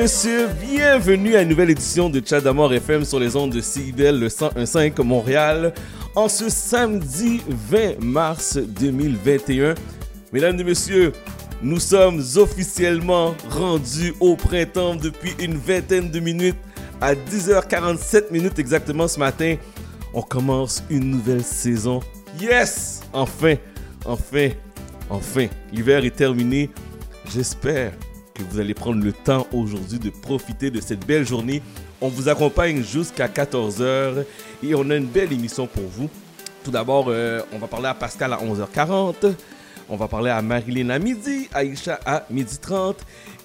messieurs, bienvenue à une nouvelle édition de Chat FM sur les ondes de CIBEL, le 101.5 Montréal, en ce samedi 20 mars 2021. Mesdames et messieurs, nous sommes officiellement rendus au printemps depuis une vingtaine de minutes, à 10h47 minutes exactement ce matin. On commence une nouvelle saison. Yes! Enfin, enfin, enfin, l'hiver est terminé. J'espère que vous allez prendre le temps aujourd'hui de profiter de cette belle journée. On vous accompagne jusqu'à 14h et on a une belle émission pour vous. Tout d'abord, euh, on va parler à Pascal à 11h40. On va parler à Marilyn à midi, Aïcha à midi 30.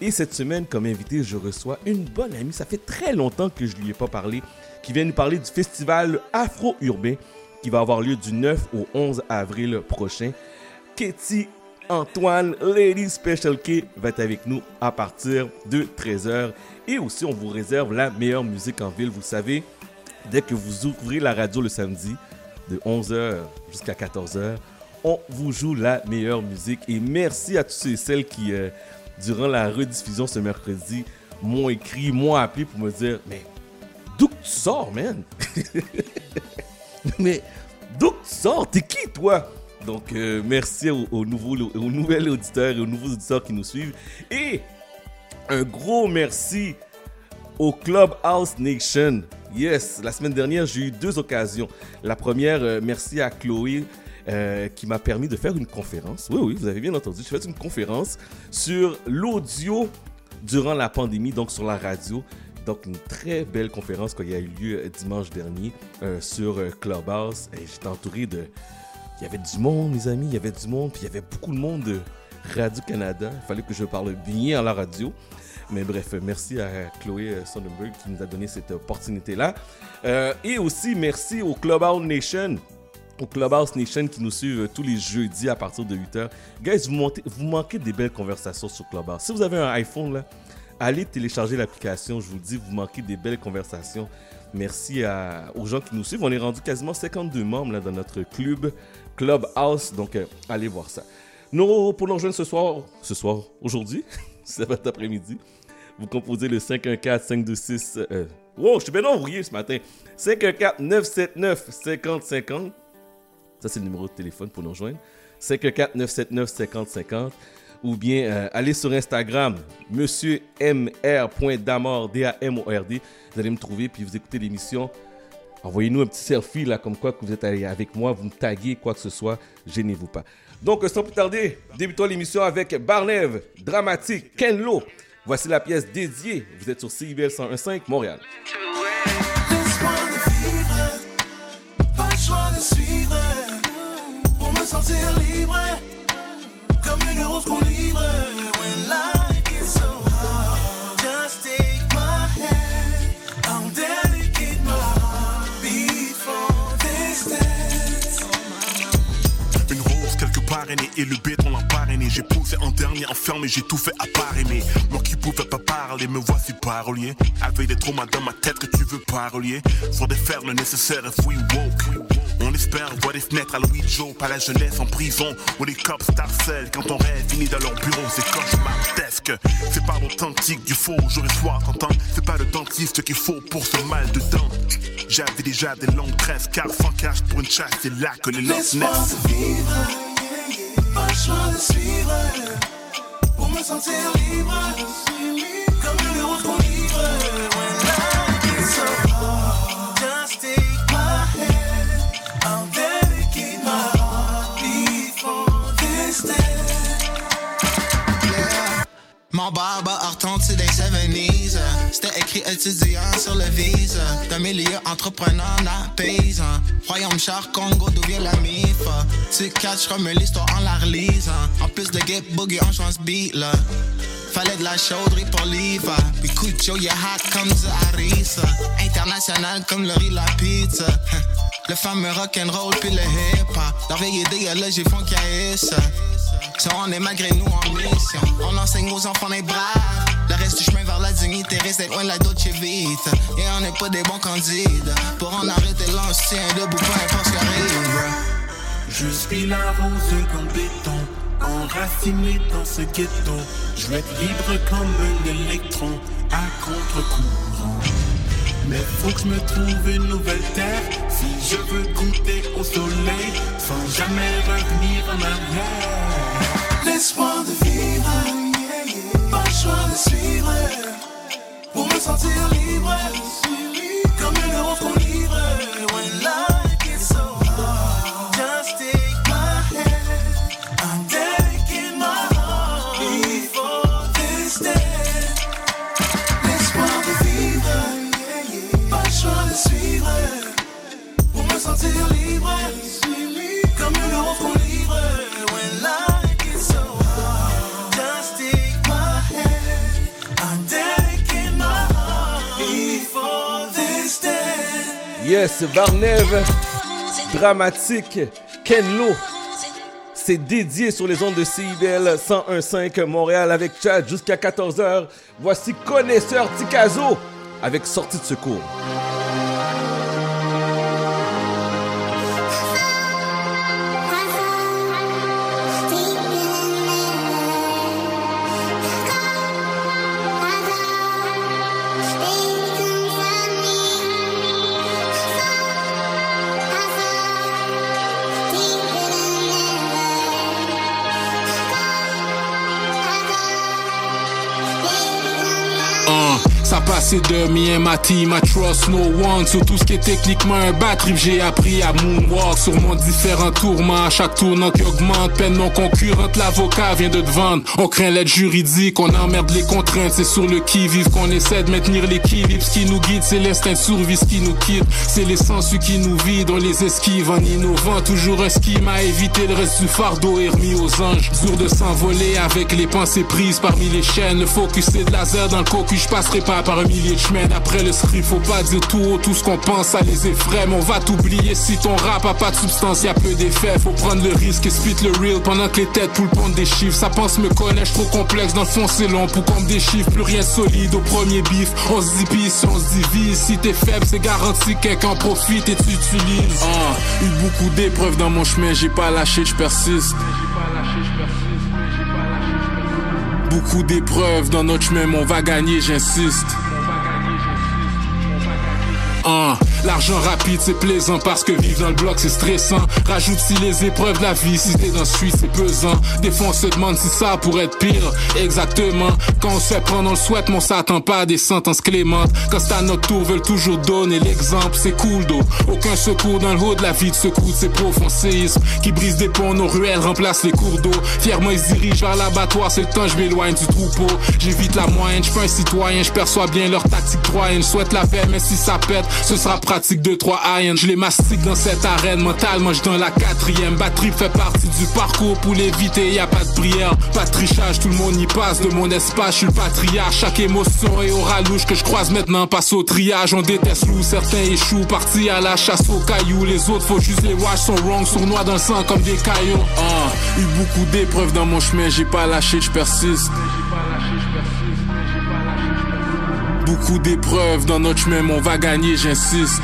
Et cette semaine, comme invité, je reçois une bonne amie. Ça fait très longtemps que je ne lui ai pas parlé. Qui vient nous parler du festival Afro-Urbain qui va avoir lieu du 9 au 11 avril prochain. Katie Antoine, Lady Special K, va être avec nous à partir de 13h. Et aussi, on vous réserve la meilleure musique en ville. Vous savez, dès que vous ouvrez la radio le samedi, de 11h jusqu'à 14h, on vous joue la meilleure musique. Et merci à tous ceux et celles qui, euh, durant la rediffusion ce mercredi, m'ont écrit, m'ont appelé pour me dire Mais d'où tu sors, man? Mais d'où tu sors? T'es qui, toi? Donc, euh, merci aux, nouveaux, aux nouvelles auditeurs et aux nouveaux auditeurs qui nous suivent. Et un gros merci au Clubhouse Nation. Yes, la semaine dernière, j'ai eu deux occasions. La première, euh, merci à Chloé. Euh, qui m'a permis de faire une conférence. Oui, oui, vous avez bien entendu. J'ai fait une conférence sur l'audio durant la pandémie, donc sur la radio. Donc, une très belle conférence qui a eu lieu dimanche dernier sur Clubhouse. Et j'étais entouré de, il y avait du monde, mes amis, il y avait du monde, puis il y avait beaucoup de monde de Radio-Canada. Il fallait que je parle bien à la radio. Mais bref, merci à Chloé Sonnenberg qui nous a donné cette opportunité-là. Euh, et aussi, merci au Clubhouse Nation. Au Clubhouse Nation qui nous suivent tous les jeudis à partir de 8h. Guys, vous, vous manquez des belles conversations sur Clubhouse. Si vous avez un iPhone, là, allez télécharger l'application. Je vous dis, vous manquez des belles conversations. Merci aux gens qui nous suivent. On est rendu quasiment 52 membres là, dans notre club Clubhouse. Donc, euh, allez voir ça. Nous, pour nous rejoindre ce soir, ce soir, aujourd'hui, cet après-midi, vous composez le 514-526. Euh, wow, je suis bien envoyé ce matin. 514-979-5050. Ça, c'est le numéro de téléphone pour nous rejoindre. 514-979-5050. Ou bien euh, allez sur Instagram, monsieur mr.damord, D-A-M-O-R-D. Vous allez me trouver, puis vous écoutez l'émission Envoyez-nous un petit selfie là, comme quoi que vous êtes avec moi, vous me taguez, quoi que ce soit, gênez-vous pas. Donc, sans plus tarder, débutons l'émission avec Barnev, Dramatique, Ken Lo. Voici la pièce dédiée. Vous êtes sur CIBL 101.5 Montréal. pour me sentir libre, comme une rose qu'on livre. Et le béton l'a parrainé. J'ai poussé en dernier, enfermé, j'ai tout fait à part aimer. Moi qui pouvais pas parler, me voici parolier. Avec des traumas dans ma tête que tu veux parolier. Faut défaire le nécessaire if we woke. On espère voir des fenêtres à Louis Joe, pas la jeunesse en prison où les cops t'harcèlent quand ton rêve finit dans leur bureau, c'est cauchemardesque. C'est pas l'authentique du faux, jour et soir, t'entends. C'est pas le dentiste qu'il faut pour ce mal de dents. J'avais déjà des longues tresses, car sans cash pour une chasse, c'est là que les losses naissent pas le choix de suivre pour me sentir libre, comme une rose qu'on livre. Mon barbe a retenti des 70s. C'était écrit étudiant sur le visa. D'un milieu entrepreneur à paysan. Royaume char Congo, d'où vient la MIF. Tu catcheras me l'histoire en la relise. En plus de get boogie, on change beat là. Fallait de la chauderie pour l'IVA. Puis Cucho, y'a hot comme du harissa. International comme le riz, la pizza. Le fameux rock'n'roll puis le hip-hop. Leur vieille idée, là, j'ai font ça. Ça, on est malgré nous en mission. On enseigne aux enfants les braves. Le reste du chemin vers la dignité reste loin de la Dolce Vita. Et on n'est pas des bons candidats. Pour en arrêter l'ancien debout, peu importe ce qui arrive. Je suis la rose comme béton. enraciné dans ce ghetto. Je veux être libre comme un électron à contre-courant. Mais faut que je me trouve une nouvelle terre si je veux goûter au soleil sans jamais revenir en arrière. L'espoir de vivre, pas le choix de suivre. Pour me sentir libre, Yes, Barnève, dramatique, Kenlo. C'est dédié sur les ondes de CIBL 101.5 Montréal avec Chad jusqu'à 14h. Voici Connaisseur Tikazo avec Sortie de secours. Passait de me and my team, I trust no one. Sur tout ce qui est techniquement un bad trip J'ai appris à moonwalk. Sur mon différents tourments À chaque tournant qui augmente, peine non concurrente L'avocat vient de te vendre, on craint l'aide juridique On emmerde les contraintes, c'est sur le qui-vive Qu'on essaie de maintenir l'équilibre. Ce qui nous guide, c'est l'instinct de survie Ce qui nous quitte, c'est les sensus qui nous vident On les esquive en innovant. Toujours un scheme à éviter, le reste du fardeau est remis aux anges. Dur de s'envoler avec les pensées prises parmi les chaînes. Le focus c'est de laser dans le cocu, je passerai pas par un millier de chemins Après le script, faut pas dire tout haut tout ce qu'on pense Ça les effraie, mais on va t'oublier Si ton rap a pas de substance, y a peu d'effet Faut prendre le risque et spit le real Pendant que les têtes poules pondent des chiffres. Ça pense me connaître, trop complexe. Dans le fond c'est long pour qu'on me déchiffre. Plus rien de solide au premier bif. On se dit si on se divise. Si t'es faible, c'est garanti quelqu'un en profite et tu utilises. Ah, Eu beaucoup d'épreuves dans mon chemin. J'ai pas lâché, je persiste. Beaucoup d'épreuves dans notre chemin, mais on va gagner, j'insiste. Hein, L'argent rapide c'est plaisant parce que vivre dans le bloc c'est stressant. Rajoute si les épreuves de la vie, si t'es dans suisse c'est pesant. Des fois on se demande si ça pourrait être pire. Exactement. Quand on se prendre on le souhaite, mais on s'attend pas à des sentences clémentes. Quand c'est à notre tour, veulent toujours donner l'exemple, c'est cool d'eau. Aucun secours dans le haut de la vie de ce coup, c'est profond séisme qui brise des ponts, nos ruelles remplacent les cours d'eau. Fièrement ils se dirigent vers l'abattoir, c'est le temps, je m'éloigne du troupeau. J'évite la moyenne, je suis un citoyen, je perçois bien leur tactique troyenne. Je souhaite la paix, mais si ça pète, ce sera pratique de 3 iron. Je les mastique dans cette arène, mentalement je dans la quatrième. Batterie fait partie du parcours pour l'éviter, y a pas de prière, pas de trichage, tout le monde y passe de mon espace, je suis patriarche. Chaque émotion est au ralouche que je croise maintenant passe au triage. On déteste loup, certains échouent, partis à la chasse aux cailloux. Les autres faut juste les watch sont wrong, sournois dans le sang comme des cailloux. Ah, eu beaucoup d'épreuves dans mon chemin, j'ai pas lâché, je persiste. Beaucoup d'épreuves dans notre chemin, mais on va gagner, j'insiste.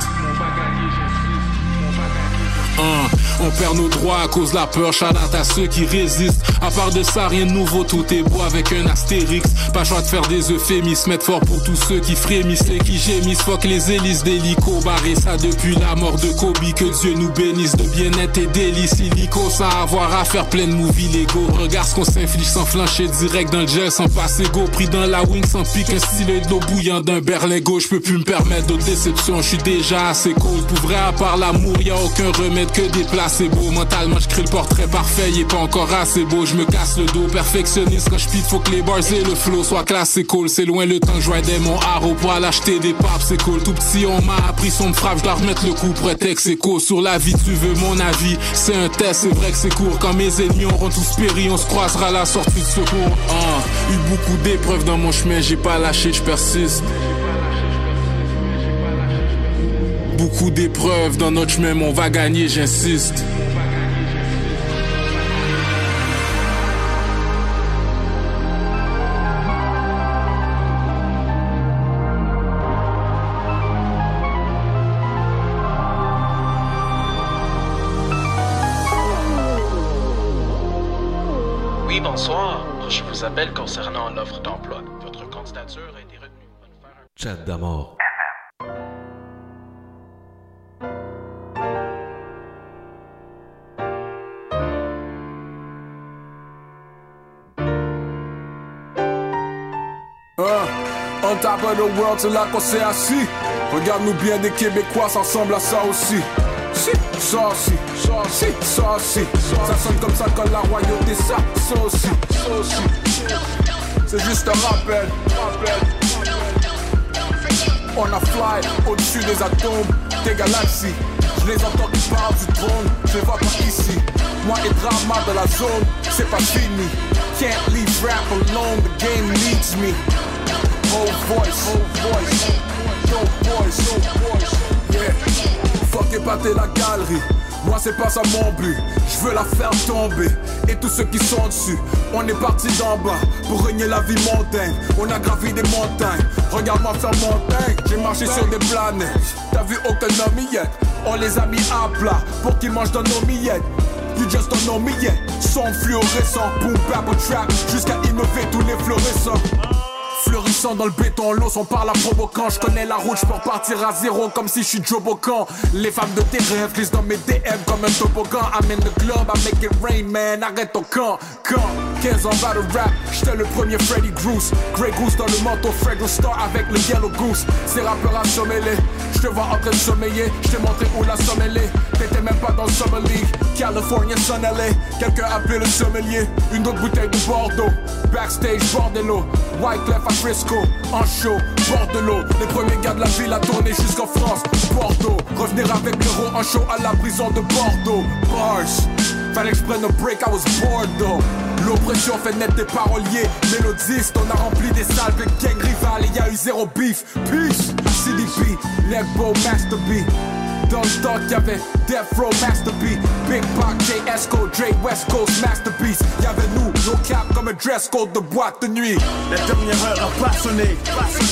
Hein, on perd nos droits à cause de la peur, shout à ceux qui résistent. À part de ça, rien de nouveau, tout est beau avec un astérix. Pas choix de faire des euphémismes, mettre fort pour tous ceux qui frémissent et qui gémissent. Fuck les hélices d'hélico, barré ça depuis la mort de Kobe. Que Dieu nous bénisse de bien-être et délices. Illico sans avoir à faire plein de movies légaux. Regarde ce qu'on s'inflige sans flancher direct dans le gel, sans passer go. Pris dans la wing sans pique, un stylet d'eau bouillant d'un berlingot. Je peux plus me permettre d'autres déceptions, je suis déjà assez cool. Pour vrai, à part l'amour, y a aucun remède que des placebos. Mentalement, je crée le portrait parfait, il est pas encore assez beau. Je me casse le dos, perfectionniste quand je faut que les bars et le flow soient classés cool. C'est loin le temps que je mon haro pour aller acheter des papes, c'est cool. Tout petit, on m'a appris son frappe, je dois remettre le coup être ex écho sur la vie. Tu veux mon avis, c'est un test, c'est vrai que c'est court. Quand mes ennemis auront tous péri, on se croisera à la sortie de secours. Ah, eu beaucoup d'épreuves dans mon chemin, j'ai pas lâché, je persiste. Beaucoup d'épreuves dans notre chemin, mais on va gagner, j'insiste. des appels concernant l'offre d'emploi. Votre candidature a été retenue. Chat d'amour. Top of the world, c'est là qu'on s'est assis. Regarde-nous bien des Québécois, ça ressemble à ça aussi. Si, ça aussi, ça aussi, ça aussi. Ça sonne comme ça quand la royauté, ça, ça aussi, ça aussi. C'est juste un rappel. On a fly au-dessus des atomes, des galaxies. Je les entends qui parlent du trône, je les vois pas ici. Moi et drama de la zone, c'est pas fini. Can't leave rap alone, the game needs me. Whole voice, whole voice. Dope boys, dope boys. Yeah. Fuck épater la galerie. Moi c'est pas ça mon but, je veux la faire tomber Et tous ceux qui sont dessus, on est parti d'en bas Pour régner la vie montagne, on a gravi des montagnes Regarde-moi faire montagne, j'ai marché sur des planètes T'as vu aucun yet, on les a mis à plat Pour qu'ils mangent dans nos miettes You just don't know me yet Son fluorescent, boom bap trap Jusqu'à innover tous les fluorescents Fleurissant dans le béton, l'eau on parle à provoquant. Je connais la route, je peux repartir à zéro comme si je suis Joe Bocan. Les femmes de tes rêves glissent dans mes DM comme un toboggan. In the club, I make it rain, man. Arrête ton camp, camp. 15 ans battle rap, j'étais le premier Freddy Goose. Grey Goose dans le manteau, Fred Star avec le Yellow Goose. Ces rappeurs à sommeiller, je te vois en train de sommeiller. Je t'ai montré où la sommeiller. T'étais même pas dans le Summer League. California, Sun LA. Quelqu'un appelé le sommelier. Une autre bouteille de Bordeaux. Backstage, Bordello. Wyclef à En show, Bordello. Les premiers gars de la ville à tourner jusqu'en France. Bordeaux. Revenir avec l'euro en show à la prison de Bordeaux. Bars. Fallait que je prenne break, I was bored though. L'oppression fait naître des paroliers, mélodistes. On a rempli des salles avec gang rival et y eu zéro beef. Peace, CDP, Negbo, Master B. Dans le temps qu'il y avait Death Row, Master B. Big Pac, J. Esco, Dre, West Coast, Masterpiece. Y'avait nous, nos caps comme un dress code de boîte de nuit. La dernière heure a pas sonné.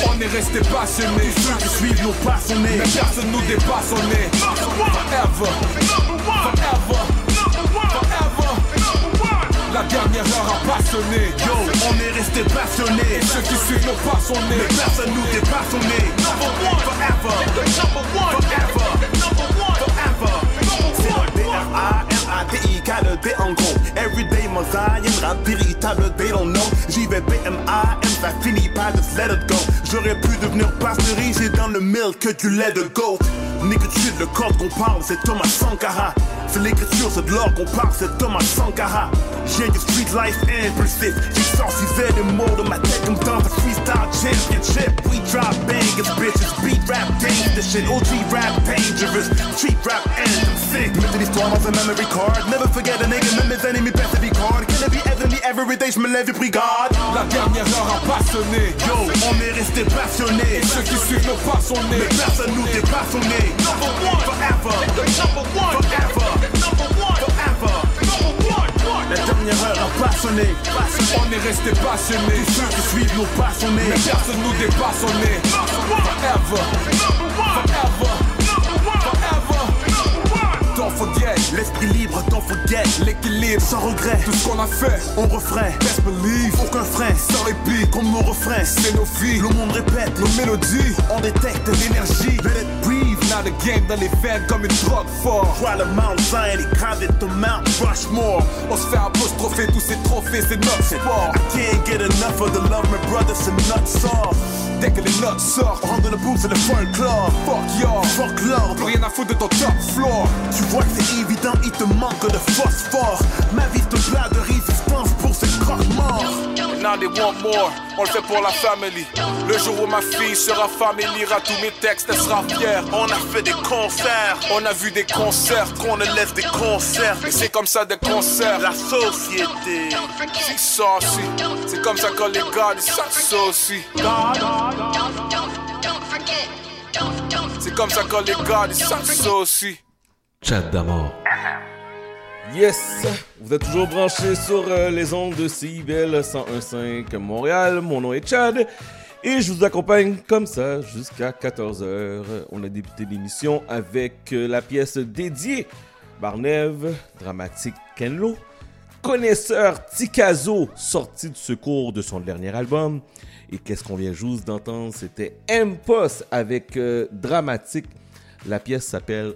On est resté passionnés. Ceux qui suivent nos passionnés. Mais personne nous dépasse, on est forever, forever, forever. La dernière heure a pas sonné. Yo, on est resté passionnés. Et ceux qui suivent nos pas, on Mais est personne nous dépasse, on est forever, forever, forever. C'est D en gros. Everyday mosaïque, rap véritable, they don't know. J'y vais B-M-A-M, ça finit par just let it go. J'aurais pu devenir pasteurisé dans le milk que du lait de goat. Négritude, le code qu'on parle, c'est Thomas Sankara. C'est l'écriture, c'est de l'or qu'on parle, c'est Thomas Sankara. J'ai du street life impulsif. J'exorcisais les mots de ma tête comme dans le freestyle championship. We drop bangers, bitches, beat rap dangerous shit. OG rap dangerous, street rap anthem sick. Mettre l'histoire dans un memory card. Never forget a nigga, même mes ennemis perdent des cards. Can it be heavenly every day, j'me lève et brigade. La dernière heure a pas sonné. Yo, on est resté passionnés. Ceux qui suivent nos pas, Mais personne nous dépasse, on est number one. Forever, forever, forever. La dernière heure a pas sonné. On est resté passionnés. Tous ceux qui suivent nos pas, on Mais personne nous dépasse, on est forever, forever, forever. L'esprit libre, don't forget. l'équilibre, Sans regret, tout ce qu'on a fait. on refrait. Best believe, Aucun frein, sans répit, comme nos refrains. c'est nos vies, Le monde répète, nos mélodies, on détecte l'énergie. let. Now the game dans les veines comme une drogue fort. Vois le Mount Zion et gravite de Mount Rushmore. On se fait apostropher tous ces trophées, c'est notre sport. I can't get enough of the love, my brother, c'est notre sort. Dès que les notes sortent, On rentre dans le boom, c'est le folklore. fuck y'all. Fuck l'ordre. Plus rien à foutre de ton top floor. Tu vois que c'est évident, il te manque de phosphore. Ma vie un plat de résistance Now they want more, on le fait pour la family. Le jour où ma fille sera femme et lira tous mes textes, elle sera fière. On a fait des concerts, On a vu des concerts, qu'on laisse des concerts. et c'est comme ça des concerts. La société. C'est aussi, c'est comme ça que les gars ils aussi. C'est comme ça que les gars ils aussi. Chat d'amour. Yes! Vous êtes toujours branchés sur euh, les ondes de CIBL 101.5 Montréal. Mon nom est Chad. Et je vous accompagne comme ça jusqu'à 14h. On a débuté l'émission avec euh, la pièce dédiée Barnève, dramatique Kenlo. connaisseur Tikazo, sorti du secours de son dernier album. Et qu'est-ce qu'on vient juste d'entendre? C'était M-Post avec euh, Dramatique. La pièce s'appelle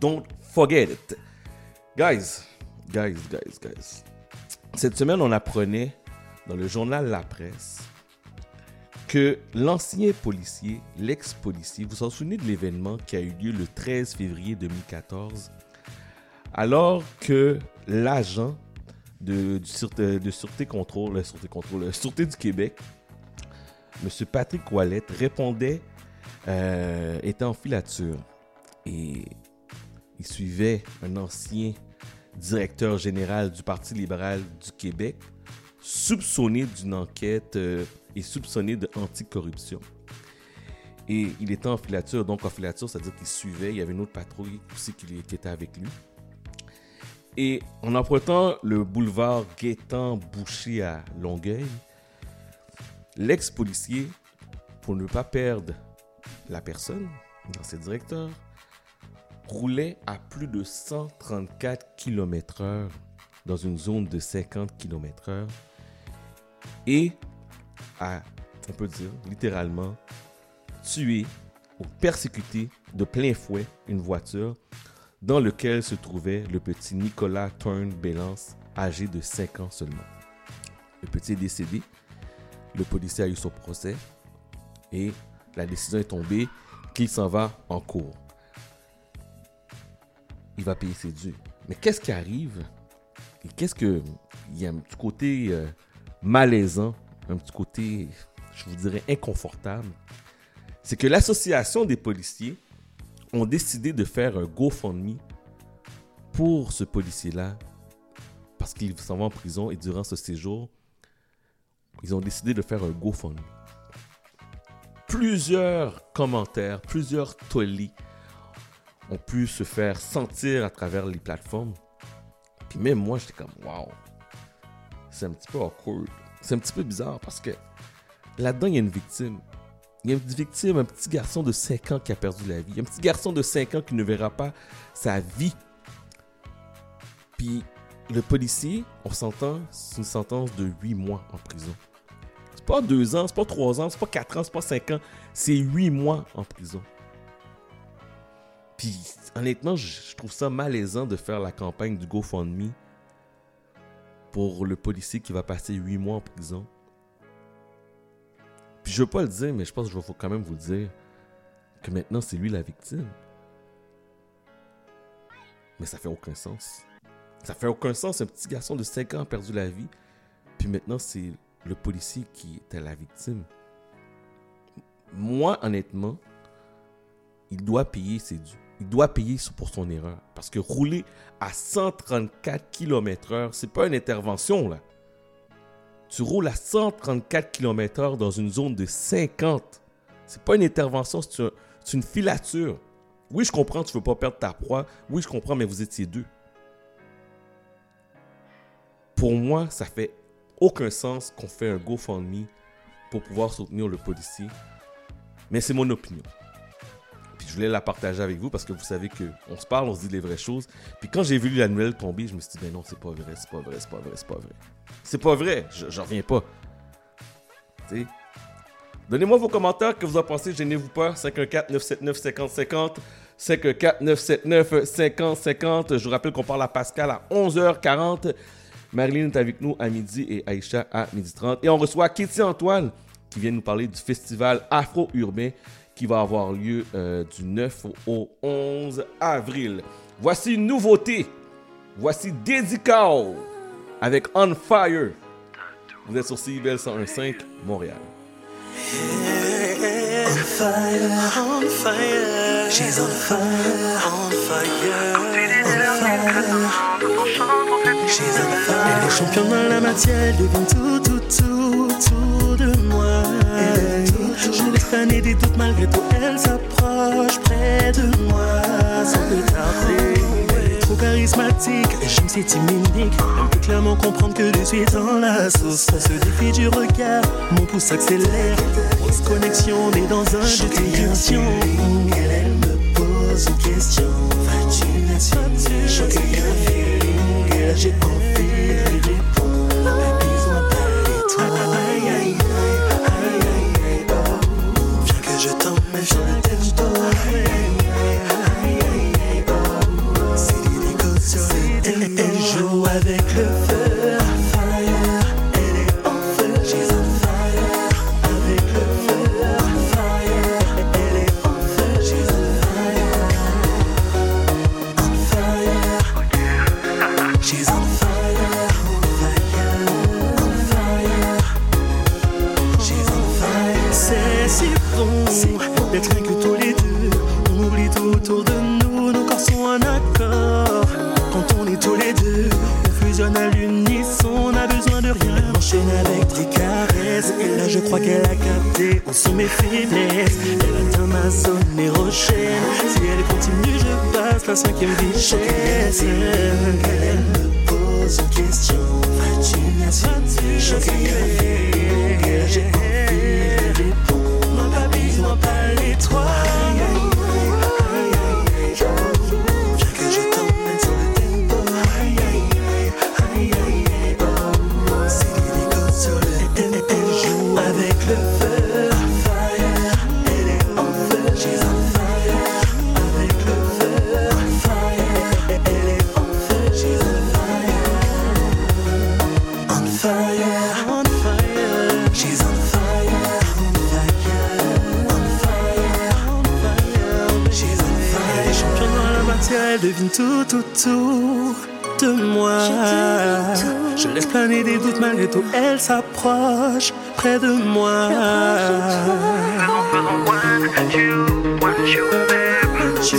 Don't Forget It. Guys, guys, guys, guys. Cette semaine, on apprenait dans le journal La Presse que l'ancien policier, l'ex-policier, vous vous en souvenez de l'événement qui a eu lieu le 13 février 2014, alors que l'agent de, de Sûreté Contrôle, Sûreté Contrôle, Sûreté du Québec, M. Patrick Ouellette, répondait, euh, était en filature et il suivait un ancien directeur général du Parti libéral du Québec, soupçonné d'une enquête euh, et soupçonné d'anticorruption. Et il était en filature, donc en filature, c'est-à-dire qu'il suivait, il y avait une autre patrouille aussi qui, était avec lui. Et en empruntant le boulevard Gaétan Boucher à Longueuil, l'ex-policier, pour ne pas perdre la personne, l'ancien directeur, roulait à plus de 134 km/h dans une zone de 50 km/h et a, on peut dire, littéralement tué ou persécuté de plein fouet une voiture dans laquelle se trouvait le petit Nicolas Turn Bélance, âgé de 5 ans seulement. Le petit est décédé, le policier a eu son procès et la décision est tombée qu'il s'en va en cours. Il va payer ses dûs. Mais qu'est-ce qui arrive? Et qu'est-ce que il y a un petit côté euh, malaisant, un petit côté, je vous dirais, inconfortable? C'est que l'association des policiers ont décidé de faire un GoFundMe pour ce policier-là parce qu'il s'en va en prison et durant ce séjour, ils ont décidé de faire un GoFundMe. Plusieurs commentaires, plusieurs tollés ont pu se faire sentir à travers les plateformes. Puis même moi, j'étais comme, waouh, c'est un petit peu awkward. C'est un petit peu bizarre parce que là-dedans, il y a une victime. Il y a une victime, un petit garçon de 5 ans qui a perdu la vie. Un petit garçon de 5 ans qui ne verra pas sa vie. Puis le policier, on s'entend, c'est une sentence de 8 mois en prison. C'est pas 2 ans, c'est pas 3 ans, c'est pas 4 ans, c'est pas 5 ans. C'est 8 mois en prison. Honnêtement, je trouve ça malaisant de faire la campagne du GoFundMe pour le policier qui va passer 8 mois en prison. Puis je veux pas le dire, mais je pense que je vais quand même vous dire que maintenant c'est lui la victime. Mais ça fait aucun sens. Ça fait aucun sens. Un petit garçon de 5 ans a perdu la vie. Puis maintenant c'est le policier qui était la victime. Moi, honnêtement, il doit payer ses dûs. Il doit payer pour son erreur. Parce que rouler à 134 km/h, c'est pas une intervention là. Tu roules à 134 km/h dans une zone de 50. C'est pas une intervention, c'est un- c'est une filature. Oui, je comprends, tu veux pas perdre ta proie. Oui, je comprends, mais vous étiez deux. Pour moi, ça fait aucun sens qu'on fait un GoFundMe pour pouvoir soutenir le policier. Mais c'est mon opinion. Je voulais la partager avec vous parce que vous savez que on se parle, on se dit les vraies choses. Puis quand j'ai vu la tomber, je me suis dit, ben non, c'est pas vrai, c'est pas vrai, c'est pas vrai, c'est pas vrai. C'est pas vrai, je- j'en reviens pas. Donnez-moi vos commentaires, que vous en pensez, gênez-vous pas. 514-979-5050. 514-979-5050. Je vous rappelle qu'on parle à Pascal à 11h40. Marilyn est avec nous à midi et Aïcha à midi 30. Et on reçoit Kitty Antoine qui vient nous parler du festival Afro-Urbain qui va avoir lieu euh, du 9 au 11 avril. Voici une nouveauté. Voici Dédical avec On Fire. Vous êtes sur CIBL 101.5 Montréal. On fire, on fire. She's on fire, on fire. She's on fire. Elle est championne dans la matière, elle devient tout, tout, tout, tout de moi. Je laisse planer des doutes malgré tout, elle s'approche près de moi sans plus tarder. Elle est trop charismatique, je me sais timide. Elle peut clairement comprendre que je suis dans la sauce. On se défie du regard, mon pouce s'accélère. Grosse connexion, on est dans un jeu de tension. Elle, elle me pose une question. M'assumer? Chanter un feeling, j'ai attention crois qu'elle a capté où sont mes faiblesses Elle atteint ma zone érochène Si elle continue je passe la cinquième vitesse. Elle me pose une question. Vas-tu m'assurer J'ai envie de répondre Non pas besoin pas les trois tout tout de moi. Je laisse planer des doutes malgré tout. Elle s'approche près de moi. C'est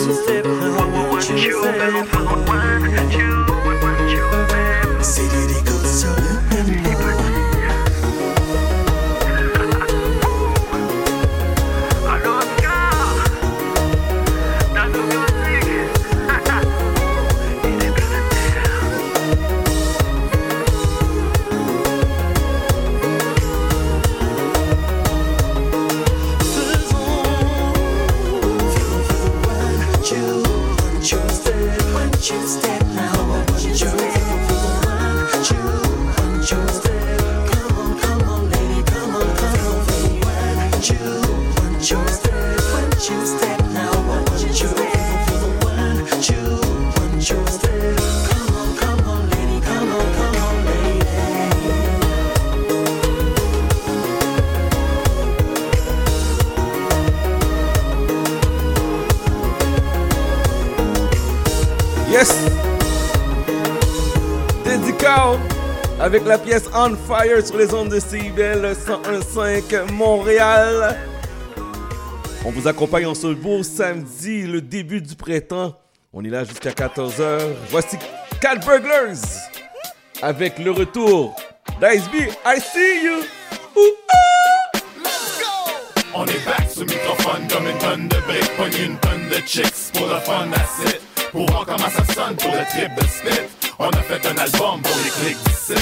avec la pièce On Fire sur les ondes de CIBL 101.5 Montréal. On vous accompagne en ce beau samedi, le début du printemps. On est là jusqu'à 14h. Voici Cat Burglars avec le retour d'Ice B. I see you! Ouh, ah! On est back sur microphone comme une tonne de briques, pogne une tonne de chicks pour le fun, that's it. Pour voir comment ça sonne pour le trip de spit. On a fait un album pour les clics d'ici.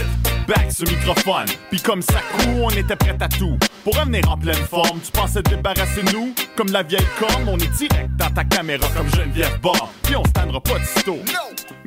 Back sur microphone, puis comme ça court, on était prêt à tout. Pour revenir en pleine forme, tu pensais te débarrasser de nous? Comme la vieille corne, on est direct dans ta caméra comme Geneviève Bord. Puis on se tannera pas de sitôt.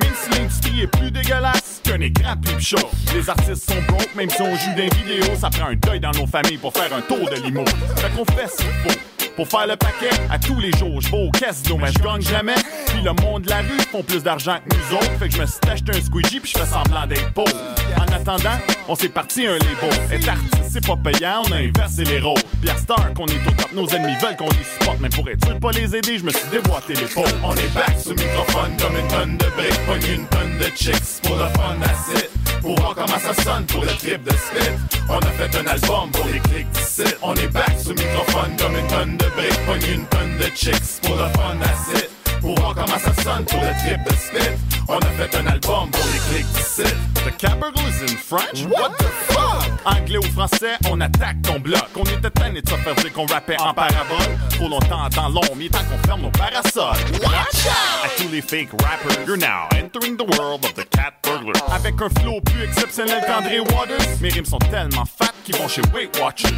Même si l'industrie est plus dégueulasse qu'un écran plus chaud. Les artistes sont broke, même si on joue des vidéos, ça prend un deuil dans nos familles pour faire un tour de limo. Fait qu'on fait ce qu'il faut. Pour faire le paquet, à tous les jours, je vais au casino, mais je gagne jamais. Puis le monde de la rue font plus d'argent que nous autres. Fait que je me suis acheté un squeegee puis je fais semblant d'être pauvre. En attendant, on s'est parti un label. Être artiste, c'est pas payant, on a inversé les rôles. Puis à Star, qu'on est au top, nos ennemis veulent qu'on les supporte. Mais pour être sûr pas les aider, je me suis déboîté les pauvres. On est back le microphone comme une tonne de briques, pogne une tonne de chicks pour le fun, that's. Pour voir comment ça sonne pour le trip de spit. On a fait un album pour les clics d'ici. On est back le microphone comme une tonne de briques, pogne une tonne de chicks pour le fun, that's comment ça sonne pour le trip de spit. On a fait un album pour les clics d'ici. The Capital is in French? What the fuck? Anglais ou français, on attaque ton bloc. On était tanné de se faire dire qu'on rappait en parabole. Trop longtemps dans l'ombre, il est temps qu'on ferme nos parasols. Watch out! À tous les fake rappers, you're now entering the world of the cat burglar. Avec un flow plus exceptionnel qu'André Waters, mes rimes sont tellement fat qu'ils vont chez Weight Watchers.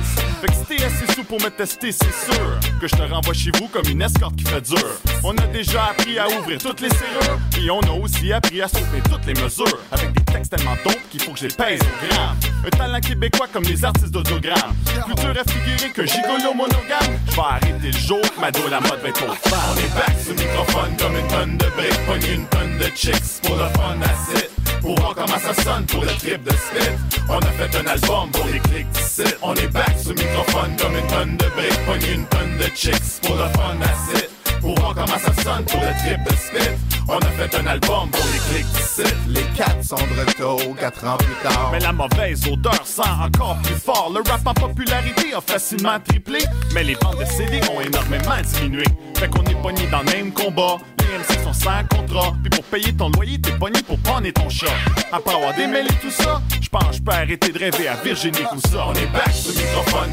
Fait que si t'es assez sous pour me tester, c'est sûr que je te renvoie chez vous comme une escorte qui fait dur. On a déjà appris à ouvrir toutes les serrures, et on a aussi appris à soulever toutes les mesures. Avec des textes tellement dompes qu'il faut que je les pèse au. Un talent québécois comme les artistes d'audiogramme. Plus dur à figurer qu'un gigolo monogame. Je vais arrêter le jour, que ma dos la mode va être au On est back sur le microphone comme une tonne de briques, pogne une tonne de chicks pour le fun, it. Pour voir comment ça sonne pour le trip de spit. On a fait un album pour les clics d'ici. On est back sur le microphone comme une tonne de briques, pogne une tonne de chicks pour le fun, that's comment ça sonne pour le trip de spit. On a fait un album pour les clics. Les quatre sont de retour, quatre ans plus tard. Mais la mauvaise odeur sent encore plus fort. Le rap en popularité a facilement triplé, mais les ventes de CD ont énormément diminué. Fait qu'on est pogné dans le même combat. Les MC sont sans contrat. Puis pour payer ton loyer, t'es pogné pour prendre ton chat. Après avoir démêlé tout ça, je pense je peux arrêter de rêver à Virginie Coussa. On est back sur le microphone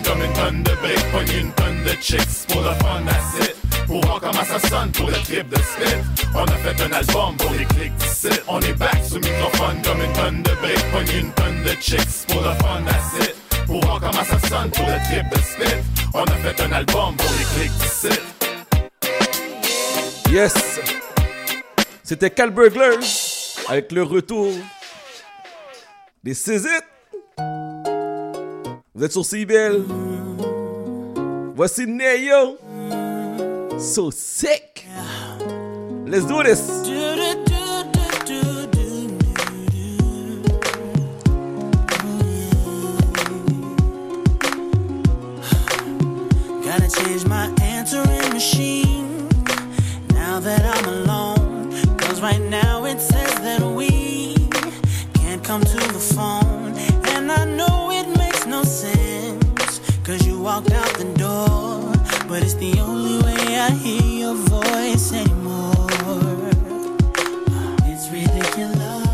pogner une tonne de chicks pour le fun, it. Pour voir comment ça pour le trip de spit. On a fait un album pour les clics d'ici. On est back le microphone comme une tonne de briques. Pogner une tonne de chicks pour le fun, it. Pour voir comment ça pour le trip de spit. On a fait un album pour les clics d'ici. Yes! C'était Cal Burglar avec le retour des Césites. Vous êtes sur CBL. Voici Neo. So sick. Let's do this. Gotta change my answering machine now that I'm alone. Cause right now it says that we can't come to the phone. And I know it makes no sense. Cause you walked out the door. But it's the only I hear your voice anymore. It's ridiculous.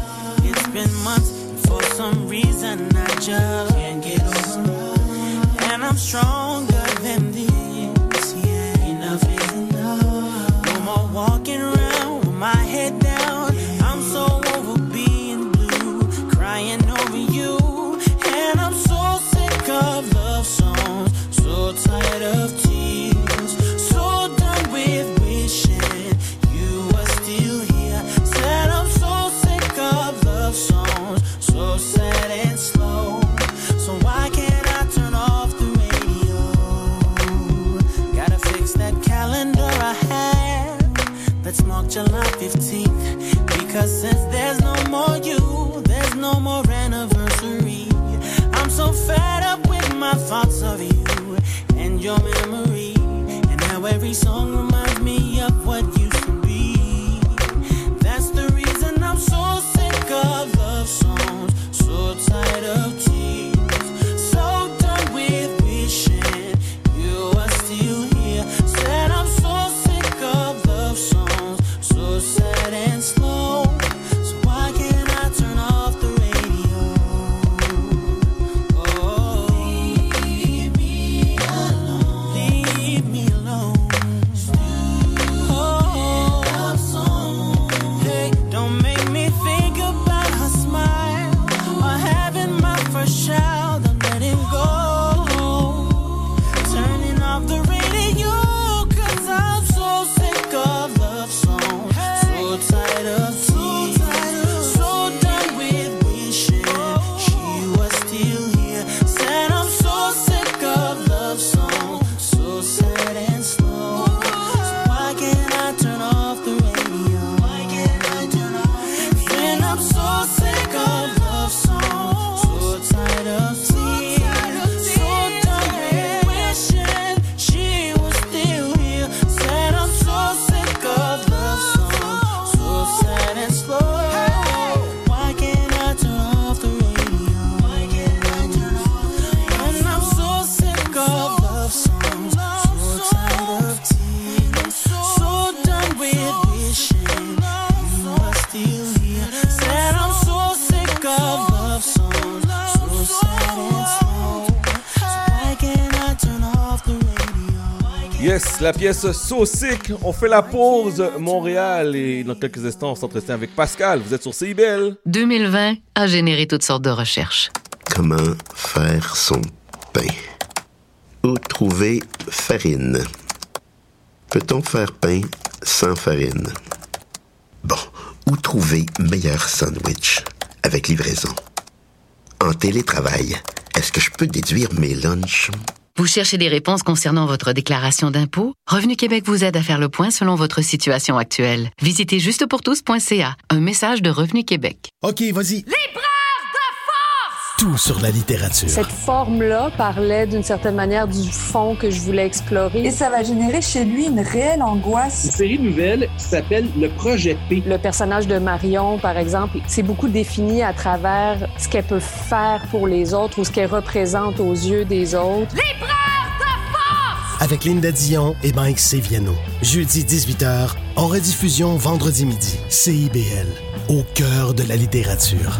It's been months, for some reason I just la pièce Sick. On fait la pause Montréal et dans quelques instants, on s'entretient avec Pascal. Vous êtes sur CIBL. 2020 a généré toutes sortes de recherches. Comment faire son pain? Où trouver farine? Peut-on faire pain sans farine? Bon, où trouver meilleur sandwich avec livraison? En télétravail, est-ce que je peux déduire mes lunchs? Vous cherchez des réponses concernant votre déclaration d'impôt? Revenu Québec vous aide à faire le point selon votre situation actuelle. Visitez justepourtous.ca. Un message de Revenu Québec. OK, vas-y. Tout sur la littérature. Cette forme-là parlait d'une certaine manière du fond que je voulais explorer. Et ça va générer chez lui une réelle angoisse. Une série de nouvelles qui s'appelle Le Projet P. Le personnage de Marion, par exemple, c'est beaucoup défini à travers ce qu'elle peut faire pour les autres ou ce qu'elle représente aux yeux des autres. Avec Linda Dion et Mike Seviano. Jeudi 18h, en rediffusion vendredi midi. CIBL, au cœur de la littérature.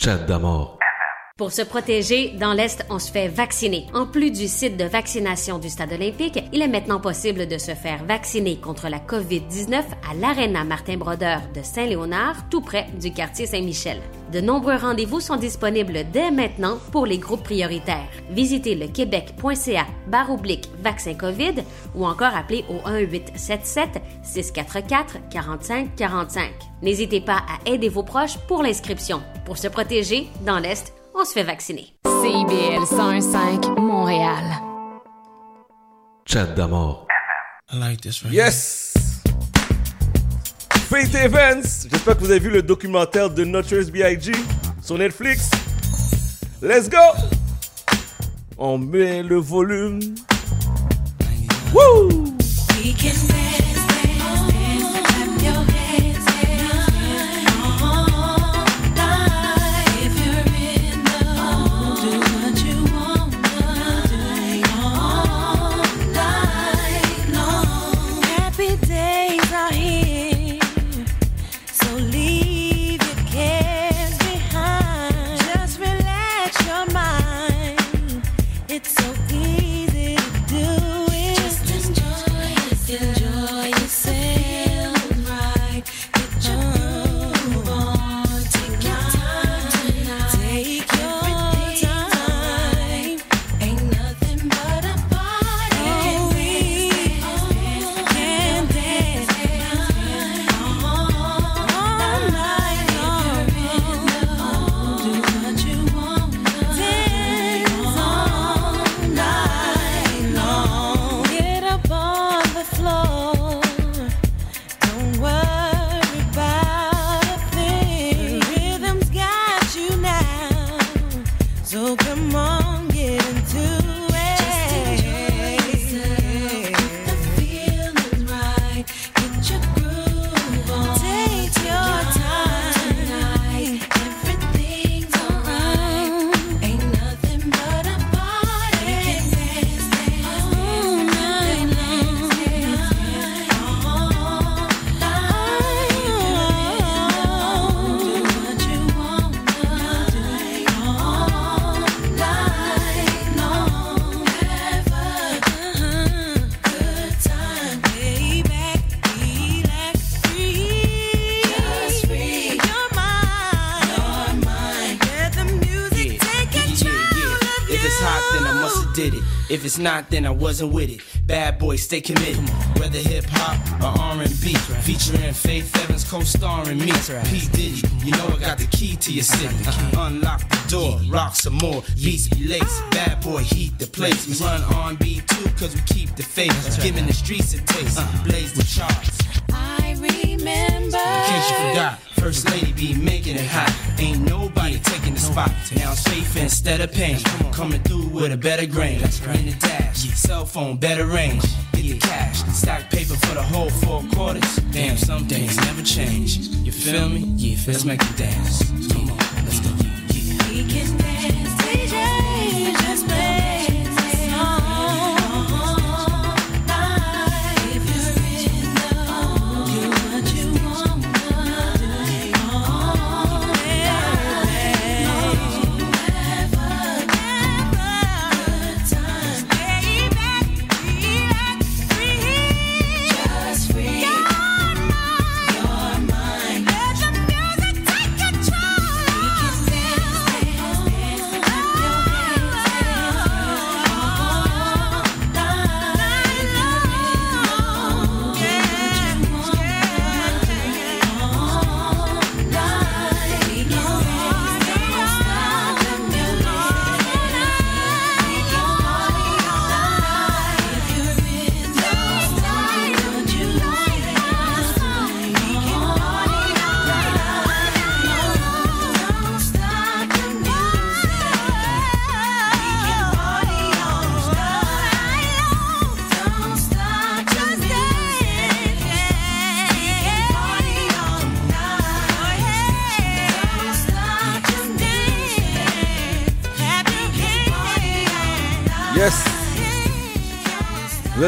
Chat d'amour. Pour se protéger, dans l'Est, on se fait vacciner. En plus du site de vaccination du Stade olympique, il est maintenant possible de se faire vacciner contre la COVID-19 à l'Arena Martin-Brodeur de Saint-Léonard, tout près du quartier Saint-Michel. De nombreux rendez-vous sont disponibles dès maintenant pour les groupes prioritaires. Visitez le québec.ca barre oblique vaccin COVID ou encore appelez au 1-877-644-4545. N'hésitez pas à aider vos proches pour l'inscription. Pour se protéger, dans l'Est, on se fait vacciner. CIBL 101.5 Montréal. Chat d'amour. I like this right Yes! Fate Events! J'espère que vous avez vu le documentaire de Notorious B.I.G. sur Netflix. Let's go! On met le volume. Woo! We can it's not, then I wasn't with it. Bad boy, stay committed. Whether hip hop or R&B, featuring Faith Evans co-starring me. P Diddy, you know I got the key to your city. Unlock the door, rock some more, beats be laced. Bad boy, heat the place. We run R&B too, cause we keep the faith. Giving the streets a taste, blaze the charts. I remember. In case you forgot, First Lady be making it hot. Ain't nobody taking the spot. Now faith instead of pain. Coming through with a better grain. In the dash, cell phone, better range. Get the cash, stack paper for the whole four quarters. Damn, some things never change. You feel me? Yeah, let's make it dance.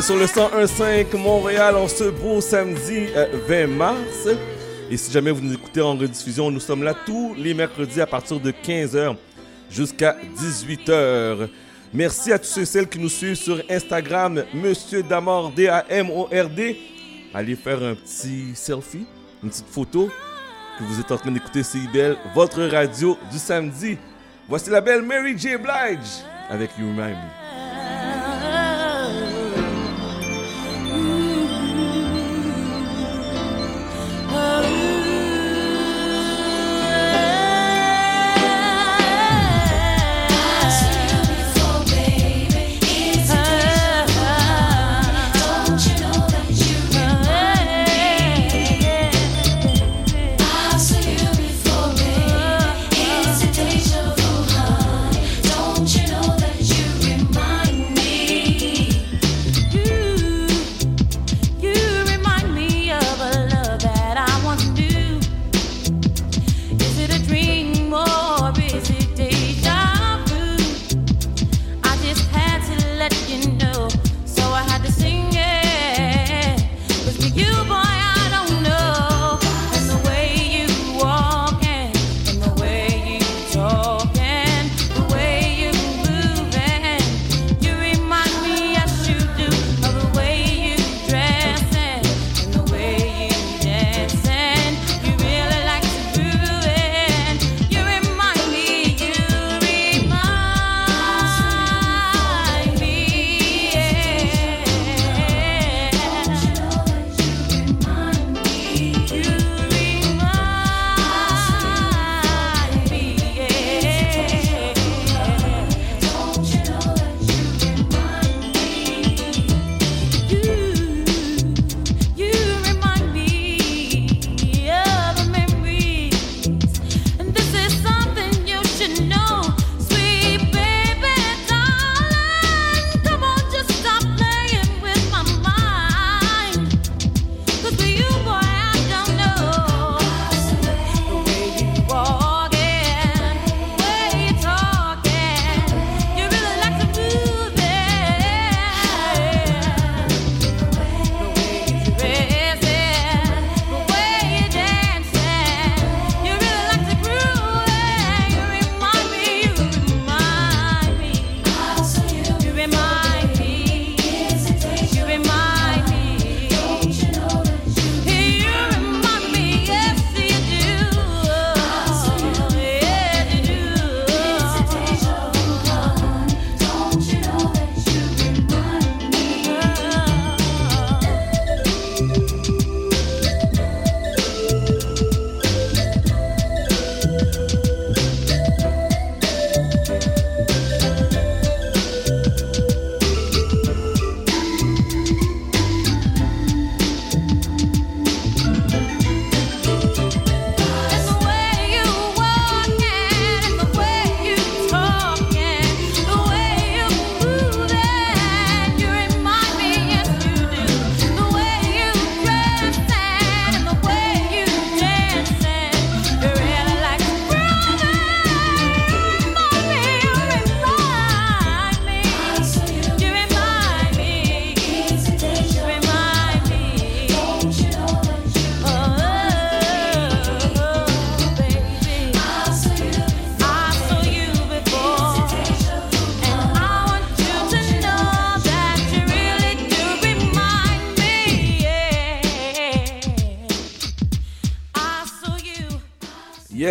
Sur le 101.5 Montréal en ce beau samedi euh, 20 mars. Et si jamais vous nous écoutez en rediffusion, nous sommes là tous les mercredis à partir de 15h jusqu'à 18h. Merci à tous ceux et celles qui nous suivent sur Instagram, Monsieur Damord, D-A-M-O-R-D. Allez faire un petit selfie, une petite photo que vous êtes en train d'écouter CIBL, votre radio du samedi. Voici la belle Mary J. Blige avec You Remind Me.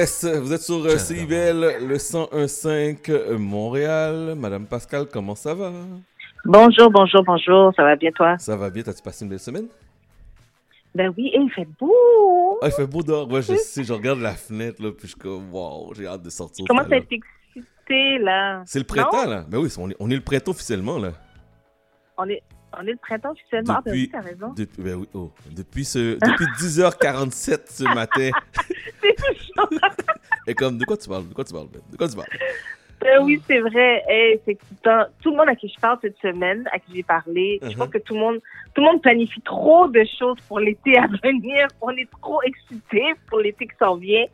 Yes, vous êtes sur euh, CIBL, le 101.5 euh, Montréal. Madame Pascal, comment ça va? Bonjour, bonjour, bonjour. Ça va bien, toi? Ça va bien, t'as-tu passé une belle semaine? Ben oui, et il fait beau. Ah, il fait beau dehors. Ouais, je sais, je regarde la fenêtre, là, puis je suis comme, wow, j'ai hâte de sortir. Comment temps-là. été excité, là? C'est le printemps, Non? là. Ben oui, on est, on est le printemps officiellement, là. On est, on est le printemps officiellement. Ah, ben oui, t'as raison. Depuis, ben oui, oh, depuis, ce, depuis 10h47 ce matin. C'est chaud. Et comme, de quoi tu parles? De quoi tu parles, Ben? De quoi tu parles? Ben oui, c'est vrai. Hey, c'est. Tout le monde à qui je parle cette semaine, à qui j'ai parlé, je Mhm. pense que tout le monde, tout le monde planifie trop de choses pour l'été à venir. On est trop excités pour l'été qui s'en vient.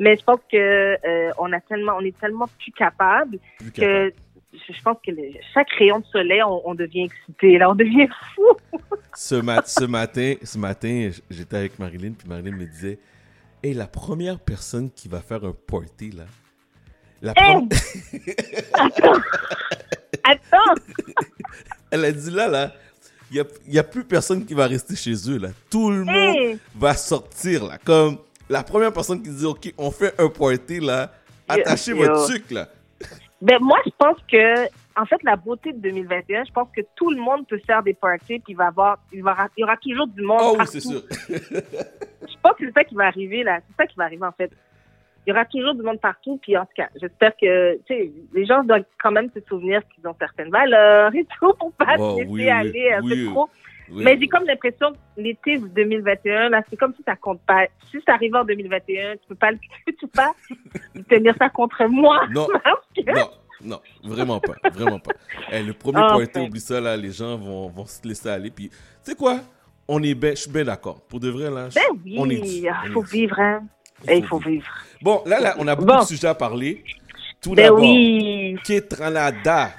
Mais je pense que euh, on a tellement, on est tellement plus capable que je pense que le- chaque rayon de soleil, on, on devient excité. Là, on devient fou. Ce, mat- ce matin, ce matin, j'étais avec Marilyn, puis Marilyn me disait Hey, la première personne qui va faire un party, là. La Hey! pre- Attends! Elle a dit là, là, il n'y a, plus personne qui va rester chez eux, là. Tout le monde va sortir, là. Comme la première personne qui dit Ok, on fait un party, là, attachez Yo. votre sucre, là. Ben, moi, je pense que, en fait, la beauté de 2021, je pense que tout le monde peut faire des parties, puis il va avoir, il, va, il y aura toujours du monde. Oh oui, c'est sûr. Je pense que c'est ça qui va arriver, là. C'est ça qui va arriver, en fait. Il y aura toujours du monde partout, puis en tout cas, j'espère que, tu sais, les gens doivent quand même se souvenir qu'ils ont certaines valeurs et tout pour pas se laisser oui, oui, aller un oui, peu trop. Oui. Mais j'ai comme l'impression que l'été 2021, là, c'est comme si ça compte pas. Si ça arrive en 2021, tu peux pas, tu peux pas tenir ça contre moi. Non, non, non, vraiment pas, vraiment pas. Eh, le premier party, enfin. oublie ça, là, les gens vont, vont se laisser aller. Puis, tu sais quoi? On est ben, je suis bien d'accord. Pour de vrai, là, je- Ben oui, on est dû, il on faut vivre, hein. Il faut vivre. Bon, là, là, on a beaucoup Bon. de sujets à parler. Tout Ben d'abord, oui. Ketranada.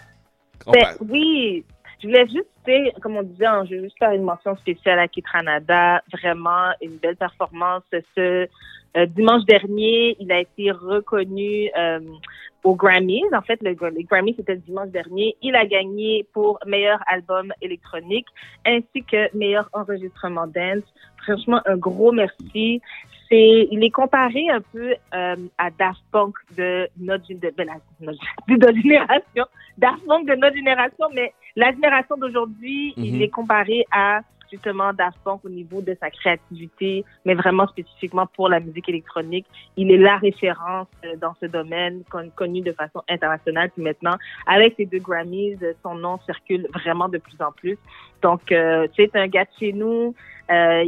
Ben, oui, je voulais juste, comme on disait, hein, je veux juste faire une mention spéciale à Kitranada. Vraiment, une belle performance. Ce euh, dimanche dernier, il a été reconnu euh, aux Grammys. En fait, le, les Grammys, c'était le dimanche dernier. Il a gagné pour meilleur album électronique ainsi que meilleur enregistrement dance. Franchement, un gros merci. C'est, il est comparé un peu euh, à Daft Punk notre- de notre génération. Daft Punk de notre génération, mais la génération d'aujourd'hui, il Mhm. est comparé à justement Daft Punk au niveau de sa créativité, mais vraiment spécifiquement pour la musique électronique. Il est la référence euh, dans ce domaine, con- connu de façon internationale. Puis maintenant, avec ces deux Grammys, euh, son nom circule vraiment de plus en plus. Donc, euh, c'est un gars de chez nous, euh,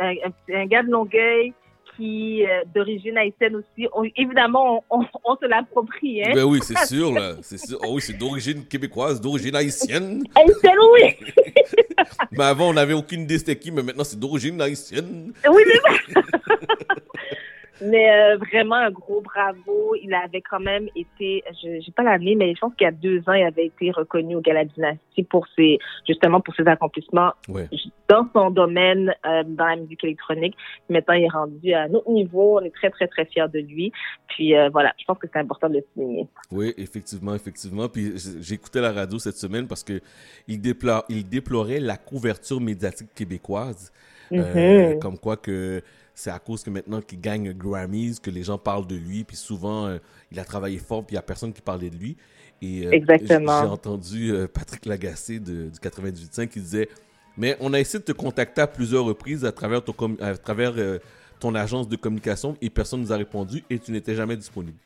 un, un- un gars de Longueuil qui euh, d'origine haïtienne aussi. On- évidemment, on, on- on se l'approprie. Hein? Ben oui, c'est sûr. C'est sûr. Oh oui, c'est d'origine québécoise, d'origine haïtienne. Haïtienne, oui. Mais avant, on n'avait aucune idée c'était qui, mais maintenant, c'est d'origine haïtienne. Oui, ça. Mais euh, vraiment un gros bravo. Il avait quand même été, je j'ai pas l'année, mais je pense qu'il y a deux ans, il avait été reconnu au Gala Dynastie pour ses, justement pour ses accomplissements Ouais. dans son domaine, euh, dans la musique électronique. Maintenant, il est rendu à un autre niveau. On est très, très, très fiers de lui. Puis euh, voilà, je pense que c'est important de le souligner. Oui, effectivement, effectivement. Puis j'écoutais la radio cette semaine parce que il, déplo- il déplorait la couverture médiatique québécoise. Mhm. comme quoi que c'est à cause que maintenant qu'il gagne Grammys que les gens parlent de lui. Puis souvent, euh, il a travaillé fort, puis il n'y a personne qui parlait de lui. Et euh, Exactement. J'ai entendu euh, Patrick Lagacé de, du 98.5 qui disait Mais on a essayé de te contacter à plusieurs reprises à travers ton, com- à travers, ton agence de communication et personne nous a répondu et tu n'étais jamais disponible.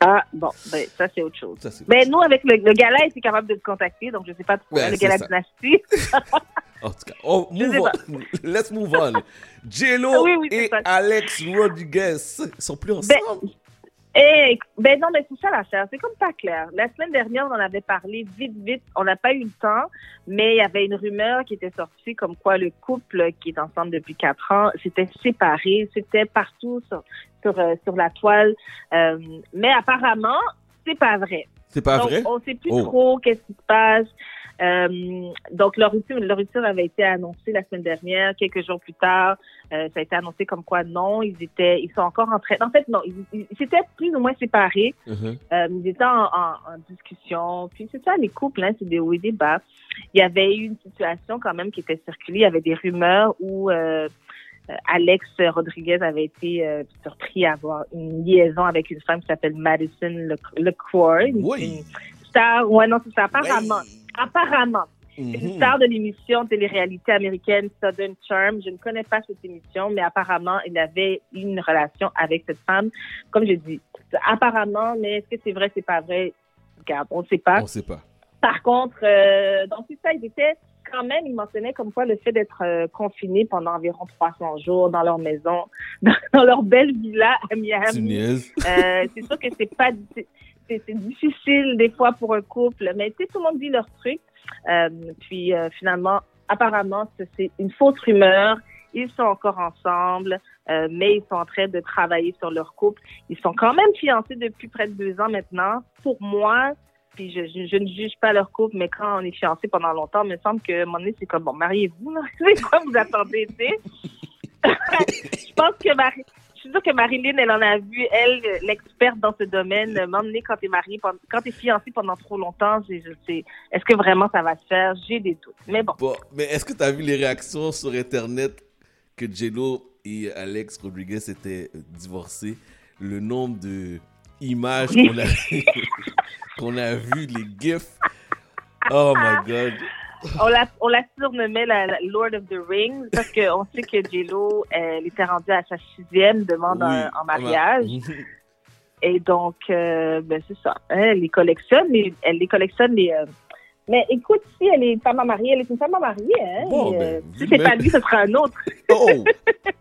Ah, bon, ben, ça, c'est autre chose. Ça, c'est Ben, nous, avec le, le gala, il était capable de le contacter, donc je sais pas trop. Ouais, le c'est gala ça. Dynastie. En tout cas, oh, move on. Let's move on. Oui, oui, c'est et Alex Rodriguez sont plus Ben, ensemble. Eh, ben non, mais c'est ça l'affaire. C'est comme pas clair. La semaine dernière, on en avait parlé vite, vite. On n'a pas eu le temps, mais il y avait une rumeur qui était sortie comme quoi le couple qui est ensemble depuis quatre ans s'était séparé. C'était partout sur, sur, euh, sur la toile. Euh, mais apparemment, c'est pas vrai. C'est pas Donc, vrai? On sait plus Oh. trop qu'est-ce qui se passe. Euh, donc, leur rupture, leur rupture avait été annoncée la semaine dernière. Quelques jours plus tard, euh, ça a été annoncé comme quoi non, ils étaient, ils sont encore en train. En fait, non, ils, s'étaient plus ou moins séparés. Mhm. Euh, ils étaient en, en- en discussion. Puis c'est ça, les couples, hein, c'est des hauts et des bas. Il y avait eu une situation quand même qui était circulée. Il y avait des rumeurs où euh, Alex Rodriguez avait été euh, surpris à avoir une liaison avec une femme qui s'appelle Madison une- Oui. une star. Ouais, non, c'est ça. Apparemment. Apparemment. Mhm. une star de l'émission télé-réalité américaine Southern Charm. Je ne connais pas cette émission, mais apparemment, il avait une relation avec cette femme. Comme je dis, apparemment, mais est-ce que c'est vrai, c'est pas vrai? Regarde, on ne sait pas. On sait pas. Par contre, euh, dans tout ça, ils étaient quand même, ils mentionnaient comme quoi le fait d'être euh, confinés pendant environ 300 jours dans leur maison, dans, dans leur belle villa à Miami. Euh, c'est sûr que c'est pas c'est- difficile des fois pour un couple, mais tu sais, tout le monde dit leur truc. Euh, puis euh, finalement, apparemment, c'est- une fausse rumeur. Ils sont encore ensemble, euh, mais ils sont en train de travailler sur leur couple. Ils sont quand même fiancés depuis près de deux ans maintenant. Pour moi, puis je, ne juge pas leur couple, mais quand on est fiancés pendant longtemps, il me semble que à un moment c'est comme, bon, mariez-vous. C'est quoi vous attendez, je pense que Marie, je suis sûre que Marilyn, elle en a vu, elle, l'experte dans ce domaine, m'emmener quand t'es marié, pendant- quand t'es fiancé pendant trop longtemps, je sais, est-ce que vraiment ça va se faire? J'ai des doutes. Mais bon. Bon, mais est-ce que tu as vu les réactions sur Internet que J-Lo et Alex Rodriguez étaient euh, divorcés? Le nombre de images qu'on a, qu'on a vu, les gifs? Oh my God. On la, on la surnommait la, la Lord of the Rings parce qu'on sait que J-Lo, elle était rendue à sa sixième demande en, Oui, en mariage. ma- Et donc, euh, ben c'est ça. Elle les collectionne, les- elle les collectionne les. euh, Mais écoute, si elle est femme à marier, elle est une femme à marier. Hein, Bon, et, ben, euh, si c'est pas lui, ce sera un autre. Oh!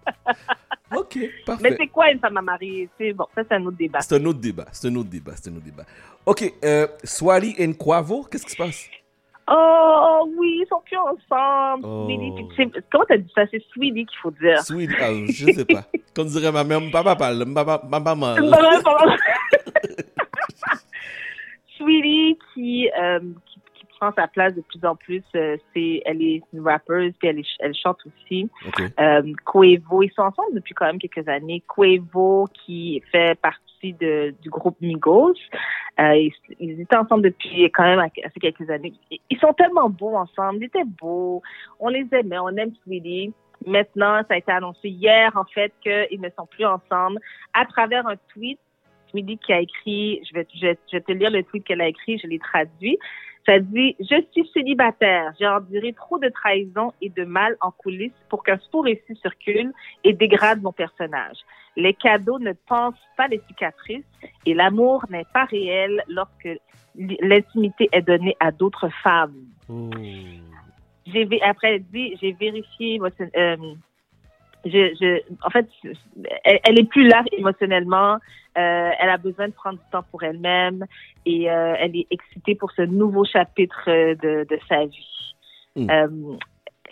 ok, parfait. Mais c'est quoi une femme à marier? C'est bon, ça c'est un autre débat. C'est un autre débat. C'est un autre débat. C'est un autre débat. Ok, euh, Swally et Quavo, qu'est-ce qui se passe? Oh oui, ils sont plus ensemble. Oh. Sweetie. Comment t'as dit ça? C'est Sweetie qu'il faut dire. Sweet, ah, je sais pas. Comme dirait ma mère, papa parle, papa, mal. Sweetie qui, euh, prend sa place de plus en plus. euh, c'est, elle est une rappeuse, puis elle, est- elle chante aussi. Ok. Euh, ils sont ensemble depuis quand même quelques années. Quavo qui fait partie de, du groupe Migos. Euh, ils, ils étaient ensemble depuis quand même assez quelques années. Ils- sont tellement beaux ensemble. Ils étaient beaux. On les aimait. On aime Sweetie. Maintenant, ça a été annoncé hier, en fait, qu'ils ne sont plus ensemble à travers un tweet. Sweetie qui a écrit, je vais, je, vais- je vais te lire le tweet qu'elle a écrit, je l'ai traduit. Ça dit Je suis célibataire. J'ai enduré trop de trahison et de mal en coulisses pour qu'un faux récit circule et dégrade mon personnage. Les cadeaux ne pensent pas les cicatrices et l'amour n'est pas réel lorsque l'intimité est donnée à d'autres femmes. J'ai après elle dit j'ai vérifié euh, je, je, en fait, elle, elle est plus là émotionnellement. Euh, elle a besoin de prendre du temps pour elle-même et euh, elle est excitée pour ce nouveau chapitre euh, de, de sa vie. Mm. Euh,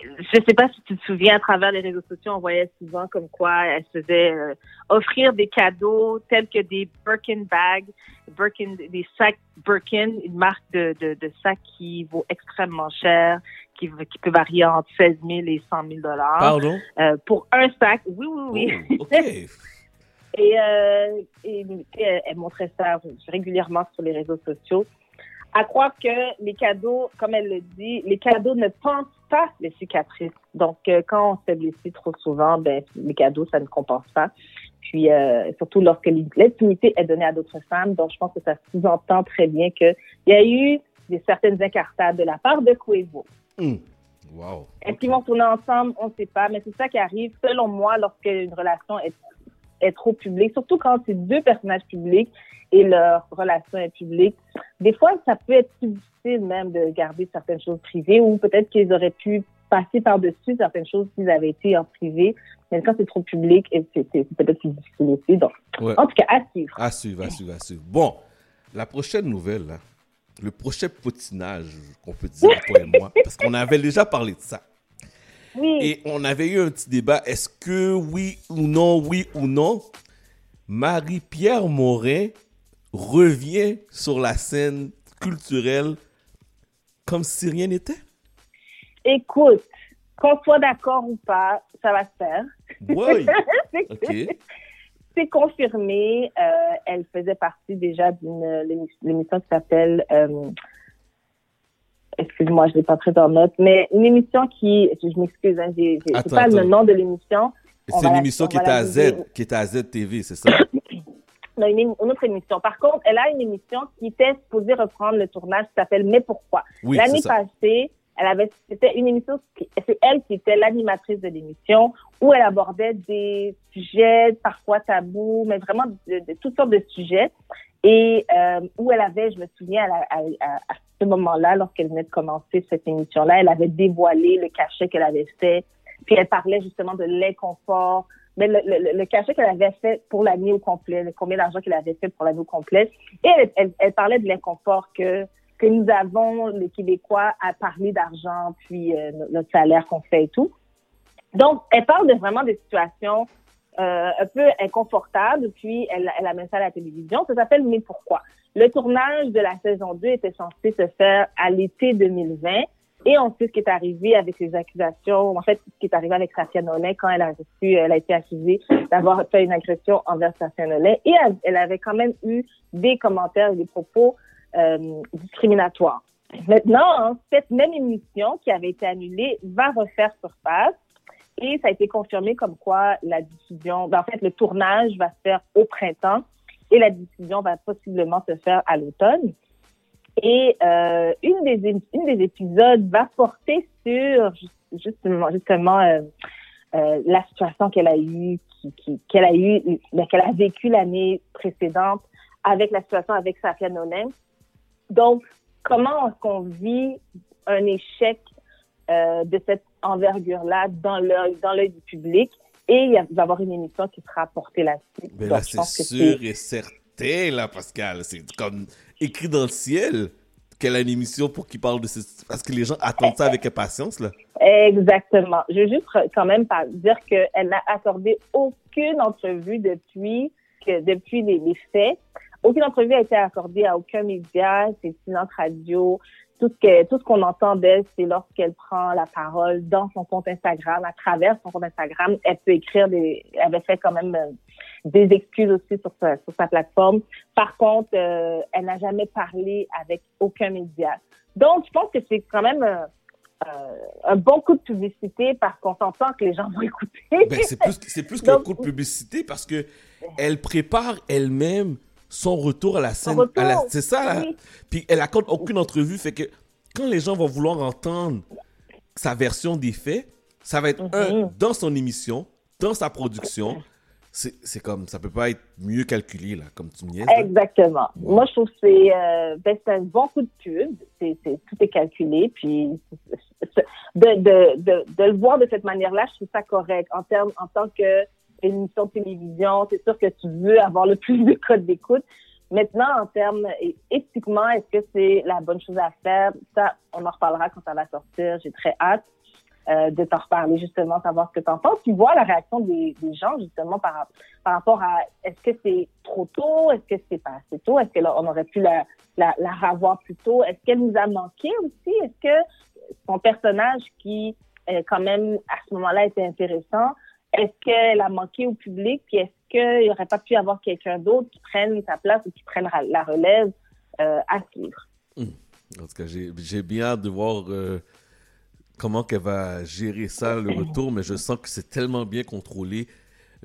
je sais pas si tu te souviens, à travers les réseaux sociaux, on voyait souvent comme quoi elle se faisait euh, offrir des cadeaux tels que des Birkin bags, Birkin, des sacs Birkin, une marque de, de, de sacs qui vaut extrêmement cher, qui, qui peut varier entre 16 000 et 100 000 dollars. Pardon? Euh, pour un sac, oui, oui, oui. Oh, ok. Et, euh, et, elle montrait ça régulièrement sur les réseaux sociaux. À croire que les cadeaux, comme elle le dit, les cadeaux ne pensent pas les cicatrices. Donc, euh, quand on se fait blesser trop souvent, ben, les cadeaux, ça ne compense pas. Puis, euh, surtout lorsque l'intimité est donnée à d'autres femmes. Donc, je pense que ça sous-entend très bien qu'il y a eu des certaines incartades de la part de Quavo. Hmm. Wow. Est-ce qu'ils vont tourner ensemble? On ne sait pas. Mais c'est ça qui arrive, selon moi, lorsque une relation est, est trop publique, surtout quand c'est deux personnages publics et leur relation est publique. Des fois, ça peut être plus difficile même de garder certaines choses privées ou peut-être qu'ils auraient pu passer par-dessus certaines choses s'ils avaient été en privé. Mais quand c'est trop public, c'est peut-être plus difficile aussi. Donc, Ouais. en tout cas, à suivre. À suivre, à suivre, à suivre. Bon, la prochaine nouvelle, le prochain potinage qu'on peut dire, toi et moi, parce qu'on avait déjà parlé de ça. Oui. Et on avait eu un petit débat. Est-ce que oui ou non, oui ou non, Marie-Pierre Morin revient sur la scène culturelle comme si rien n'était? Écoute, qu'on soit d'accord ou pas, ça va se faire. Oui. C'est- confirmé. Euh, elle faisait partie déjà d'une l'émission qui s'appelle. euh, Excuse-moi, je l'ai pas pris en note, mais une émission qui, je, m'excuse, hein, j'ai Attends, pas le nom de l'émission. On C'est une émission on qui la à. Z, qui était à ZTV, c'est ça? Non, une, une autre émission. Par contre, elle a une émission qui était supposée reprendre le tournage qui s'appelle Mais pourquoi? Oui, L'année passée, elle avait, c'était une émission, c'est elle qui était l'animatrice de l'émission où elle abordait des sujets parfois tabous, mais vraiment de, de toutes sortes de sujets. Et euh, où elle avait, je me souviens, à, ce moment-là, lorsqu'elle venait de commencer cette émission-là, elle avait dévoilé le cachet qu'elle avait fait. Puis elle parlait justement de l'inconfort, mais le, cachet qu'elle avait fait pour l'année au complet, le- combien d'argent qu'elle avait fait pour l'année au complet. Et elle, parlait de l'inconfort que que nous avons, les Québécois, à parler d'argent, puis euh, no- notre salaire qu'on fait et tout. Donc, elle parle vraiment des situations euh, un peu inconfortable, puis elle, elle amène ça à la télévision. Ça s'appelle Mais pourquoi? Le tournage de la saison 2 était censé se faire à l'été 2020. Et on sait ce qui est arrivé avec les accusations, en fait, ce qui est arrivé avec Safia Nolin quand elle a reçu, elle a été accusée d'avoir fait une agression envers Safia Nolin. Et elle, elle avait quand même eu des commentaires et des propos euh, discriminatoires. Maintenant, cette même émission qui avait été annulée va refaire surface. Et ça a été confirmé comme quoi la diffusion, ben, en fait, le tournage va se faire au printemps et la diffusion va possiblement se faire à l'automne. Et euh, une, des, une des épisodes va porter sur justement, justement euh, euh, la situation qu'elle a eue, qu'elle a eu, ben, qu'elle a vécu l'année précédente avec la situation avec Safia Nolin. Donc, comment est-ce qu'on vit un échec de cette envergure-là dans l'œil dans l'œil du public et il va y avoir une émission qui sera portée là-dessus. Mais là, c'est sûr et certain, là, Pascal. C'est comme écrit dans le ciel qu'elle a une émission pour qu'il parle de ce... Parce que les gens attendent ça avec impatience, là. Exactement. Je veux juste quand même pas dire qu'elle n'a accordé aucune entrevue depuis que depuis les, les faits. Aucune entrevue a été accordée à aucun média, c'est silence radio. Tout ce que tout ce qu'on entend d'elle, c'est lorsqu'elle prend la parole dans son compte Instagram, à travers son compte Instagram, elle peut écrire des. Elle avait fait quand même euh, des excuses aussi sur sa, sur sa plateforme. Par contre, euh, elle n'a jamais parlé avec aucun média. Donc, je pense que c'est quand même euh, un bon coup de publicité parce qu'on s'entend que les gens vont écouter. Ben, c'est plus, plus qu'un coup de publicité parce que elle prépare elle-même son retour à la scène. c'est ça, là. oui. Puis elle accorde aucune entrevue. Fait que quand les gens vont vouloir entendre sa version des faits, ça va être un dans son émission, dans sa production. C'est comme, ça peut pas être mieux calculé, là, comme tu me là. Exactement. Moi, je trouve que c'est euh, ben, c'est un bon coup de pub. C'est, c'est- tout est calculé. Puis de, de, de, de le voir de cette manière-là, je trouve ça correct. En termes, en tant que émission de télévision, c'est sûr que tu veux avoir le plus de codes d'écoute. Maintenant, en termes éthiquement, est-ce que c'est la bonne chose à faire? Ça, on en reparlera quand ça va sortir. J'ai très hâte. euh, de t'en reparler justement, savoir ce que tu en penses. Tu vois la réaction des, gens justement par, par rapport à est-ce que c'est trop tôt, est-ce que c'est pas assez tôt, est-ce que là, on aurait pu la, la, la revoir plus tôt, est-ce qu'elle nous a manqué aussi, est-ce que son personnage qui euh, quand même à ce moment-là était intéressant, est-ce qu'elle a manqué au public, puis est-ce qu'il n'y aurait pas pu y avoir quelqu'un d'autre qui prenne sa place ou qui prenne la relève euh, à suivre? En tout cas, j'ai j'ai bien hâte de voir euh, comment qu'elle va gérer ça, le retour, mais je sens que c'est tellement bien contrôlé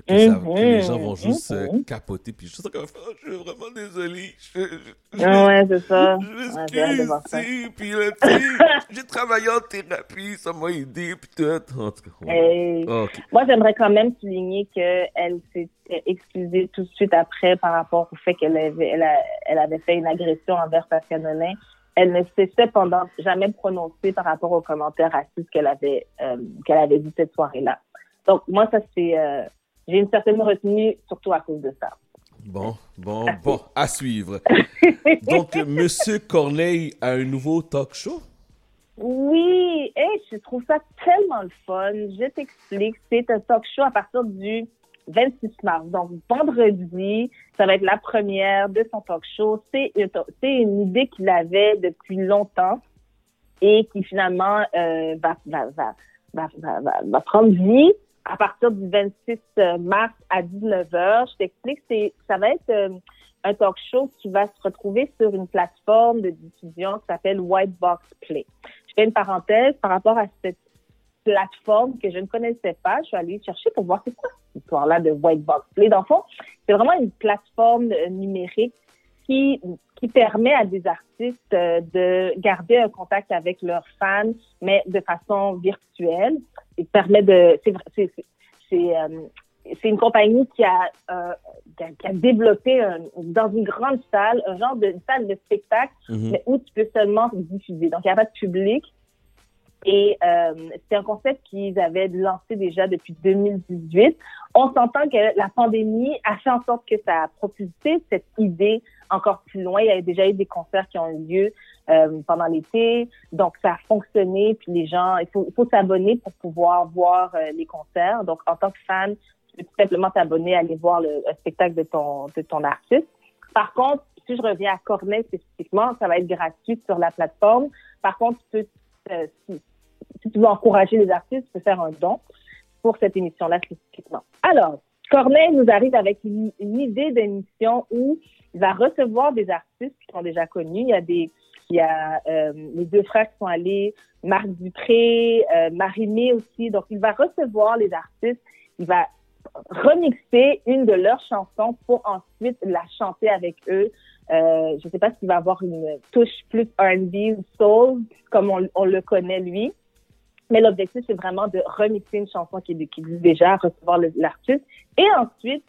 que, ça- que les gens vont juste euh, Mhm. capoter. Puis je qu'elle va faire, je suis vraiment désolé. Je, je- Ah ouais, c'est ça. Je Ouais, m'excuse, puis là, tu j'ai travaillé en thérapie, ça m'a aidé, puis tout. En tout cas, ouais. Et Ah, ok. Moi, j'aimerais quand même souligner qu'elle s'est excusée tout de suite après par rapport au fait qu'elle avait, elle, a- elle avait fait une agression envers Safia Nolin. Elle ne s'est cependant jamais prononcée par rapport aux commentaires racistes qu'elle avait, euh, qu'elle avait dit cette soirée-là. Donc, moi, ça, c'est, euh, j'ai une certaine retenue, surtout à cause de ça. Bon, bon, bon, à suivre. Donc, Monsieur Corneille a un nouveau talk show? Oui, et je trouve ça tellement le fun. Je t'explique, c'est un talk show à partir du 26 mars. Donc, vendredi, ça va être la première de son talk show. C'est une- idée qu'il avait depuis longtemps et qui finalement euh, va prendre vie à partir du 26 mars à 19h. Je t'explique, ça va être euh, un talk show qui va se retrouver sur une plateforme de diffusion qui s'appelle White Box Play. Je fais une parenthèse par rapport à cette plateforme que je ne connaissais pas. Je suis allée chercher pour voir c'est quoi cette histoire-là de White Box Play. Dans le fond, c'est vraiment une plateforme euh, numérique qui, qui permet à des artistes euh, de garder un contact avec leurs fans, mais de façon virtuelle. Permet de... C'est, euh, c'est une compagnie qui a, euh, qui a, qui a développé un- dans une grande salle, un genre de une salle de spectacle, Mhm. mais où tu peux seulement diffuser. Donc, il n'y a pas de public. Et euh, c'est un concept qu'ils avaient lancé déjà depuis 2018. On s'entend que la pandémie a fait en sorte que ça a propulsé cette idée encore plus loin. Il y a déjà eu des concerts qui ont eu lieu euh, pendant l'été, donc ça a fonctionné. Puis les gens, il faut, faut s'abonner pour pouvoir voir euh, les concerts. Donc en tant que fan, tu peux tout simplement t'abonner, aller voir le, le spectacle de ton, de ton artiste. Par contre, si je reviens à Corneille spécifiquement, ça va être gratuit sur la plateforme. Par contre, tu peux, euh, si, si tu veux encourager les artistes, tu peux faire un don pour cette émission-là spécifiquement. Alors, Corneille nous arrive avec une, idée d'émission où il va recevoir des artistes qui sont déjà connus. Il y a des, il y a euh, les deux frères qui sont allés, Marc Dupré, euh, Marie-Mé aussi. Donc, il va recevoir les artistes. Il va remixer une de leurs chansons pour ensuite la chanter avec eux. Euh, je ne sais pas s'il va avoir une touche plus R&B ou soul, comme on le connaît lui. Mais l'objectif, c'est vraiment de remixer une chanson qui, qui existe déjà, recevoir l'artiste, et ensuite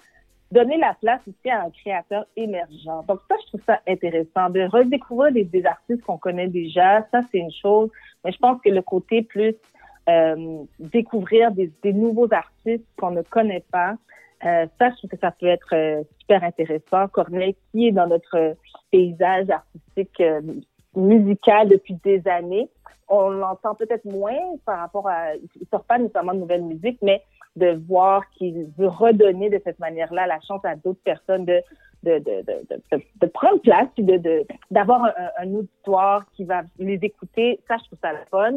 donner la place aussi à un créateur émergent. Donc ça, je trouve ça intéressant, de redécouvrir des, des artistes qu'on connaît déjà, ça c'est une chose, mais je pense que le côté plus euh, découvrir des, des nouveaux artistes qu'on ne connaît pas, euh, ça, je trouve que ça peut être euh, super intéressant. Corneille, qui est dans notre paysage artistique euh, musical depuis des années, on l'entend peut-être moins par rapport à, il sort pas nécessairement de nouvelle musique, mais de voir qu'il veut redonner de cette manière-là la chance à d'autres personnes de de, de, de, de, prendre place, puis de d'avoir un, auditoire qui va les écouter. Ça, je trouve ça le fun.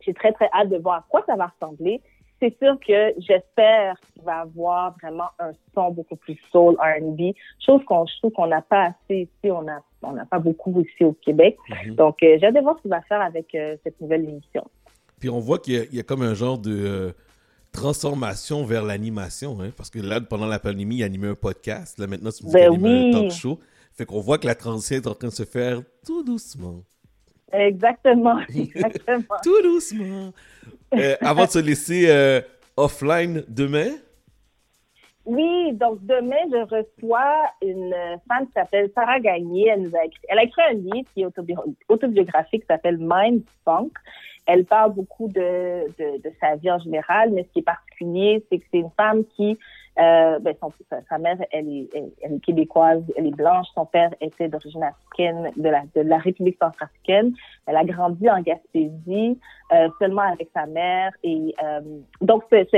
J'ai très, très hâte de voir à quoi ça va ressembler. C'est sûr que j'espère qu'il va avoir vraiment un son beaucoup plus soul R&B, chose qu'on je trouve qu'on n'a pas assez ici, on n'a on n'a pas beaucoup ici au Québec. Mhm. Donc, euh, j'ai hâte de voir ce qu'il va faire avec euh, cette nouvelle émission. Puis on voit qu'il y, a- il y a comme un genre de euh, transformation vers l'animation, hein, parce que là, pendant la pandémie, il animait un podcast. Là, maintenant, tu me dis Ben qu'il anime un oui. talk show. Fait qu'on voit que la transition est en train de se faire tout doucement. Exactement, exactement. tout doucement. Euh, avant de se laisser euh, offline demain, Oui, donc demain, je reçois une femme qui s'appelle Sarah Gagné. Elle nous a écrit, elle a écrit un livre qui est autobi- autobiographique qui s'appelle Mind Funk. Elle parle beaucoup de, de, de sa vie en général, mais ce qui est particulier, c'est que c'est une femme qui, euh, ben son, sa, mère, elle est, elle, est québécoise, elle est blanche. Son père était d'origine africaine, de la, de la République centrafricaine. Elle a grandi en Gaspésie, euh, seulement avec sa mère. Et euh, donc, c'est-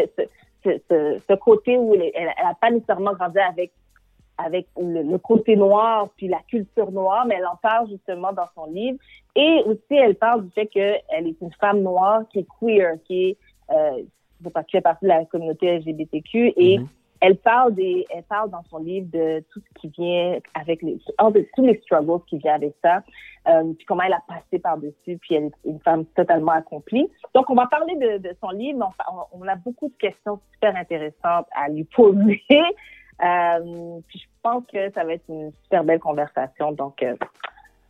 ce, côté où elle n'a pas nécessairement grandi avec avec le, côté noir puis la culture noire, mais elle en parle justement dans son livre. Et aussi, elle parle du fait qu'elle est une femme noire qui est queer, qui est euh, fait partie de la communauté LGBTQ et elle parle des, elle parle dans son livre de tout ce qui vient avec les, de tous les struggles qui viennent avec ça, euh, puis comment elle a passé par-dessus, puis elle est une femme totalement accomplie. Donc, on va parler de, de son livre, mais on, a beaucoup de questions super intéressantes à lui poser. Euh, puis je pense que ça va être une super belle conversation. Donc, euh,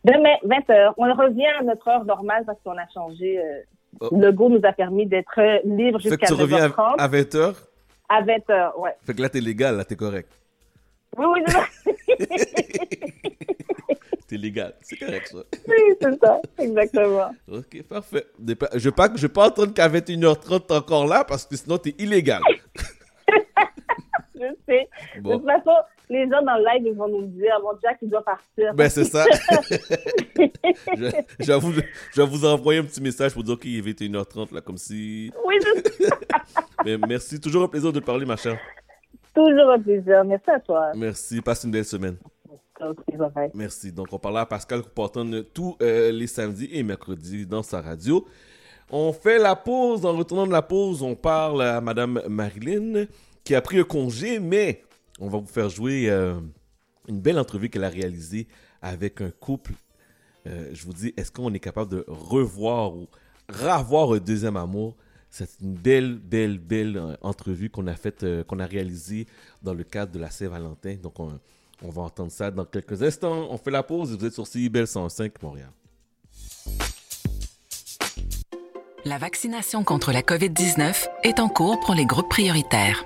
demain, 20h, on revient à notre heure normale parce qu'on a changé. euh, Oh. Le go nous a permis d'être libre fait que jusqu'à tu reviens 9h30. à, à 20h. À 20h, ouais. Fait que là, t'es légal, là, t'es correct. Oui, oui, c'est. T'es légal. C'est correct, ça. Oui, c'est ça, exactement. Ok, parfait. Je ne vais pas, je vais pas attendre qu'à 21h30 t'es encore là parce que sinon t'es illégal. Je sais. Bon. De toute façon, les gens dans le live, ils vont nous dire, bon, Jack, il doit partir. Ben, c'est ça. Je- J'avoue, je vais vous envoyer un petit message pour dire qu'il est 21h30, là, comme si. Oui, je Mais merci, toujours un plaisir de te parler, ma chère. Toujours un plaisir. Merci à toi. Merci, passe une belle semaine. Merci. Donc, on parle à Pascal Couporton tous euh, les samedis et mercredis dans sa radio. On fait la pause. En retournant de la pause, on parle à Madame Marilyn qui a pris un congé, mais on va vous faire jouer euh, une belle entrevue qu'elle a réalisée avec un couple. Euh, je vous dis, est-ce qu'on est capable de revoir ou ravoir un deuxième amour? C'est une belle, belle, belle euh, entrevue qu'on a faite, qu'on a réalisée dans le cadre de la Saint-Valentin. Donc, on, on va entendre ça dans quelques instants. On fait la pause et vous êtes sur CIBEL 105 Montréal. La vaccination contre la COVID-19 est en cours pour les groupes prioritaires.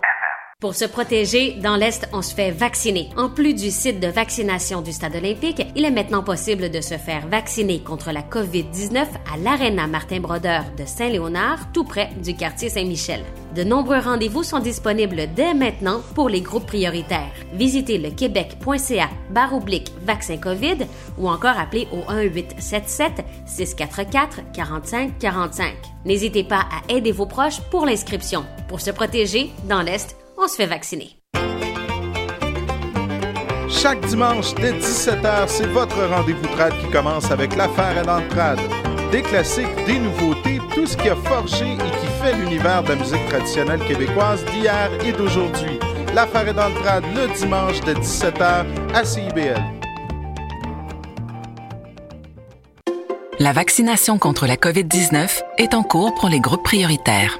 Pour se protéger, dans l'Est, on se fait vacciner. En plus du site de vaccination du Stade olympique, il est maintenant possible de se faire vacciner contre la COVID-19 à l'Arena Martin-Brodeur de Saint-Léonard, tout près du quartier Saint-Michel. De nombreux rendez-vous sont disponibles dès maintenant pour les groupes prioritaires. Visitez le québec.ca barre oblique vaccin COVID ou encore appelez au 1-877 644 45 45. N'hésitez pas à aider vos proches pour l'inscription. Pour se protéger, dans l'Est, on se fait vacciner. Chaque dimanche dès 17h, c'est votre rendez-vous trad qui commence avec l'affaire à l'entrade. Des classiques, des nouveautés, tout ce qui a forgé et qui fait l'univers de la musique traditionnelle québécoise d'hier et d'aujourd'hui. L'affaire est dans le trad le dimanche de 17h à CIBL. La vaccination contre la COVID-19 est en cours pour les groupes prioritaires.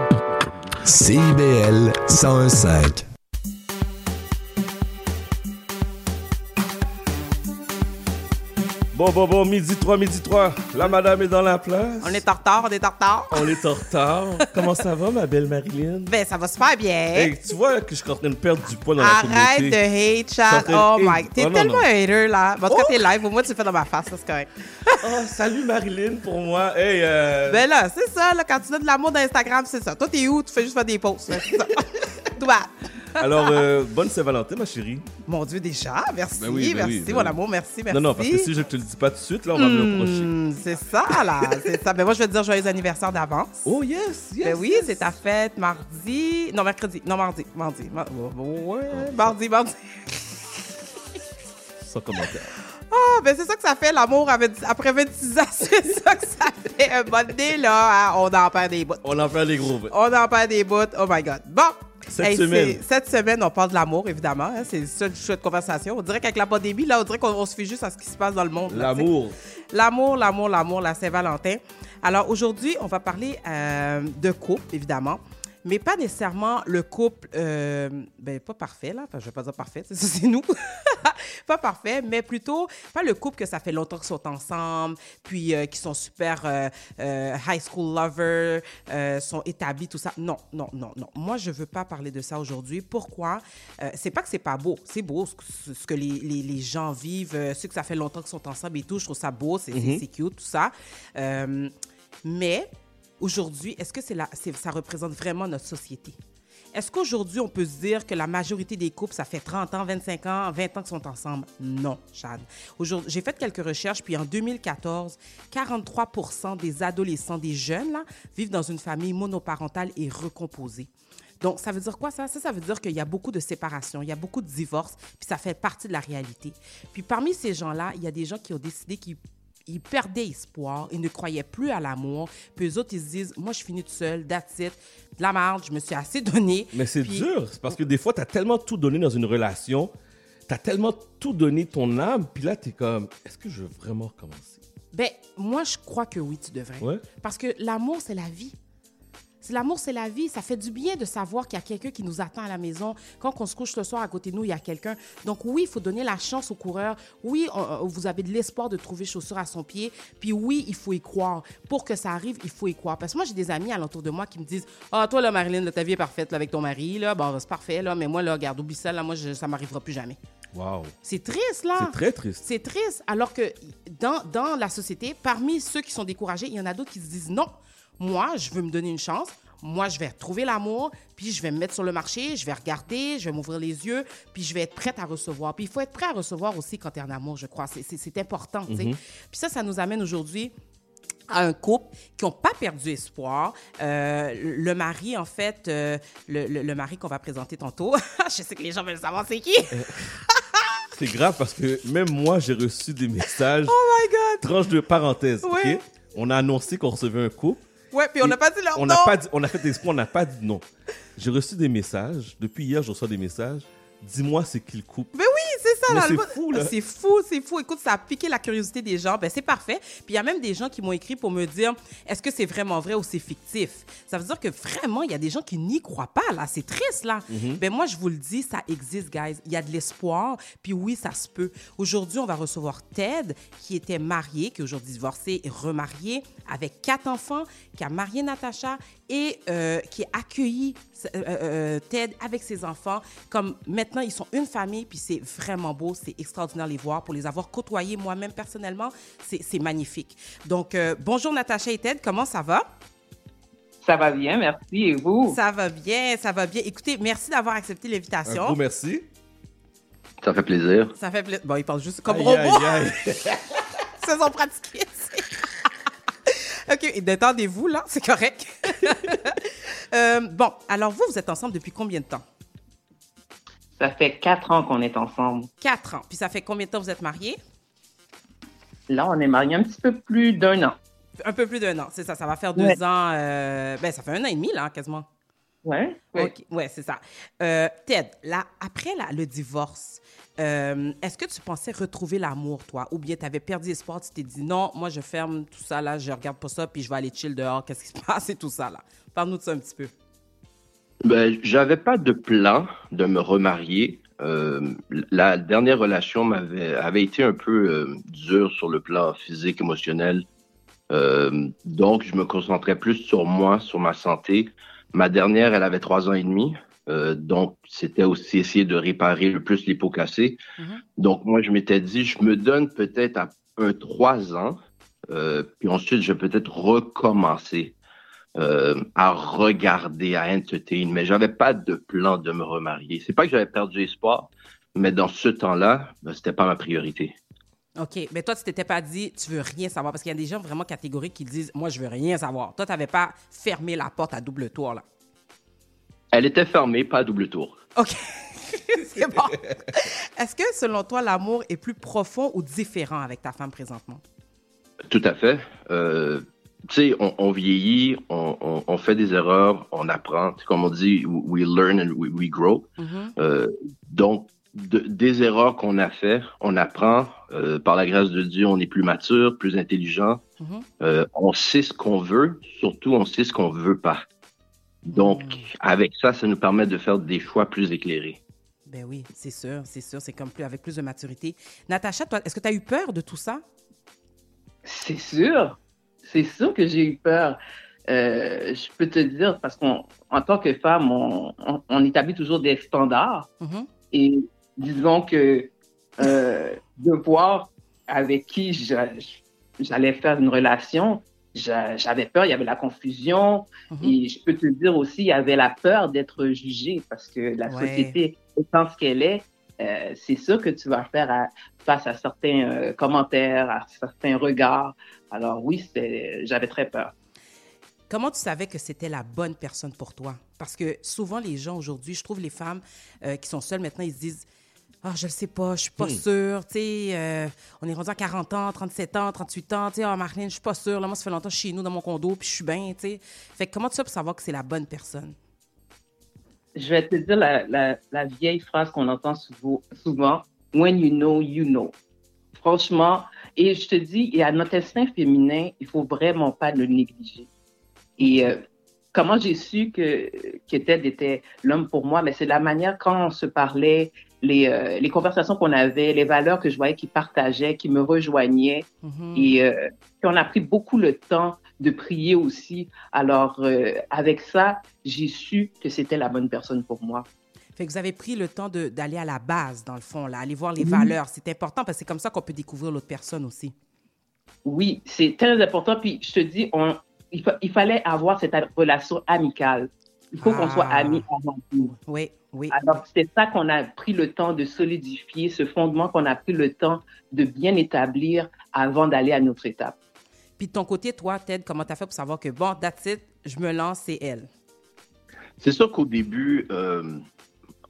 CIBL 1015. Bon, bon, bon, midi 3, midi 3. La madame est dans la place. On est en retard, on est en retard. On est en retard. Comment ça va, ma belle Marilyn? Ben, ça va super bien. Hey, tu vois que je suis en train de perdre du poids dans la communauté. Arrête de hate, chat. Oh my. T'es Oh, tellement hater, là. Bon, en tout cas, t'es live. Au moins, tu le fais dans ma face, ça, c'est correct. Oh, salut Marilyn pour moi. Hey, euh... Ben là, c'est ça, là, quand tu donnes de l'amour d'Instagram, c'est ça. Toi, t'es où? Tu fais juste faire des posts. là, c'est ça. Toi. Alors, euh, bonne Saint-Valentin, ma chérie. Mon Dieu, déjà, merci. Ben oui, ben merci, oui, ben mon oui. amour, merci, merci. Non, non, parce que si je te le dis pas tout de suite, là, on va me le. Hmm, c'est ça, là. c'est ça. Ben, moi, je vais te dire joyeux anniversaire d'avance. Oh, yes, yes. Ben oui, c'est ta fête mardi. Non, mercredi. Non, mardi. Mardi. Mar- ouais, mardi, mardi. Sans commentaire. Ah, ben c'est ça que ça fait, l'amour après 26 ans. C'est ça que ça fait. Un bon là, hein, on en perd des bouts. On en fait des gros. On en perd des bouts. Oh my God. Bon. Cette semaine. Cette semaine, on parle de l'amour, évidemment. hein, c'est ça le choix de conversation. On dirait qu'avec la pandémie, là, on dirait qu'on on se fait juste à ce qui se passe dans le monde. L'amour. L'amour, l'amour, l'amour, la Saint-Valentin. Alors aujourd'hui, on va parler euh, de couple, évidemment, mais pas nécessairement le couple, euh, ben pas parfait, là, enfin, je vais pas dire parfait, c'est nous. pas parfait, mais plutôt pas le couple que ça fait longtemps qu'ils sont ensemble, puis euh, qui sont super euh, euh, high school lovers, sont établis, tout ça. Non, non, non, non. Moi, je veux pas parler de ça aujourd'hui. Pourquoi? C'est pas que c'est pas beau. C'est beau ce que, ce que les, les- les gens vivent, ceux que ça fait longtemps qu'ils sont ensemble et tout. Je trouve ça beau, c'est Mhm. c'est cute, tout ça. Mais aujourd'hui, est-ce que ça représente vraiment notre société? Est-ce qu'aujourd'hui, on peut se dire que la majorité des couples, ça fait 30 ans, 25 ans, 20 ans qu'ils sont ensemble? Non, Chad. J'ai fait quelques recherches, puis en 2014, 43% des adolescents, des jeunes, là, vivent dans une famille monoparentale et recomposée. Donc, ça veut dire quoi ça? Ça, ça veut dire qu'il y a beaucoup de séparations, il y a beaucoup de divorces, puis ça fait partie de la réalité. Puis parmi ces gens-là, il y a des gens qui ont décidé qu'ils ils perdaient espoir, ils ne croyaient plus à l'amour. Puis eux autres, ils se disent, moi, je finis tout seul, that's it, de la merde, je me suis assez donné. Mais c'est Puis- dur, c'est parce que des fois, t'as tellement tout donné dans une relation, t'as tellement tout donné ton âme, puis là, t'es comme, est-ce que je veux vraiment recommencer? Ben, moi, je crois que oui, tu devrais. Ouais. Parce que l'amour, c'est la vie. C'est l'amour, c'est la vie. Ça fait du bien de savoir qu'il y a quelqu'un qui nous attend à la maison. Quand on se couche le soir à côté de nous, il y a quelqu'un. Donc oui, il faut donner la chance au coureur. Oui, on- on- vous avez de l'espoir de trouver chaussure à son pied. Puis oui, il faut y croire. Pour que ça arrive, il faut y croire. Parce que moi, j'ai des amis alentour de moi qui me disent Ah, toi, là, Marilyn, là, ta vie est parfaite là, avec ton mari. Là, bon, c'est parfait, là, mais moi, là, regarde, oublie ça, là, moi, je- ça m'arrivera plus jamais. Wow. C'est triste, là. C'est très triste. C'est triste. Alors que dans, dans la société, parmi ceux qui sont découragés, il y en a d'autres qui se disent non, moi, je veux me donner une chance. Moi, je vais retrouver l'amour, puis je vais me mettre sur le marché, je vais regarder, je vais m'ouvrir les yeux, puis je vais être prête à recevoir. Puis il faut être prêt à recevoir aussi quand tu es en amour, je crois. C'est- important, tu sais. Mhm. Puis ça, ça nous amène aujourd'hui à un couple qui n'ont pas perdu espoir. Euh, le mari, en fait, euh, le, le- le mari qu'on va présenter tantôt, je sais que les gens veulent savoir c'est qui. C'est grave parce que même moi, j'ai reçu des messages. Oh my God! Tranche de parenthèse. OK? On a annoncé qu'on recevait un couple. Ouais, puis on n'a pas dit leur on nom. n'a pas dit- On a fait exprès, on n'a pas dit non. J'ai reçu des messages. Depuis hier, je reçois des messages. dis-moi c'est qui le couple? Ben oui, c'est ça. Mais là, c'est le- fou, là. C'est fou, c'est fou. Écoute, ça a piqué la curiosité des gens. Ben, c'est parfait. Puis il y a même des gens qui m'ont écrit pour me dire est-ce que c'est vraiment vrai ou c'est fictif? Ça veut dire que vraiment, il y a des gens qui n'y croient pas, là. C'est triste, là. Mhm. Ben moi, je vous le dis, ça existe, guys. Il y a de l'espoir. Puis oui, ça se peut. Aujourd'hui, on va recevoir Ted, qui était marié, qui est aujourd'hui divorcé et remarié, avec quatre enfants, qui a marié Natacha et euh, qui a accueilli euh, euh, Ted avec ses enfants. Comme maintenant, ils sont une famille, puis c'est vraiment beau, c'est extraordinaire les voir. Pour les avoir côtoyés moi-même personnellement, c'est magnifique. Donc, euh, bonjour Natacha et Ted, comment ça va? Ça va bien, merci. Et vous? Ça va bien, ça va bien. Écoutez, merci d'avoir accepté Un l'invitation. gros merci. Ça fait plaisir. Ça fait plaisir. Bon, il parle juste comme Aïe, robot. aïe, aïe. Se sont pratiqués. OK, détendez-vous, là, c'est correct. Euh, bon, alors vous, vous êtes ensemble depuis combien de temps? Ça fait quatre ans qu'on est ensemble. Quatre ans. Puis ça fait combien de temps vous êtes mariés? Là, on est mariés un petit peu plus d'un an. Un peu plus d'un an, c'est ça. Ça va faire deux Ouais. ans. euh, ben, ça fait un an et demi, là, quasiment. Ouais. OK, ouais, c'est ça. Euh, Ted, là, après la- le divorce, euh, est-ce que tu pensais retrouver l'amour, toi? Ou bien tu avais perdu espoir, tu t'es dit non, moi, je ferme tout ça, là, je regarde pas ça, puis je vais aller chill dehors, qu'est-ce qui se passe et tout ça, là? Parle-nous de ça un petit peu. Ben, j'avais pas de plan de me remarier. Euh, la dernière relation m'avait avait été un peu euh, dure sur le plan physique, émotionnel. Euh, donc, je me concentrais plus sur moi, sur ma santé. Ma dernière, elle avait trois ans et demi. Euh, donc, c'était aussi essayer de réparer le plus les pots cassés. Donc, moi, je m'étais dit, je me donne peut-être à un trois ans, euh, puis ensuite, je vais peut-être recommencer euh, à regarder, à entertain, mais j'avais pas de plan de me remarier. C'est pas que j'avais perdu espoir, mais dans ce temps-là, ben, c'était pas ma priorité. OK, mais toi, tu t'étais pas dit, tu veux rien savoir, parce qu'il y a des gens vraiment catégoriques qui disent, moi, je veux rien savoir. Toi, tu n'avais pas fermé la porte à double tour, là. Elle était fermée, pas à double tour. OK. C'est bon. Est-ce que, selon toi, l'amour est plus profond ou différent avec ta femme présentement? Tout à fait. Euh, tu sais, on, on vieillit, on, on- on fait des erreurs, on apprend. Comme on dit, we learn and we, we grow. Euh, donc, de- des erreurs qu'on a fait, on apprend. Euh, par la grâce de Dieu, on est plus mature, plus intelligent. Euh, on sait ce qu'on veut, surtout on sait ce qu'on veut pas. Donc, avec ça, ça nous permet de faire des choix plus éclairés. Ben oui, c'est sûr, c'est sûr. C'est comme plus avec plus de maturité. Natacha, toi, est-ce que tu as eu peur de tout ça? C'est sûr. C'est sûr que j'ai eu peur. Euh, je peux te dire, parce qu'en tant que femme, on, on- on établit toujours des standards. Mhm. Et disons que euh, de voir avec qui j'a- j'allais faire une relation, j'a- j'avais peur, il y avait la confusion. Et je peux te dire aussi, il y avait la peur d'être jugée parce que la Ouais. société étant ce qu'elle est, euh, c'est sûr que tu vas faire à- face à certains euh, commentaires, à certains regards. Alors oui, j'avais très peur. Comment tu savais que c'était la bonne personne pour toi? Parce que souvent, les gens aujourd'hui, je trouve les femmes euh, qui sont seules maintenant, ils se disent Ah, je le sais pas, je suis pas Hmm. sûre. Tu sais, euh, on est rendu à 40 ans, 37 ans, 38 ans. Tu sais, ah, Marlène, je suis pas sûre. Là, moi, ça fait longtemps que je suis chez nous dans mon condo, puis je suis bien. Tu sais. Fait que comment tu fais pour savoir que c'est la bonne personne? Je vais te dire la, la- vieille phrase qu'on entend souvent, When you know, you know. Franchement, et je te dis, et à notre instinct féminin, il faut vraiment pas le négliger. Et euh, comment j'ai su que, que Ted était l'homme pour moi, mais c'est la manière quand on se parlait, les, euh, les conversations qu'on avait, les valeurs que je voyais qu'il partageait, qui me rejoignaient. Mhm. Et euh, puis on a pris beaucoup le temps de prier aussi. Alors, euh, avec ça, j'ai su que c'était la bonne personne pour moi. Fait que vous avez pris le temps d'aller à la base, dans le fond, là, aller voir les Oui. valeurs. C'est important parce que c'est comme ça qu'on peut découvrir l'autre personne aussi. Oui, c'est très important. Puis je te dis, on, il, fa- il fallait avoir cette relation amicale. Il faut qu'on soit Ah. amis avant tout. Oui, oui. Alors, c'est ça qu'on a pris le temps de solidifier, ce fondement qu'on a pris le temps de bien établir avant d'aller à notre étape. Puis de ton côté, toi, Ted, comment tu as fait pour savoir que, bon, that's it, je me lance, c'est elle? C'est sûr qu'au début, euh,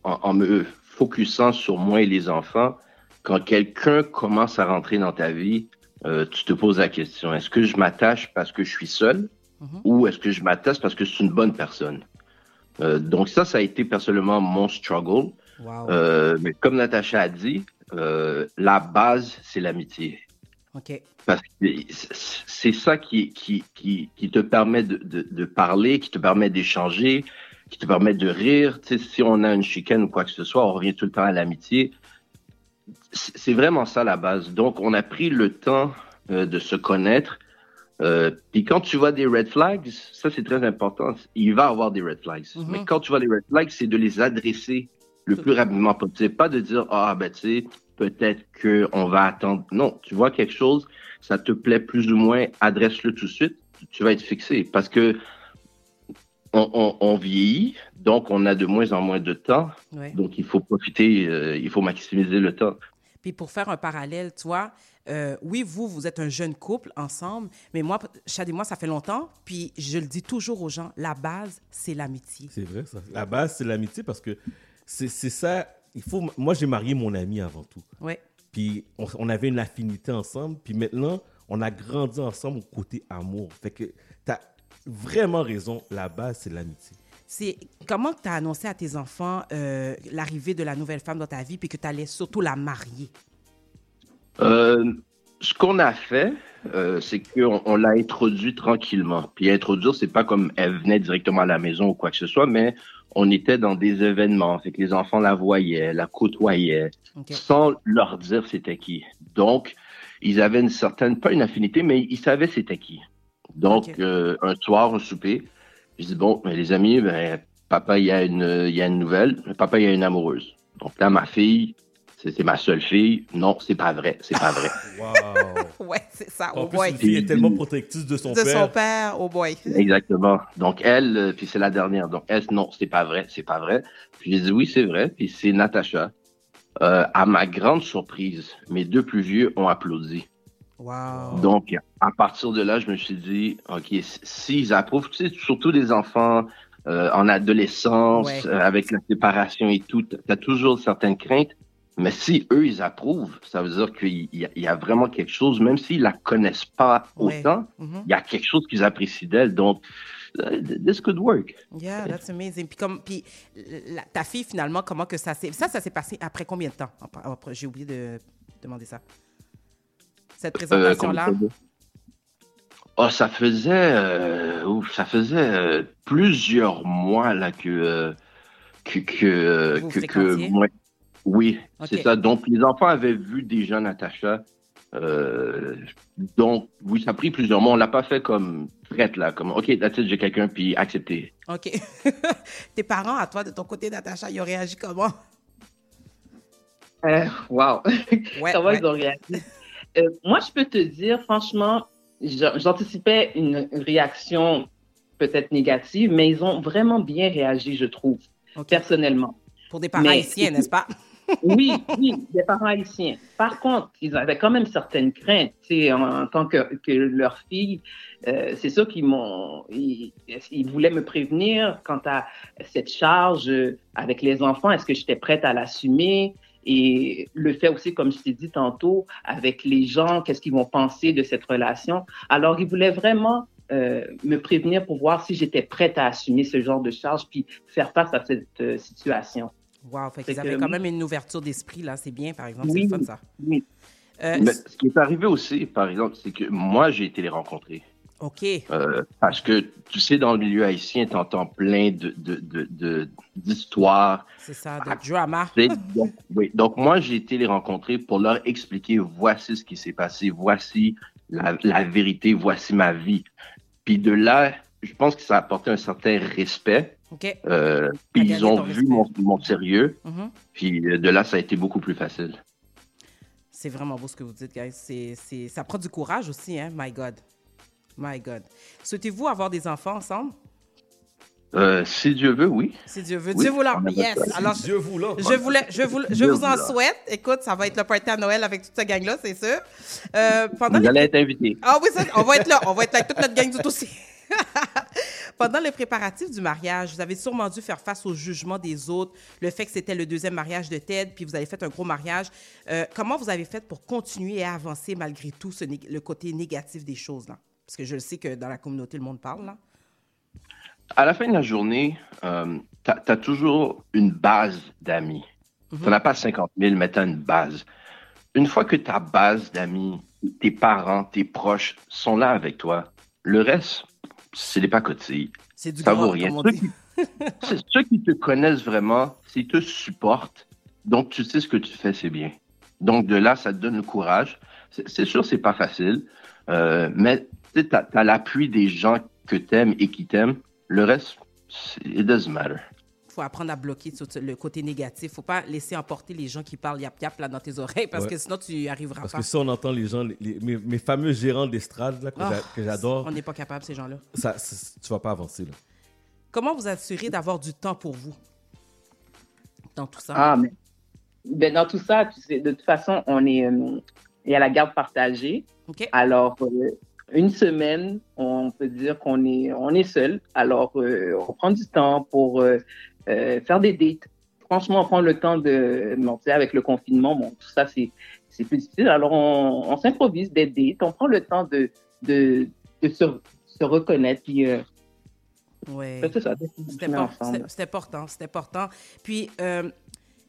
en, en me focusant sur moi et les enfants, quand quelqu'un commence à rentrer dans ta vie, euh, tu te poses la question, est-ce que je m'attache parce que je suis seul ou est-ce que je m'attache parce que c'est une bonne personne? Euh, donc ça, ça a été personnellement mon struggle. Wow. Euh, mais comme Natacha a dit, euh, la base, c'est l'amitié. OK. Parce que c'est ça qui, qui, qui, qui te permet de, de, de parler, qui te permet d'échanger, qui te permet de rire. Tu sais, si on a une chicane ou quoi que ce soit, on revient tout le temps à l'amitié. C'est vraiment ça la base. Donc, on a pris le temps de se connaître. Euh, Puis quand tu vois des red flags, ça c'est très important. Il va y avoir des red flags. Mhm. Mais quand tu vois les red flags, c'est de les adresser le plus rapidement possible. Pas de dire, ah, ben, tu sais, peut-être qu'on va attendre. Non, tu vois quelque chose, ça te plaît plus ou moins, adresse-le tout de suite, tu vas être fixé. Parce que on, on- on vieillit, donc on a de moins en moins de temps. Ouais. Donc il faut profiter, euh, il faut maximiser le temps. Puis pour faire un parallèle, tu vois, euh, oui, vous, vous êtes un jeune couple ensemble, mais moi, Chad et moi, ça fait longtemps, puis je le dis toujours aux gens, la base, c'est l'amitié. C'est vrai, ça. La base, c'est l'amitié parce que c'est ça. Il faut, moi, j'ai marié mon ami avant tout. Ouais. Puis on, on avait une affinité ensemble. Puis maintenant, on a grandi ensemble au côté amour. Fait que tu as vraiment raison. La base, c'est l'amitié. C'est comment tu as annoncé à tes enfants euh, l'arrivée de la nouvelle femme dans ta vie, puis que tu allais surtout la marier? Euh, ce qu'on a fait, euh, c'est qu'on on l'a introduit tranquillement. Puis introduire, c'est pas comme elle venait directement à la maison ou quoi que ce soit, mais on était dans des événements. Fait que les enfants la voyaient, la côtoyaient, sans leur dire c'était qui. Donc, ils avaient une certaine, pas une affinité, mais ils savaient c'était qui. Donc, euh, un soir, un souper, je dis, bon, les amis, ben, papa, il y, a une, il y a une nouvelle. Papa, il y a une amoureuse. Donc là, ma fille, c'est ma seule fille. Non, c'est pas vrai. C'est pas vrai. Wow. ouais, c'est ça, En oh plus, boy. une fille est tellement protectrice de son de père. son père, oh boy. Exactement. Donc elle, euh, puis c'est la dernière. Donc elle, non, c'est pas vrai, c'est pas vrai. Puis j'ai dit oui, c'est vrai. Puis c'est Natacha. Euh, à ma grande surprise, mes deux plus vieux ont applaudi. Wow. Donc à partir de là, je me suis dit, ok, s'ils approuvent, tu sais, surtout des enfants euh, en adolescence, Ouais. euh, avec la séparation et tout, t'as toujours certaines craintes. Mais si eux, ils approuvent, ça veut dire qu'il y, a- il y a vraiment quelque chose, même s'ils la connaissent pas autant, Mhm. il y a quelque chose qu'ils apprécient d'elle. Donc, euh, this could work. Yeah, that's amazing. Puis, comme, puis la- ta fille, finalement, comment que ça s'est... Ça, ça s'est passé après combien de temps? J'ai oublié de demander ça. Cette Euh, présentation-là? veut? Oh, ça faisait, euh, ça faisait euh, plusieurs mois là que euh, que que euh, Vous que, moi- oui, c'est ça. Donc les enfants avaient vu déjà Natacha. Euh, donc oui, ça a pris plusieurs mois. On l'a pas fait comme prête là, comme ok, that's it, j'ai quelqu'un puis accepté. OK. Tes parents, à toi, de ton côté, Natacha, ils ont réagi comment? Euh, wow. Ouais, Comment ouais. ils ont réagi? Euh, moi, je peux te dire, franchement, j'a- j'anticipais une réaction peut-être négative, mais ils ont vraiment bien réagi, je trouve, personnellement. Pour des parents Mais- haïtiens, n'est-ce pas? Oui, oui, des parents haïtiens. Par contre, ils avaient quand même certaines craintes, tu en, en tant que, que leur fille. euh, c'est sûr qu'ils m'ont, ils, ils voulaient me prévenir quant à cette charge euh, avec les enfants. Est-ce que j'étais prête à l'assumer? Et le fait aussi, comme je t'ai dit tantôt, avec les gens, qu'est-ce qu'ils vont penser de cette relation? Alors, ils voulaient vraiment euh, me prévenir pour voir si j'étais prête à assumer ce genre de charge puis faire face à cette euh, situation. Wow, fait qu'ils avaient quand même une ouverture d'esprit, là. C'est bien, par exemple. Oui, c'est le fun, ça. Oui. Euh, Mais ce qui est arrivé aussi, par exemple, c'est que moi j'ai été les rencontrer. OK. Euh, parce que tu sais, dans le milieu haïtien, tu entends plein de, de, de, de- d'histoires. C'est ça, de drama. Tu sais, donc, oui. donc moi, j'ai été les rencontrer pour leur expliquer voici ce qui s'est passé, voici la, la vérité, voici ma vie. Puis de là, je pense que ça a apporté un certain respect. OK. Euh, puis T'as ils ont vu mon, mon sérieux. Mhm. Puis euh, de là, ça a été beaucoup plus facile. C'est vraiment beau ce que vous dites, guys. C'est, c'est... Ça prend du courage aussi, hein? My God. My God. Souhaitez-vous avoir des enfants ensemble? Euh, si Dieu veut, oui. Si Dieu veut. Oui, Dieu voulant. Yes. Alors, Dieu voulant. Je, voulais, je, voulais- je Dieu vous en voulant. souhaite. Écoute, ça va être le party à Noël avec toute cette gang-là, c'est sûr. Euh, pendant Vous les- allez être invité. Ah oui, ça, on va être là. On va être là avec toute notre gang du aussi. Pendant les préparatifs du mariage, vous avez sûrement dû faire face au jugement des autres, le fait que c'était le deuxième mariage de Ted, puis vous avez fait un gros mariage. Euh, comment vous avez fait pour continuer à avancer malgré tout ce le côté négatif des choses là? Parce que je le sais que dans la communauté, le monde parle là. À la fin de la journée, euh, tu as, toujours une base d'amis. Tu n'en as pas 50 000, mais tu as une base. Une fois que ta base d'amis, tes parents, tes proches sont là avec toi, le reste, c'est des pacotilles. C'est du Ça vaut rien. Ceux qui, c'est ceux qui te connaissent vraiment, s'ils te supportent, donc tu sais ce que tu fais, c'est bien. Donc de là, ça te donne le courage. C'est sûr, c'est pas facile, euh, mais tu as, l'appui des gens que t'aimes et qui t'aiment. Le reste, it doesn't matter. Faut apprendre à bloquer sur le côté négatif. faut pas laisser emporter les gens qui parlent yap-yap là dans tes oreilles parce Ouais. que sinon tu n'y arriveras Parce pas. que si on entend les gens, les- les- mes, mes fameux gérants d'estrade là, que j'a- que j'adore, On n'est pas capable, ces gens-là. ça, tu vas pas avancer. Là. Comment vous assurer d'avoir du temps pour vous dans tout ça? Ah, mais ben, dans tout ça, tu sais, de toute façon, on est, euh, il y a la garde partagée. Alors, euh, une semaine, on peut dire qu'on est, on est seul. Alors, euh, on prend du temps pour euh, euh, faire des dates. Franchement, on prend le temps de, bon, avec le confinement, bon, tout ça, c'est, c'est plus difficile. Alors, on, on s'improvise des dates. On prend le temps de, de, de se, se reconnaître. Puis, euh, Ouais. ça, c'est important, c'est important. Puis, euh,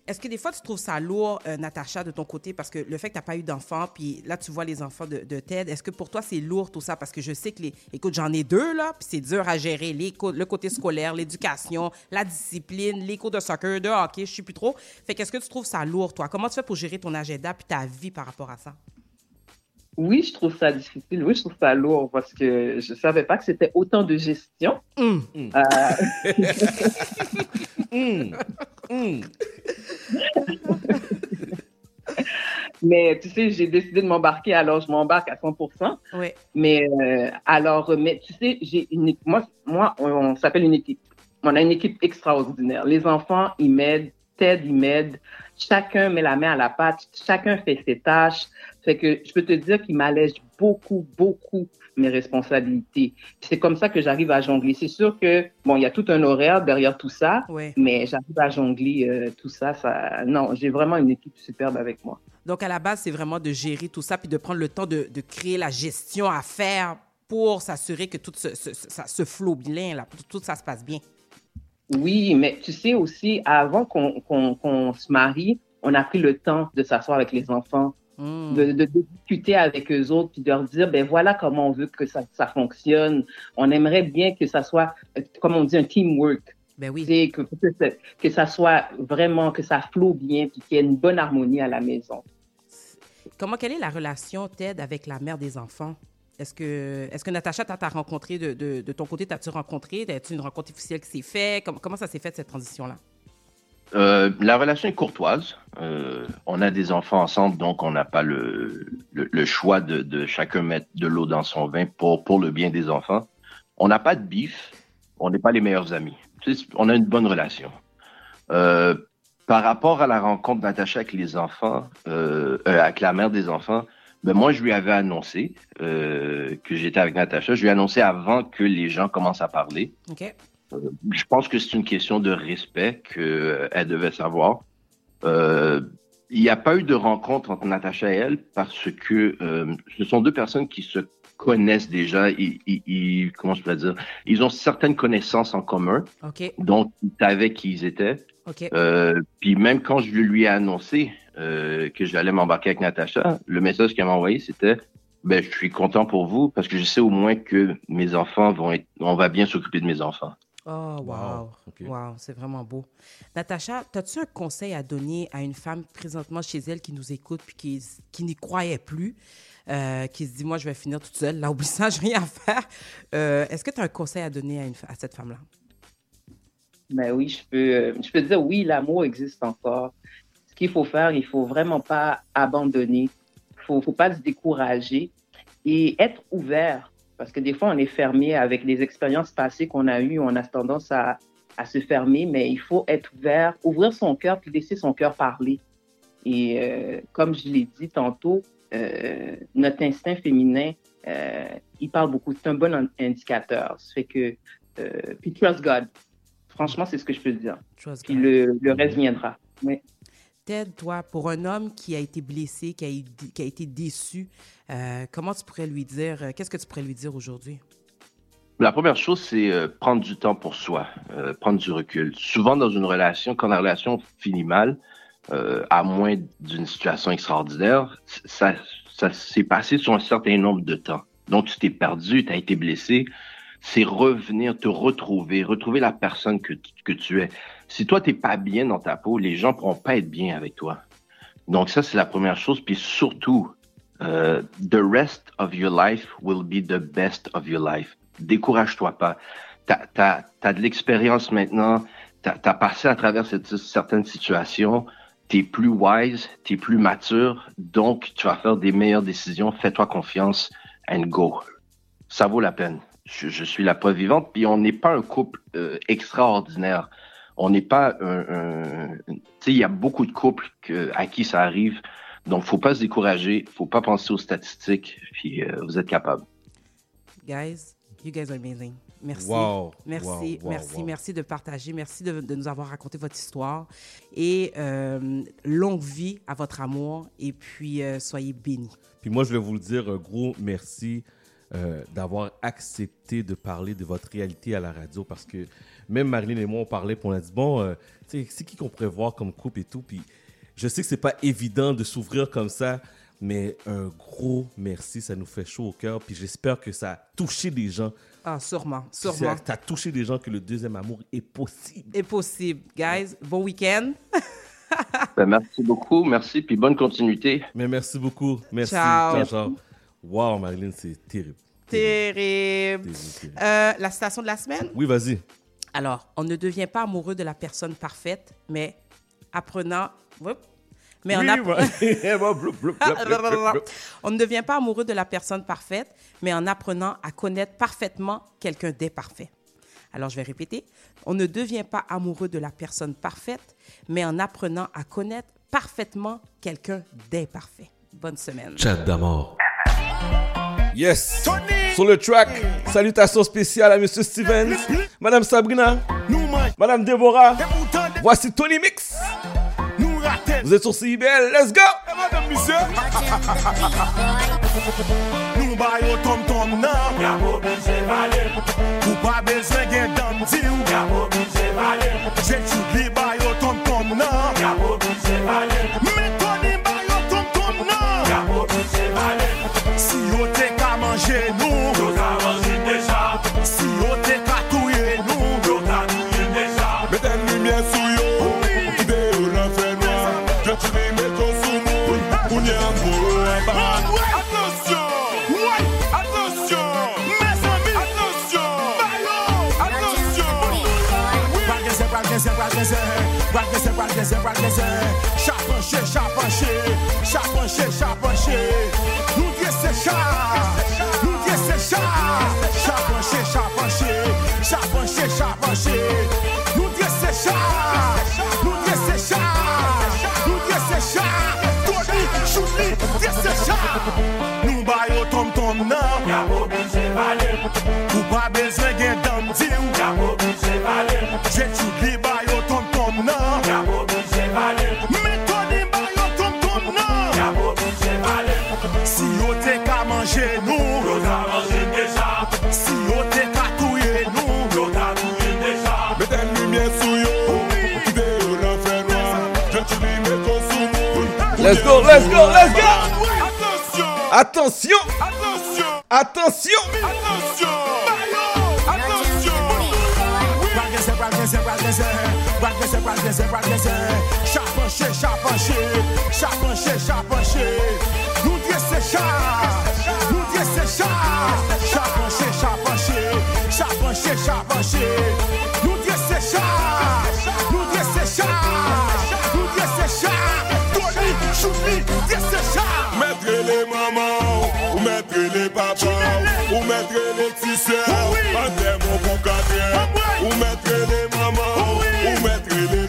est-ce que des fois, tu trouves ça lourd, euh, Natacha, de ton côté, parce que le fait que tu n'as pas eu d'enfants, puis là, tu vois les enfants de, de Ted, est-ce que pour toi, c'est lourd tout ça? Parce que je sais que, les... écoute, j'en ai deux, là, puis c'est dur à gérer. Les le côté scolaire, l'éducation, la discipline, les cours de soccer, de hockey, je sais plus trop. Fait qu'est-ce que tu trouves ça lourd, toi? Comment tu fais pour gérer ton agenda puis ta vie par rapport à ça? Oui, je trouve ça difficile. Oui, je trouve ça lourd parce que je savais pas que c'était autant de gestion. Hum. Euh, Mais tu sais, j'ai décidé de m'embarquer, alors je m'embarque à 100%. Oui. Mais euh, alors, mais tu sais, j'ai une équipe- moi, moi, on, on s'appelle une équipe. On a une équipe extraordinaire. Les enfants, ils m'aident. Ted, il m'aide. Chacun met la main à la pâte. Chacun fait ses tâches. Fait que je peux te dire qu'il m'allège beaucoup, beaucoup mes responsabilités. C'est comme ça que j'arrive à jongler. C'est sûr que, bon, il y a tout un horaire derrière tout ça, Ouais. mais j'arrive à jongler euh, tout ça, ça. Non, j'ai vraiment une équipe superbe avec moi. Donc, à la base, c'est vraiment de gérer tout ça puis de prendre le temps de, de créer la gestion à faire pour s'assurer que tout se, se, ça se flow bien, là, tout, tout ça se passe bien. Oui, mais tu sais aussi, avant qu'on se marie, on a pris le temps de s'asseoir avec les enfants, Mm. de, de- de discuter avec eux autres, puis de leur dire, ben voilà comment on veut que ça, ça fonctionne. On aimerait bien que ça soit, comme on dit, un teamwork. Ben oui. Que, que, ça- que ça soit vraiment, que ça floue bien, puis qu'il y ait une bonne harmonie à la maison. Comment, quelle est la relation, Ted, avec la mère des enfants? Est-ce que, est-ce que Natacha, t'as rencontré de, de, ton côté, t'as-tu rencontré? As-tu une rencontre officielle qui s'est faite? Comment, ça s'est fait, cette transition-là? Euh, la relation est courtoise. Euh, on a des enfants ensemble, donc on n'a pas le, le, choix de, de chacun mettre de l'eau dans son vin pour, pour le bien des enfants. On n'a pas de bif. On n'est pas les meilleurs amis. On a une bonne relation. Euh, par rapport à la rencontre d'Natacha avec les enfants, avec la mère des enfants, ben moi, je lui avais annoncé euh, que j'étais avec Natacha. Je lui ai annoncé avant que les gens commencent à parler. OK. Euh, je pense que c'est une question de respect qu'elle devait savoir. Euh, il n'y a pas eu de rencontre entre Natacha et elle parce que euh, ce sont deux personnes qui se connaissent déjà. Ils, ils- ils- comment je peux dire? Ils ont certaines connaissances en commun, OK. donc ils savaient qui ils étaient. OK. Euh, puis même quand je lui ai annoncé euh, que j'allais m'embarquer avec Natacha, le message qu'elle m'a envoyé, c'était ben, je suis content pour vous parce que je sais au moins que mes enfants vont être, on va bien s'occuper de mes enfants. Oh, wow. Wow, c'est vraiment beau. Natacha, as-tu un conseil à donner à une femme présentement chez elle qui nous écoute puis qui, qui n'y croyait plus, euh, qui se dit, moi, je vais finir toute seule, là, oublie ça, j'ai rien à faire? Euh, Est-ce que tu as un conseil à donner à, une, à cette femme-là? Ben oui, je peux, je peux dire oui, l'amour existe encore. Ce qu'il faut faire, il faut vraiment pas abandonner. Il faut, faut pas se décourager et être ouvert. Parce que des fois, on est fermé avec les expériences passées qu'on a eues. On a tendance à, à se fermer, mais il faut être ouvert, ouvrir son cœur puis laisser son cœur parler. Et euh, comme je l'ai dit tantôt, euh, notre instinct féminin, euh, il parle beaucoup. C'est un bon in- indicateur. Ça fait que, puis trust God. Franchement, c'est ce que je peux te dire. Trust Puis God. le, le reste viendra. Oui. Ted, toi, pour un homme qui a été blessé, qui a, été déçu, euh, comment tu pourrais lui dire, euh, qu'est-ce que tu pourrais lui dire aujourd'hui? La première chose, c'est euh, prendre du temps pour soi, prendre du recul. Souvent, dans une relation, quand la relation finit mal, à moins d'une situation extraordinaire, ça, s'est passé sur un certain nombre de temps. Donc, tu t'es perdu, tu as été blessé. C'est revenir, te retrouver, retrouver la personne que tu es. Si toi, t'es pas bien dans ta peau, les gens pourront pas être bien avec toi. Donc, ça, c'est la première chose. Puis surtout, euh, the rest of your life will be the best of your life. Décourage-toi pas. T'as as, de l'expérience maintenant. T'as as passé à travers certaines situations. T'es plus wise, t'es plus mature. Donc, tu vas faire des meilleures décisions. Fais-toi confiance and go. Ça vaut la peine. Je, je suis la preuve vivante. Puis on n'est pas un couple euh, extraordinaire. On n'est pas un... un- tu sais, il y a beaucoup de couples que, à qui ça arrive. Donc, faut pas se décourager. Faut pas penser aux statistiques. Puis euh, vous êtes capable. Guys, you guys are amazing. Merci. Wow, Merci, wow, wow, merci, wow. merci de partager. Merci de, de nous avoir raconté votre histoire. Et euh, longue vie à votre amour. Et puis, euh, soyez bénis. Puis moi, je vais vous le dire, un gros merci euh, d'avoir accepté de parler de votre réalité à la radio parce que même Marilyn et moi, on parlait, puis on a dit, bon, euh, tu sais, c'est qui qu'on pourrait voir comme couple et tout. Puis je sais que c'est pas évident de s'ouvrir comme ça, mais un gros merci, ça nous fait chaud au cœur. Puis j'espère que ça a touché des gens. Ah, sûrement, sûrement. Ça a touché des gens que le deuxième amour est possible. Est possible. Guys, bon week-end. Ben, merci beaucoup. Merci. Puis bonne continuité. Mais merci beaucoup. Merci. Ciao. Ciao, ciao. Wow, Marilyn, c'est terrible. Terrible. Terrible, terrible. Euh, la citation de la semaine? Oui, vas-y. Alors, on ne devient pas amoureux de la personne parfaite, mais apprenant. Oups. Mais Oui, en app- on ne devient pas amoureux de la personne parfaite, mais en apprenant à connaître parfaitement quelqu'un d'imparfait. Alors, je vais répéter. On ne devient pas amoureux de la personne parfaite, mais en apprenant à connaître parfaitement quelqu'un d'imparfait. Bonne semaine. Chat d'amour. Yes. Sur le track, salutations spéciales à Monsieur Stevens, Madame Sabrina, Madame Deborah. Voici Tony Mix. Vous êtes sur CIBL, let's go. Tom tom nan. Ou dam vale Je chapanche, chapanche, chapanche Nou diye se cha, nou diye se cha Chapanche, chapanche, chapanche, chapanche Nou diye se cha, nou diye se cha Nou diye se cha, toni, chouni, diye se cha Nou bayo tom tom nan, ya obije vale Let's go, let's go. Attention Attention. Attention Attention. Chapanche Nou diye se chat choumi, diye se chan Mètre le maman, ou mètre le papa Ou mètre le tisè, an tem ou pou kate Ou mètre le maman, ou mètre le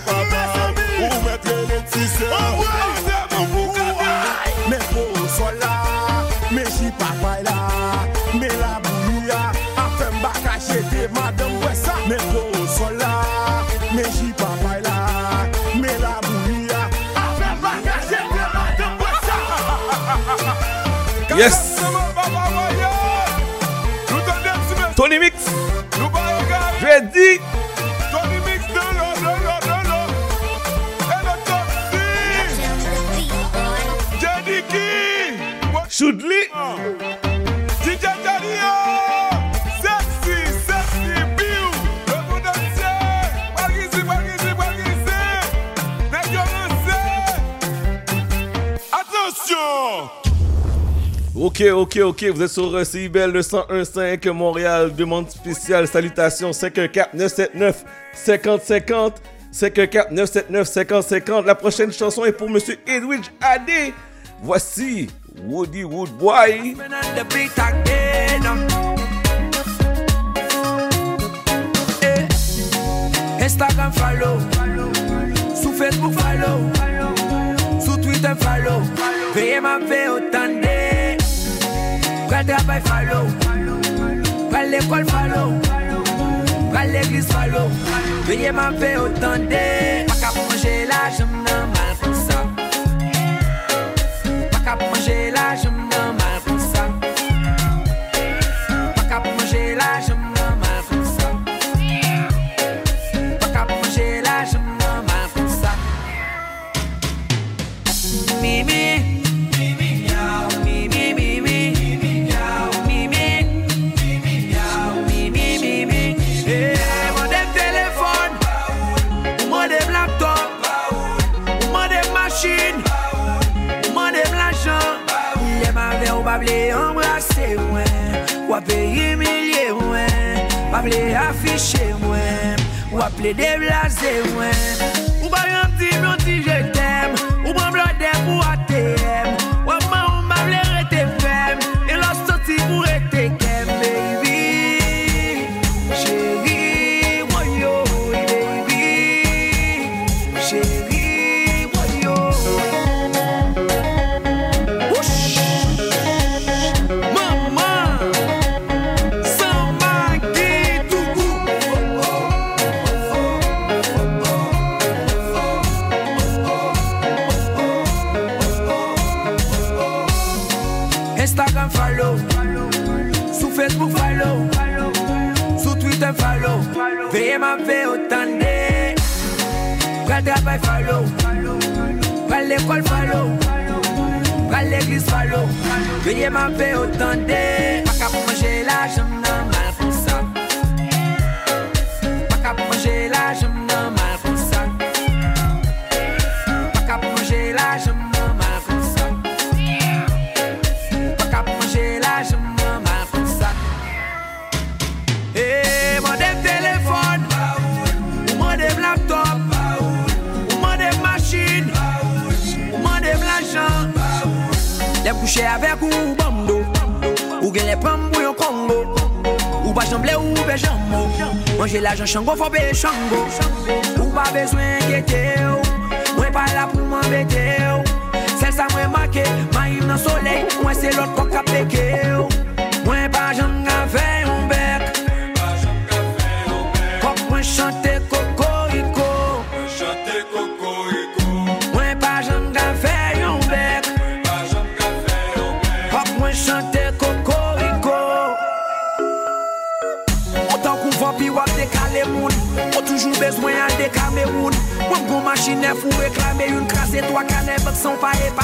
Yes. Ok, ok, ok, vous êtes sur CIBL le 101.5 Montréal, demande spéciale, salutations 514-979-5050, 514-979-5050. La prochaine chanson est pour Monsieur Edwidge Adé. Voici Woody Woodboy. Instagram follow, sous Facebook follow, sous Twitter follow. Veuillez autant de. Pral travail follow, pral l'école follow, pral l'église follow. Veuillez m'enlever autant de. Pas qu'à manger là, je me mal pour ça. Pas qu'à Pable embrase mwen, waple yimilye mwen, pable afiche mwen, waple deblase mwen. Ou bayan ti blon ti je tem, ou ban blon dem ou at. Veye man pe o tande Paka pou manje la jom nan mal pou sa. Paka pou manje la jom nan mal pou sa. Paka pou manje la jom nan mal pou sa. Paka pou manje la jom nan mal pou sa. Eh, e, mandem telefon. Ou mandem laptop. Ou mandem masjin Ou mandem lajan. Dem kouche avek ou le pam ou yon kongo. Ou pa jamble ou pe jambo. Mwen jè la jan chango fò pe chango. Ou pa bezwen kete ou Mwen pa la pou mwen bete ou Sel sa mwen make, ma im nan soley. Mwen se lot kok apeke ou Mwen pa janga epa, epa.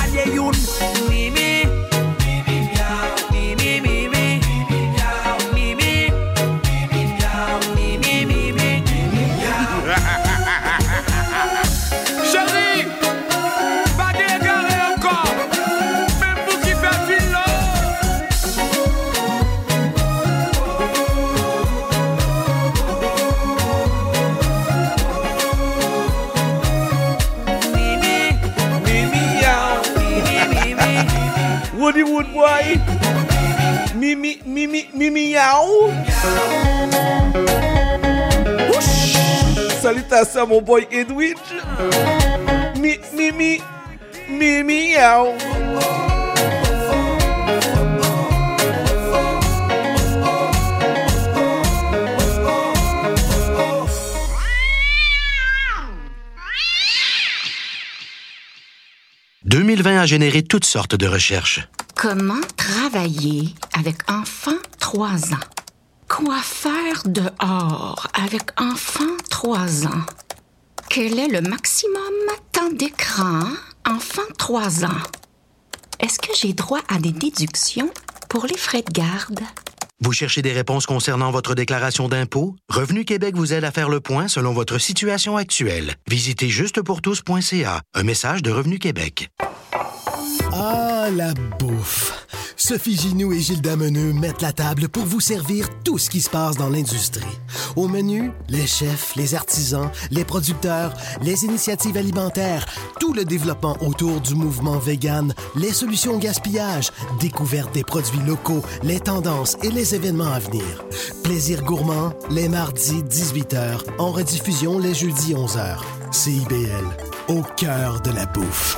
À mon boy Edwidge. Mi, Mimi, Mimi Yao. « 2020 a généré toutes sortes de recherches. Comment travailler avec enfant 3 ans? Quoi faire dehors avec enfant 3 ans? Quel est le maximum temps d'écran enfant 3 ans? est-ce que j'ai droit à des déductions pour les frais de garde? Vous cherchez des réponses concernant votre déclaration d'impôt? Revenu Québec vous aide à faire le point selon votre situation actuelle. Visitez justepourtous.ca. Un message de Revenu Québec. Ah, la bouffe! Sophie Ginou et Gilles Dameneux mettent la table pour vous servir tout ce qui se passe dans l'industrie. Au menu, les chefs, les artisans, les producteurs, les initiatives alimentaires, tout le développement autour du mouvement vegan, les solutions gaspillage, découverte des produits locaux, les tendances et les événements à venir. Plaisir gourmand, les mardis 18h, en rediffusion les jeudis 11h. CIBL, au cœur de la bouffe.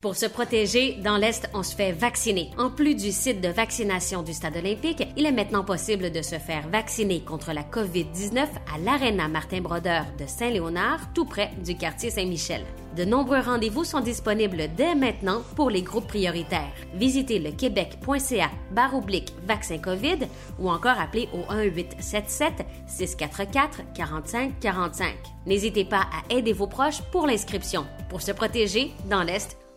Pour se protéger, dans l'Est, on se fait vacciner. En plus du site de vaccination du Stade olympique, il est maintenant possible de se faire vacciner contre la COVID-19 à l'Arena Martin-Brodeur de Saint-Léonard, tout près du quartier Saint-Michel. De nombreux rendez-vous sont disponibles dès maintenant pour les groupes prioritaires. Visitez le québec.ca barre oblique vaccin COVID ou encore appelez au 1-877-644-4545. N'hésitez pas à aider vos proches pour l'inscription. Pour se protéger, dans l'Est,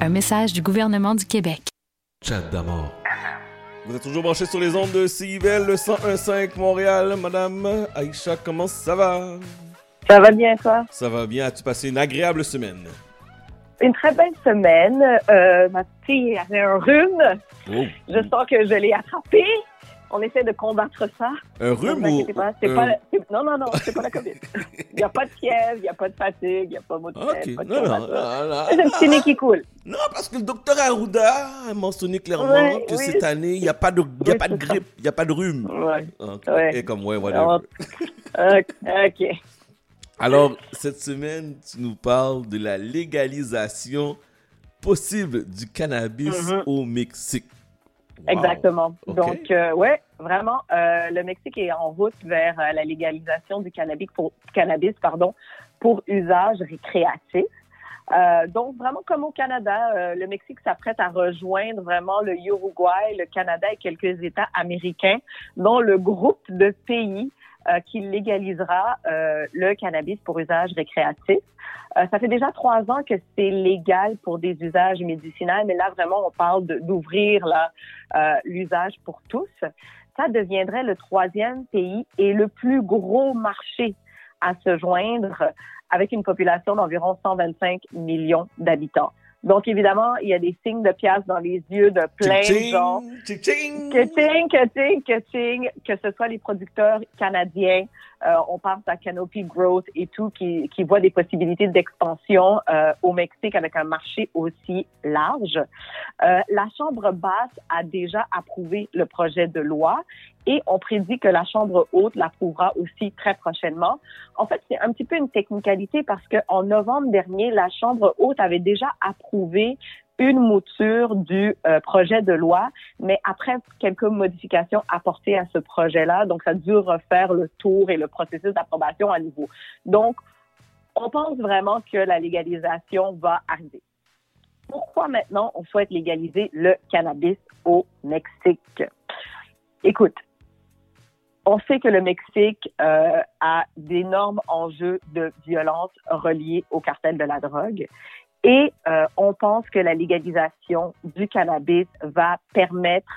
Un message du gouvernement du Québec. Chat d'amour. Vous êtes toujours branchés sur les ondes de CIBEL, le 101.5 Montréal. Madame Aïcha, comment ça va? Ça va bien, toi? Ça va bien. As-tu passé une agréable semaine? Une très belle semaine. Euh, ma fille avait un rhume. Oh. Je sens que je l'ai attrapé. On essaie de combattre ça. Un rhume vous ou... pas, un- pas la- Non, non, non, c'est pas la COVID. Il n'y a pas de fièvre, il n'y a pas de fatigue, il n'y a pas de mot de tête, pas de non, non, non. C'est un petit nez qui coule. Non, parce que le docteur Arruda a mentionné clairement Ouais, que oui. cette année, il n'y a pas de, y a Oui, pas de grippe, il n'y a pas de rhume. Ouais. Ok, Ouais. Et comme, ouais, Alors, whatever. ok. Alors, cette semaine, tu nous parles de la légalisation possible du cannabis Mhm. au Mexique. Wow. Exactement. Donc, euh, ouais, vraiment, euh, le Mexique est en route vers euh, la légalisation du cannabis pour, usage récréatif. Euh, donc, vraiment comme au Canada, le Mexique s'apprête à rejoindre vraiment le Uruguay, le Canada et quelques États américains, dont le groupe de pays qui légalisera le cannabis pour usage récréatif. Ça fait déjà trois ans que c'est légal pour des usages médicinaux, mais là vraiment on parle d'ouvrir l'usage pour tous. Ça deviendrait le troisième pays et le plus gros marché à se joindre avec une population d'environ 125 millions d'habitants. Donc, évidemment, il y a des signes de pièces dans les yeux de plein de gens. tching. Que-ting, que-ting, que-ting, que ce soit les producteurs canadiens, euh, on pense à Canopy Growth et tout, qui, qui voient des possibilités d'expansion euh, au Mexique avec un marché aussi large. Euh, la Chambre basse a déjà approuvé le projet de loi et on prédit que la Chambre haute l'approuvera aussi très prochainement. En fait, c'est un petit peu une technicalité parce qu'en novembre dernier, la Chambre haute avait déjà approuvé une mouture du euh, projet de loi, mais après quelques modifications apportées à ce projet-là, donc ça a dû refaire le tour et le processus d'approbation à nouveau. Donc, on pense vraiment que la légalisation va arriver. Pourquoi maintenant on souhaite légaliser le cannabis au Mexique? Écoute, on sait que le Mexique euh, a d'énormes enjeux de violence reliés au cartel de la drogue. Et euh, on pense que la légalisation du cannabis va permettre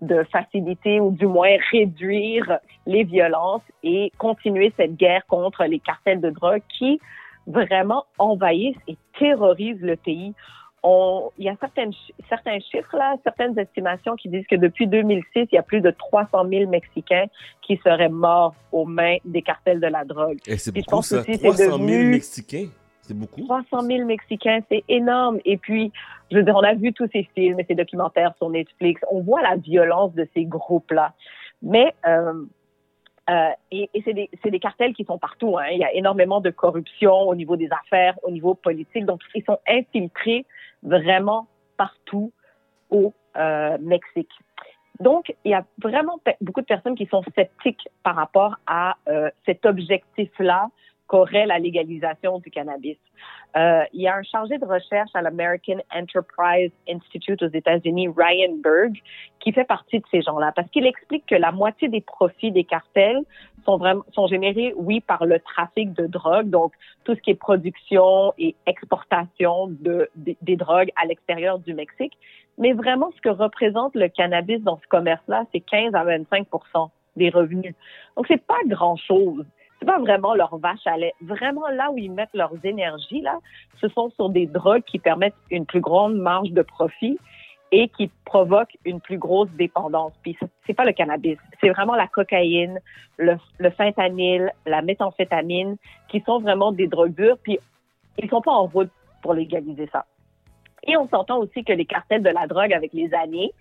de faciliter ou du moins réduire les violences et continuer cette guerre contre les cartels de drogue qui vraiment envahissent et terrorisent le pays. on, il y a certaines, certains chiffres là, certaines estimations qui disent que depuis 2006, il y a plus de 300 000 Mexicains qui seraient morts aux mains des cartels de la drogue. Et c'est beaucoup ça. aussi, c'est 300 000 devenu- Mexicains? C'est beaucoup. 300 000 Mexicains, c'est énorme. Et puis, je veux dire, on a vu tous ces films et ces documentaires sur Netflix. On voit la violence de ces groupes-là. Mais, euh, euh, et, c'est des, cartels qui sont partout. Hein. Il y a énormément de corruption au niveau des affaires, au niveau politique. Donc, ils sont infiltrés vraiment partout au euh, Mexique. Donc, il y a vraiment beaucoup de personnes qui sont sceptiques par rapport à cet objectif-là qu'aurait la légalisation du cannabis. Euh, il y a un chargé de recherche à l'American Enterprise Institute aux États-Unis, Ryan Berg, qui fait partie de ces gens-là, parce qu'il explique que la moitié des profits des cartels sont vraiment sont générés, oui, par le trafic de drogue, donc tout ce qui est production et exportation de, des- drogues à l'extérieur du Mexique, mais vraiment ce que représente le cannabis dans ce commerce-là, c'est 15 à 25% des revenus. Donc c'est pas grand-chose c'est pas vraiment leur vache à lait. Vraiment, là où ils mettent leurs énergies, là, ce sont sur des drogues qui permettent une plus grande marge de profit et qui provoquent une plus grosse dépendance. Puis c'est pas le cannabis, c'est vraiment la cocaïne, le, le fentanyl, la méthamphétamine, qui sont vraiment des drogues dures. Puis ils sont pas en route pour légaliser ça. Et on s'entend aussi que les cartels de la drogue, avec les années,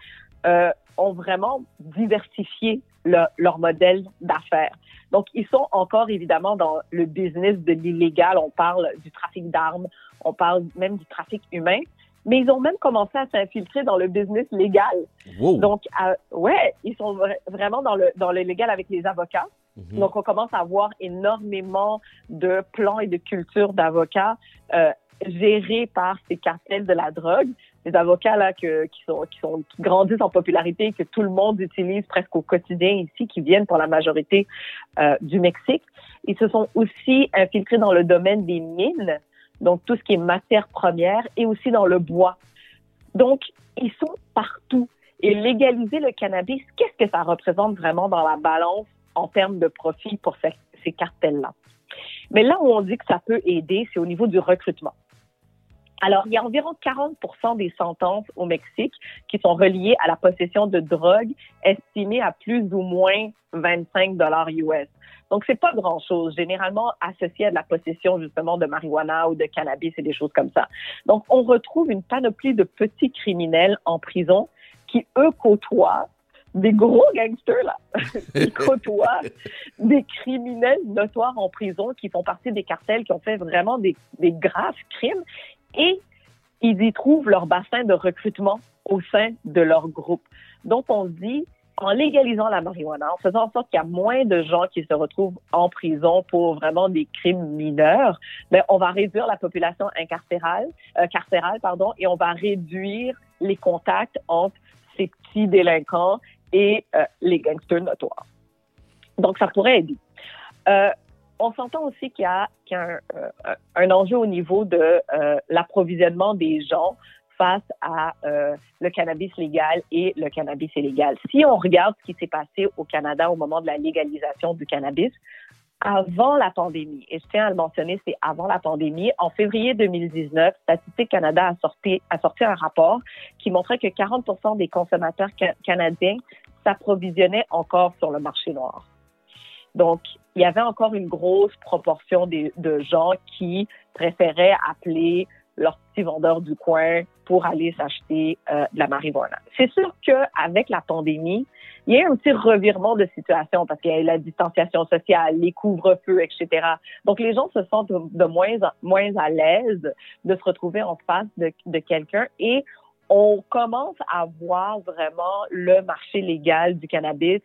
euh, ont vraiment diversifié le- leur modèle d'affaires. Donc, ils sont encore évidemment dans le business de l'illégal. On parle du trafic d'armes, on parle même du trafic humain, mais ils ont même commencé à s'infiltrer dans le business légal. Wow. Donc, euh, ouais, ils sont vra- vraiment dans le dans le légal avec les avocats. Mhm. Donc, on commence à voir énormément de plans et de cultures d'avocats euh, gérés par ces cartels de la drogue. Des avocats là qui sont qui sont qui grandissent en popularité, que tout le monde utilise presque au quotidien ici, qui viennent pour la majorité euh, du Mexique. Ils se sont aussi infiltrés dans le domaine des mines, donc tout ce qui est matière première, et aussi dans le bois. Donc, ils sont partout. Et légaliser le cannabis, qu'est-ce que ça représente vraiment dans la balance en termes de profit pour ces, ces cartels-là? Mais là où on dit que ça peut aider, c'est au niveau du recrutement. Alors, il y a environ 40% des sentences au Mexique qui sont reliées à la possession de drogue estimées à plus ou moins 25 dollars US. Donc, c'est pas grand-chose, généralement associé à de la possession justement de marijuana ou de cannabis et des choses comme ça. Donc, on retrouve une panoplie de petits criminels en prison qui, eux, côtoient des gros gangsters, là, qui côtoient des criminels notoires en prison qui font partie des cartels qui ont fait vraiment des, des graves crimes et ils y trouvent leur bassin de recrutement au sein de leur groupe. Donc, on dit, en légalisant la marijuana, en faisant en sorte qu'il y a moins de gens qui se retrouvent en prison pour vraiment des crimes mineurs, ben, on va réduire la population incarcérale, euh, carcérale, pardon, et on va réduire les contacts entre ces petits délinquants et euh, les gangsters notoires. Donc, ça pourrait aider. Euh, on s'entend aussi qu'il y a, euh, un enjeu au niveau de euh, l'approvisionnement des gens face à euh, le cannabis légal et le cannabis illégal. Si on regarde ce qui s'est passé au Canada au moment de la légalisation du cannabis, avant la pandémie, et je tiens à le mentionner, c'est avant la pandémie, en février 2019, Statistique Canada a sorti, a sorti un rapport qui montrait que 40% des consommateurs ca- canadiens s'approvisionnaient encore sur le marché noir. Donc, il y avait encore une grosse proportion de gens qui préféraient appeler leur petit vendeur du coin pour aller s'acheter euh, de la marijuana. C'est sûr qu'avec la pandémie, il y a un petit revirement de situation parce qu'il y a eu la distanciation sociale, les couvre-feux, etc. Donc, les gens se sentent de, moins, moins à l'aise de se retrouver en face de quelqu'un et on commence à voir vraiment le marché légal du cannabis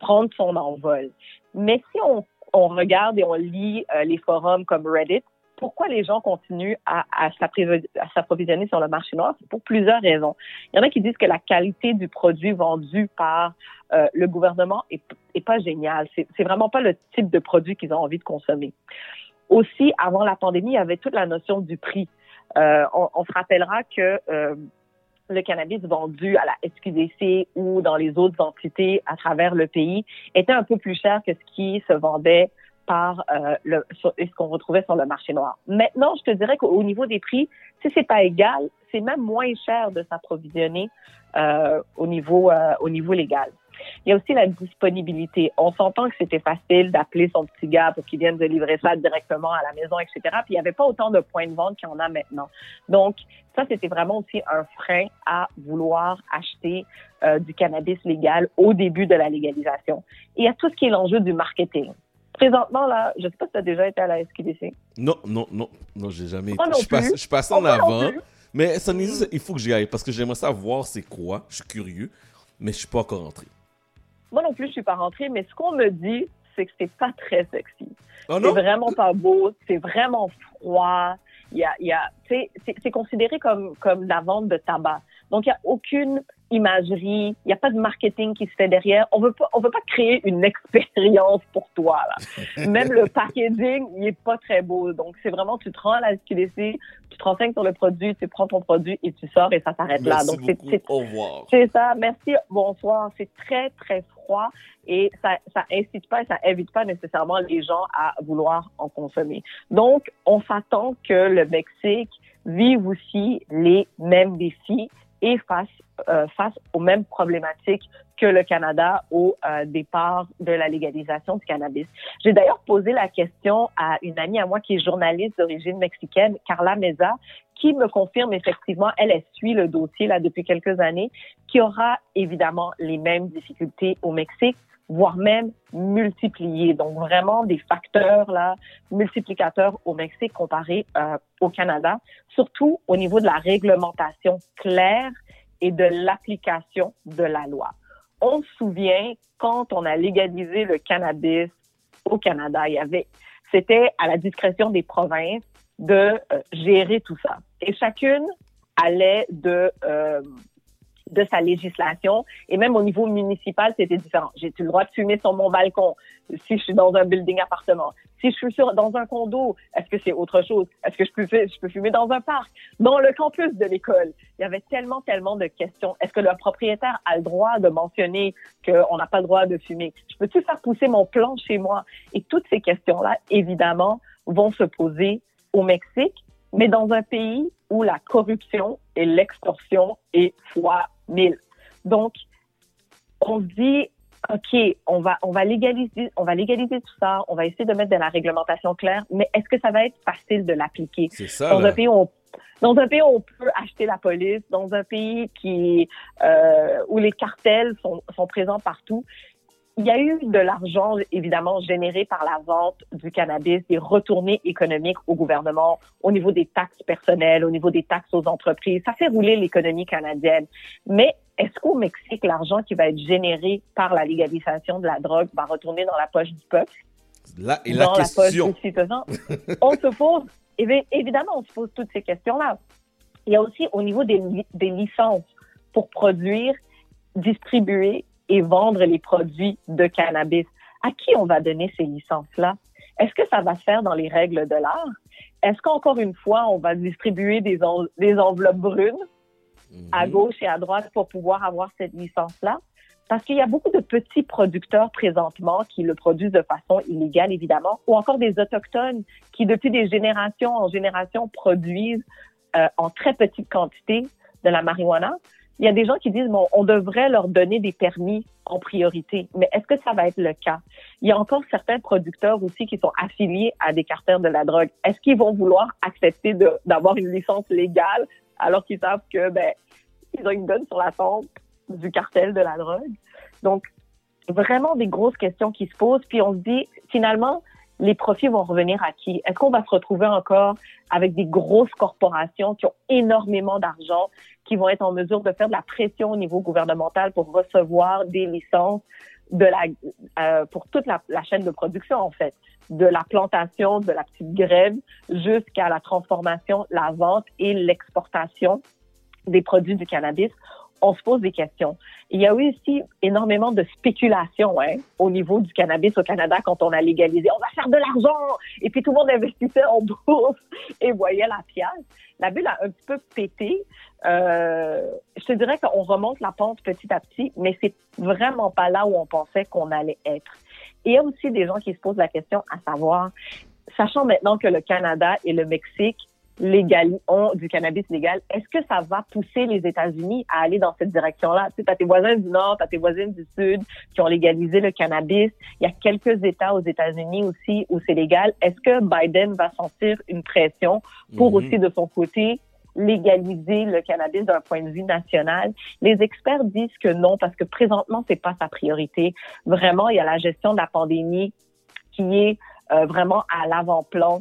prendre son envol. Mais si on, on regarde et on lit euh, les forums comme Reddit, pourquoi les gens continuent à, à s'approvi- à s'approvisionner sur le marché noir? C'est pour plusieurs raisons. Il y en a qui disent que la qualité du produit vendu par euh, le gouvernement est, est pas géniale. C'est vraiment pas le type de produit qu'ils ont envie de consommer. Aussi, avant la pandémie, il y avait toute la notion du prix. Euh, on, on se rappellera que euh, le cannabis vendu à la SQDC ou dans les autres entités à travers le pays était un peu plus cher que ce qui se vendait par euh, le, ce qu'on retrouvait sur le marché noir. Maintenant, je te dirais qu'au niveau des prix, si c'est pas égal, c'est même moins cher de s'approvisionner euh, au niveau euh, au niveau légal. Il y a aussi la disponibilité. On s'entend que c'était facile d'appeler son petit gars pour qu'il vienne de livrer ça directement à la maison, etc. Puis il n'y avait pas autant de points de vente qu'il y en a maintenant. Donc, ça, c'était vraiment aussi un frein à vouloir acheter euh, du cannabis légal au début de la légalisation. Et il y a tout ce qui est l'enjeu du marketing. Présentement, là, je ne sais pas si tu as déjà été à la SQDC. Non, non, non, non, j'ai jamais Moi été. non Je plus? je Oh, en avant. Mais ça il faut que j'y aille parce que j'aimerais savoir c'est quoi. Je suis curieux, mais je suis pas encore entré. Moi non plus, je suis pas rentrée, mais ce qu'on me dit, c'est que c'est pas très sexy. Oh c'est vraiment pas beau, c'est vraiment froid. Il y a, il y a, c'est c'est considéré comme comme la vente de tabac. Donc il y a aucune imagerie, il y a pas de marketing qui se fait derrière. On veut pas, on veut pas créer une expérience pour toi là. Même le packaging, il est pas très beau. Donc c'est vraiment, tu te rends à la SQDC, tu te renseignes sur le produit, tu prends ton produit et tu sors et ça s'arrête là. Donc c'est Au revoir. c'est ça. Merci. Bonsoir. C'est très, très froid et ça, ça incite pas et ça invite pas nécessairement les gens à vouloir en consommer. Donc, on s'attend que le Mexique vive aussi les mêmes défis et fasse euh, face aux mêmes problématiques que le Canada au euh, départ de la légalisation du cannabis. J'ai d'ailleurs posé la question à une amie à moi qui est journaliste d'origine mexicaine, Carla Meza, qui me confirme effectivement, elle, elle suit le dossier là depuis quelques années, qui aura évidemment les mêmes difficultés au Mexique, voire même multipliées. Donc vraiment des facteurs là multiplicateurs au Mexique comparé euh, au Canada, surtout au niveau de la réglementation claire et de l'application de la loi. On se souvient quand on a légalisé le cannabis au Canada, il y avait c'était à la discrétion des provinces de euh, gérer tout ça. Et chacune allait de euh, de sa législation et même au niveau municipal, c'était différent. J'ai le droit de fumer sur mon balcon si je suis dans un building appartement. Si je suis sur, dans un condo, est-ce que c'est autre chose? Est-ce que je peux, fumer dans un parc? Dans le campus de l'école? Il y avait tellement, tellement de questions. Est-ce que le propriétaire a le droit de mentionner qu'on n'a pas le droit de fumer? Je peux-tu faire pousser mon plan chez moi? Et toutes ces questions-là, évidemment, vont se poser au Mexique, mais dans un pays où la corruption et l'extorsion est fois Donc, on se dit, OK, on va, on va légaliser, on va légaliser tout ça, on va essayer de mettre de la réglementation claire, mais est-ce que ça va être facile de l'appliquer? C'est ça. Dans un pays où on, dans un pays où on peut acheter la police, dans un pays qui, euh, où les cartels sont, sont présents partout, il y a eu de l'argent, évidemment, généré par la vente du cannabis, des retournées économiques au gouvernement, au niveau des taxes personnelles, au niveau des taxes aux entreprises. Ça fait rouler l'économie canadienne. Mais est-ce qu'au Mexique, l'argent qui va être généré par la légalisation de la drogue va retourner dans la poche du peuple? Là est la dans question. la poche des citoyens? on se pose, évi- évidemment, on se pose toutes ces questions-là. Il y a aussi au niveau des licences pour produire, distribuer et vendre les produits de cannabis. À qui on va donner ces licences-là? Est-ce que ça va se faire dans les règles de l'art? Est-ce qu'encore une fois, on va distribuer des, en- des enveloppes brunes à gauche et à droite pour pouvoir avoir cette licence-là? Parce qu'il y a beaucoup de petits producteurs présentement qui le produisent de façon illégale, évidemment, ou encore des autochtones qui, depuis des générations en génération, produisent euh, en très petite quantité de la marijuana. Il y a des gens qui disent, bon, on devrait leur donner des permis en priorité. Mais est-ce que ça va être le cas? Il y a encore certains producteurs aussi qui sont affiliés à des cartels de la drogue. Est-ce qu'ils vont vouloir accepter d'avoir une licence légale alors qu'ils savent que, ben, ils ont une donne sur la tombe du cartel de la drogue? Donc, vraiment des grosses questions qui se posent. Puis on se dit, finalement, les profits vont revenir à qui? Est-ce qu'on va se retrouver encore avec des grosses corporations qui ont énormément d'argent, qui vont être en mesure de faire de la pression au niveau gouvernemental pour recevoir des licences de la, euh, pour toute la, la chaîne de production, en fait, de la plantation, de la petite grève, jusqu'à la transformation, la vente et l'exportation des produits du cannabis, on se pose des questions. Il y a eu aussi énormément de spéculation hein, au niveau du cannabis au Canada quand on a légalisé. On va faire de l'argent! Et puis tout le monde investissait en bourse et voyait la pièce. La bulle a un petit peu pété. Euh, je te dirais qu'on remonte la pente petit à petit, mais c'est vraiment pas là où on pensait qu'on allait être. Et il y a aussi des gens qui se posent la question à savoir, sachant maintenant que le Canada et le Mexique légali- ont du cannabis légal, est-ce que ça va pousser les États-Unis à aller dans cette direction-là? Tu sais, as tes voisins du Nord, tu as tes voisins du Sud qui ont légalisé le cannabis. Il y a quelques États aux États-Unis aussi où c'est légal. Est-ce que Biden va sentir une pression pour Mhm. aussi, de son côté, légaliser le cannabis d'un point de vue national? Les experts disent que non parce que présentement c'est pas sa priorité. Vraiment, il y a la gestion de la pandémie qui est euh, vraiment à l'avant-plan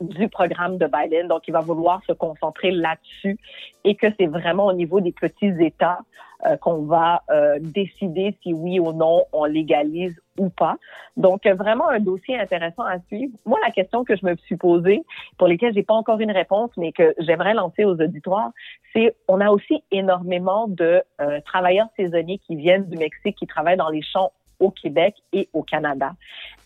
du programme de Biden. Donc, il va vouloir se concentrer là-dessus et que c'est vraiment au niveau des petits États euh, qu'on va euh, décider si oui ou non on légalise ou pas. Donc, euh, vraiment un dossier intéressant à suivre. Moi, la question que je me suis posée, pour lesquelles j'ai pas encore une réponse, mais que j'aimerais lancer aux auditoires, c'est on a aussi énormément de euh, travailleurs saisonniers qui viennent du Mexique, qui travaillent dans les champs au Québec et au Canada.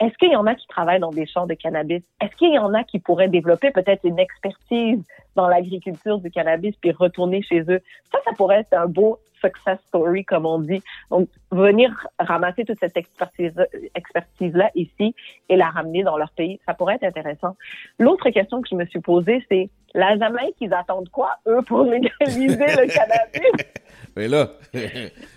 Est-ce qu'il y en a qui travaillent dans des champs de cannabis? Est-ce qu'il y en a qui pourraient développer peut-être une expertise dans l'agriculture du cannabis puis retourner chez eux? Ça, ça pourrait être un beau success story, comme on dit. Donc, venir ramasser toute cette expertise, expertise-là ici et la ramener dans leur pays, ça pourrait être intéressant. L'autre question que je me suis posée, c'est la Jamaïque, ils attendent quoi, eux, pour légaliser le cannabis? Mais là,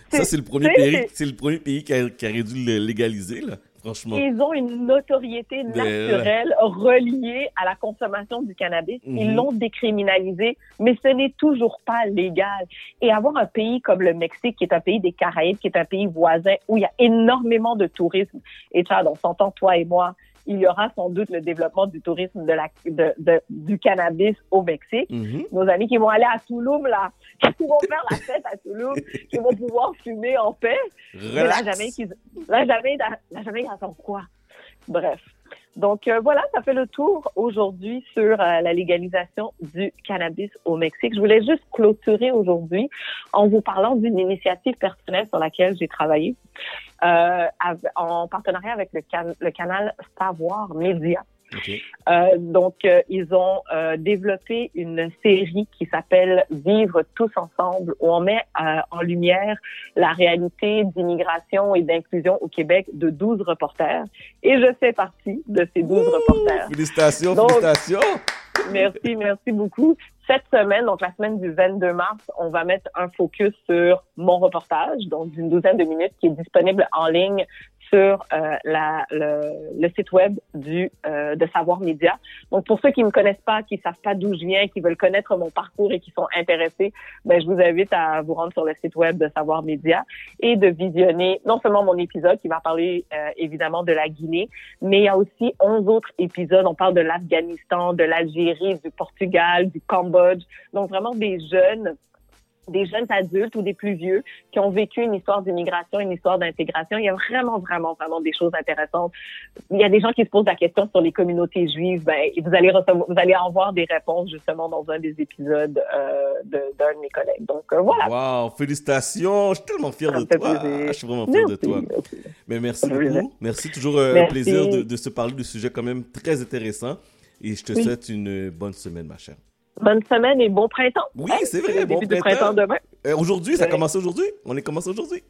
ça, c'est le premier pays, le premier pays qui, a, qui aurait dû le légaliser, là, franchement. Ils ont une notoriété Ben, naturelle reliée à la consommation du cannabis. Ils Mhm. l'ont décriminalisé, mais ce n'est toujours pas légal. Et avoir un pays comme le Mexique, qui est un pays des Caraïbes, qui est un pays voisin, où il y a énormément de tourisme, et Chad, on s'entend, toi et moi, il y aura sans doute le développement du tourisme de la, de, de- du cannabis au Mexique. Mhm. Nos amis qui vont aller à Tulum, là, qui vont faire la fête à Tulum, qui vont pouvoir fumer en paix. Mais la Relax. Jamaïque, ils- la Jamaïque, la Jamaïque attend quoi? Bref. Donc euh, voilà, ça fait le tour aujourd'hui sur euh, la légalisation du cannabis au Mexique. Je voulais juste clôturer aujourd'hui en vous parlant d'une initiative personnelle sur laquelle j'ai travaillé euh, en partenariat avec le, le canal Savoir Média. Euh, donc, euh, ils ont euh, développé une série qui s'appelle Vivre tous ensemble, où on met euh, en lumière la réalité d'immigration et d'inclusion au Québec de 12 reporters. Et je fais partie de ces 12 reporters. Félicitations, Donc, félicitations. Merci, merci beaucoup. Cette semaine, donc la semaine du 22 mars, on va mettre un focus sur mon reportage, donc d'une douzaine de minutes, qui est disponible en ligne sur euh, la, le, le site web du euh, de Savoir Média. Donc pour ceux qui me connaissent pas, qui savent pas d'où je viens, qui veulent connaître mon parcours et qui sont intéressés, ben je vous invite à vous rendre sur le site web de Savoir Média et de visionner non seulement mon épisode qui va parler euh, évidemment de la Guinée, mais il y a aussi 11 autres épisodes. On parle de l'Afghanistan, de l'Algérie, du Portugal, du Cambodge. Donc vraiment des jeunes des jeunes adultes ou des plus vieux qui ont vécu une histoire d'immigration, une histoire d'intégration. Il y a vraiment, vraiment, vraiment des choses intéressantes. Il y a des gens qui se posent la question sur les communautés juives. Ben, et vous allez recevoir, vous allez avoir des réponses justement dans un des épisodes euh, d'un de, mes collègues. Donc euh, voilà. Wow, félicitations. Je suis tellement fier de toi. plaisir. Je suis vraiment fier de toi. merci. Mais merci beaucoup. Merci. Toujours euh, un Merci. plaisir de, de se parler de sujets quand même très intéressants. Et je te Oui. souhaite une bonne semaine, ma chère. Bonne semaine et bon printemps. Oui, Hein? c'est vrai. Bon printemps. printemps demain. Euh, aujourd'hui, ça commencé aujourd'hui? On est commencé aujourd'hui?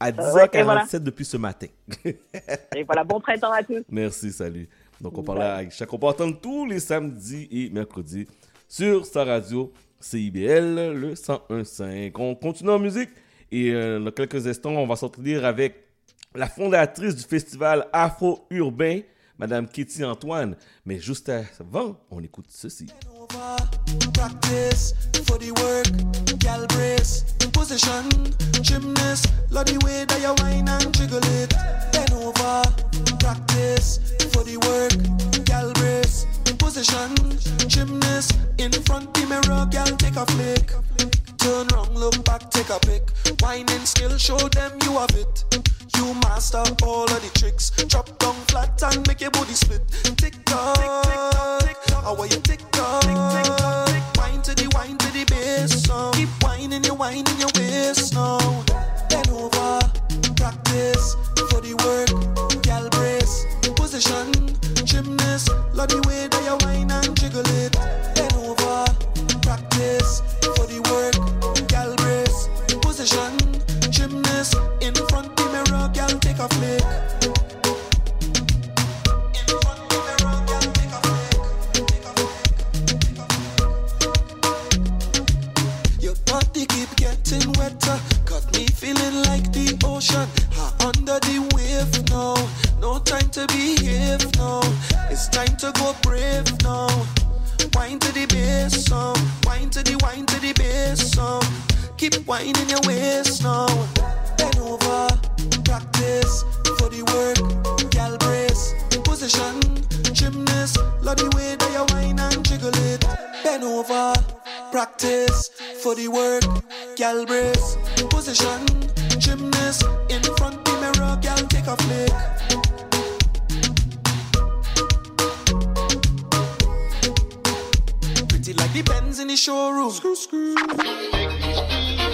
À ouais, 10h47 et voilà. depuis ce matin. Et voilà, bon printemps à tous. Merci, salut. Donc, on parle à Aïcha, qu'on peut entendre tous les samedis et mercredis sur sa radio CIBL, le 101.5. On continue en musique et euh, dans quelques instants, on va s'entretenir avec la fondatrice du festival Afro-Urbain, Madame Kitty Antoine. Mais juste avant, on écoute ceci. Turn round, look back, take a pic. Whining skill, show them you have it. You master all of the tricks. Drop down flat and make your body split. Tick tock, how are you tick tock? Wine to the wine to the bass song. Keep whining, you whining your waist now. Bend over, practice for the work. Gal brace, position, gymnast. Love the way that you whine and jiggle it. position. Gymnast in front the mirror, girl, take a flick. Keep getting wetter, got me feeling like the ocean. I under the wave now, no time to behave now. It's time to go brave now. Wine to the bass, some wine to the wine to the bass, some. Keep whining your waist now. Bend over, practice for the work. Gal brace, position, gymnast. Love the way that you whine and jiggle it. Bend over, practice for the work. Gal brace, position, gymnast. In front the mirror, gal take a flick. Like the Benz in the showroom. Screw, screw.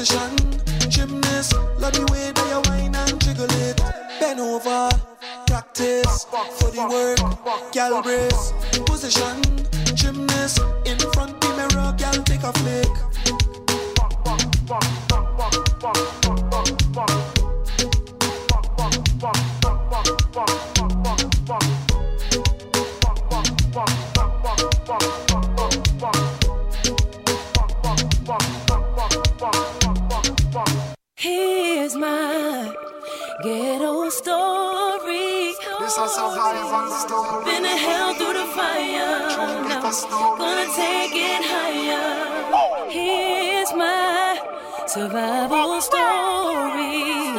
position, gymnast. Love the way that you whine and jiggle it. Bend over, practice for the work. Gal brace, position, gymnast. In front the mirror, gal take a flick. Here's my ghetto story. This a survival story. Been a hell through the fire. Now, gonna take it higher. Here's my survival story.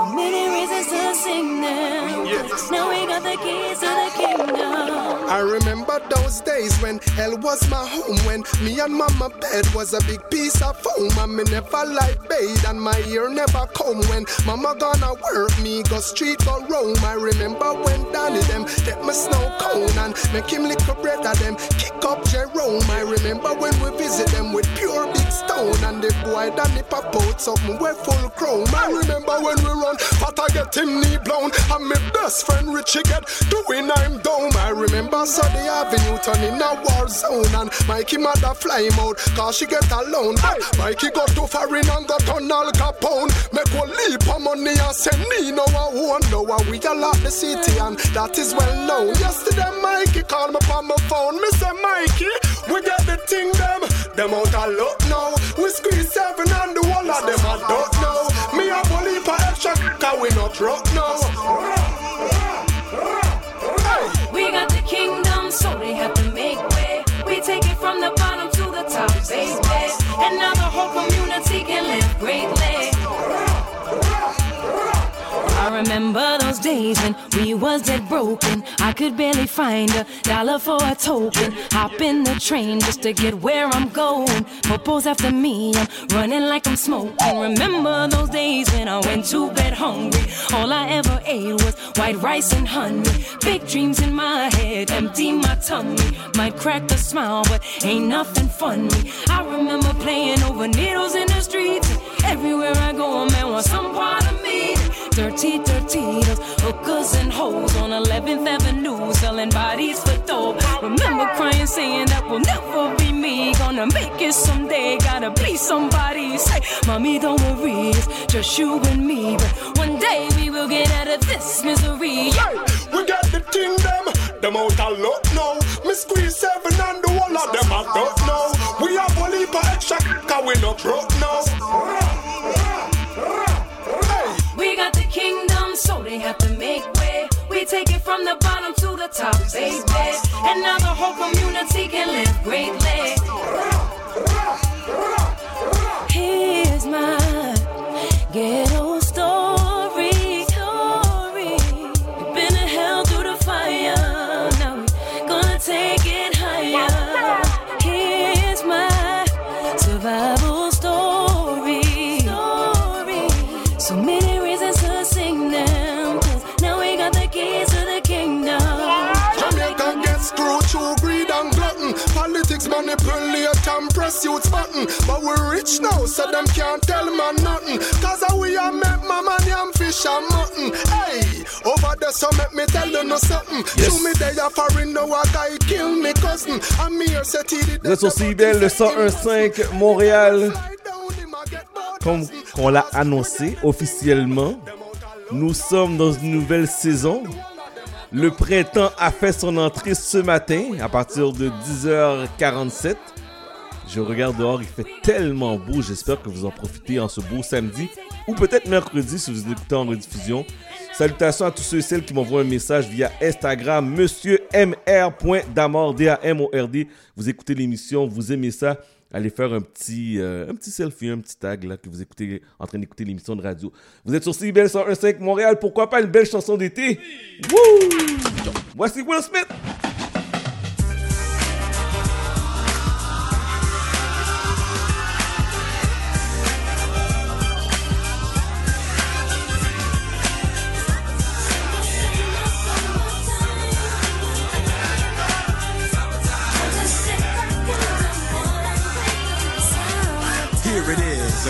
So many reasons to sing them. Now we got the keys to the kingdom. I remember those days when hell was my home, when me and mama bed was a big piece of foam, and me never like bathe and my ear never comb. When mama gonna work, me go street go roam. I remember when Danny them get my snow cone and make him lick a bread of them, kick up Jerome. I remember when we visit them with pure big stone, and the boy Danny pop out something we full chrome. I remember when we run, but I get him knee blown, and my best friend Richie get doing I'm dome. I remember Sunday Avenue turning a war zone, and Mikey mother fly him out, cause she get alone. But Mikey got to foreign and got on Al Capone. Make one leap of money and send me no one know how we a lot the city, and that is well known. Yesterday Mikey called me on my phone, say Mikey, we get the thing them, them out of luck now. We squeeze seven and the whole of them I don't know. Cause we not rock now. We got the kingdom, so they have to make way. We take it from the bottom to the top, baby. And now the whole community can live greatly. I remember those days when we was dead broken. I could barely find a dollar for a token. Hop in the train just to get where I'm going. Popo's after me, I'm running like I'm smoking. Remember those days when I went to bed hungry. All I ever ate was white rice and honey. Big dreams in my head, empty my tummy. Might crack a smile, but ain't nothing funny. I remember playing over needles in the streets. Everywhere I go, a man wants some part of me. Dirty, dirty, those hookers and hoes on 11th Avenue selling bodies for dope. Remember crying, saying that will never be me. Gonna make it someday, gotta be somebody. Say, mommy, don't worry, it's just you and me. But one day we will get out of this misery. We got the thing them, out of luck now. Me squeeze seven and the whole of them I don't know. We have only for extra, cause we not broke now. We kingdom, so they have to make way. We take it from the bottom to the top, baby. And now the whole community can live greatly. Here's my ghetto story. story. We've been in hell through the fire. Now we're gonna take it higher. Here's my survival through greed and glutton. Politics, manipulate and press button. But rich now, so them can't tell man nothing. Cause we are make mama yam fish and mutton. Hey, over there, so make me tell you no something. Yes. To me, they are foreign, no a guy kill me cousin. I'm here, set it. Vous êtes sur CIBL, le 101.5 Montréal. Comme on l'a annoncé officiellement, nous sommes dans une nouvelle saison. Le printemps a fait son entrée ce matin à partir de 10h47. Je regarde dehors, il fait tellement beau. J'espère que vous en profitez en ce beau samedi ou peut-être mercredi si vous écoutez en rediffusion. Salutations à tous ceux et celles qui m'envoient un message via Instagram, monsieur mr.damord, D-A-M-O-R-D. Vous écoutez l'émission, vous aimez ça, allez faire un petit, euh, un petit selfie, un petit tag là que vous écoutez en train d'écouter l'émission de radio. Vous êtes sur CBL 101.5 Montréal, pourquoi pas une belle chanson d'été? Wouh! Voici Will Smith!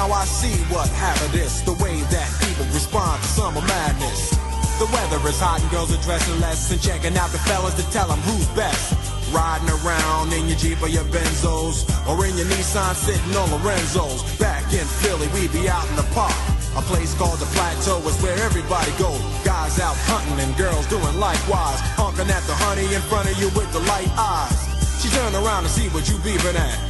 Now I see what happened is the way that people respond to summer madness. The weather is hot and girls are dressing less and checking out the fellas to tell them who's best. Riding around in your Jeep or your Benzos or in your Nissan sitting on Lorenzo's. Back in Philly, we be out in the park. A place called the Plateau is where everybody go. Guys out hunting and girls doing likewise. Honking at the honey in front of you with the light eyes. She turn around to see what you beeping at.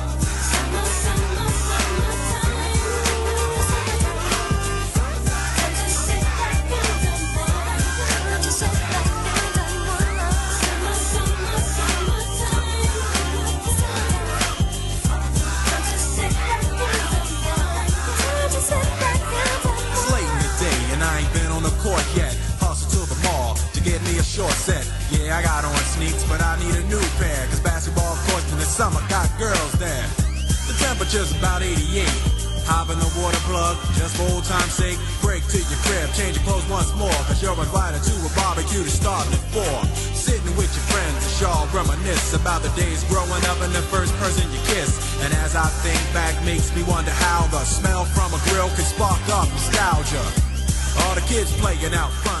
Sneaks, but I need a new pair. Cause basketball courts in the summer got girls there. The temperature's about 88. Hop in the water plug, just for old time's sake. Break to your crib, change your clothes once more. Cause you're invited to a barbecue to start at four. Sitting with your friends, y'all reminisce about the days growing up and the first person you kiss. And as I think back, makes me wonder how the smell from a grill can spark up nostalgia. All the kids playing out front,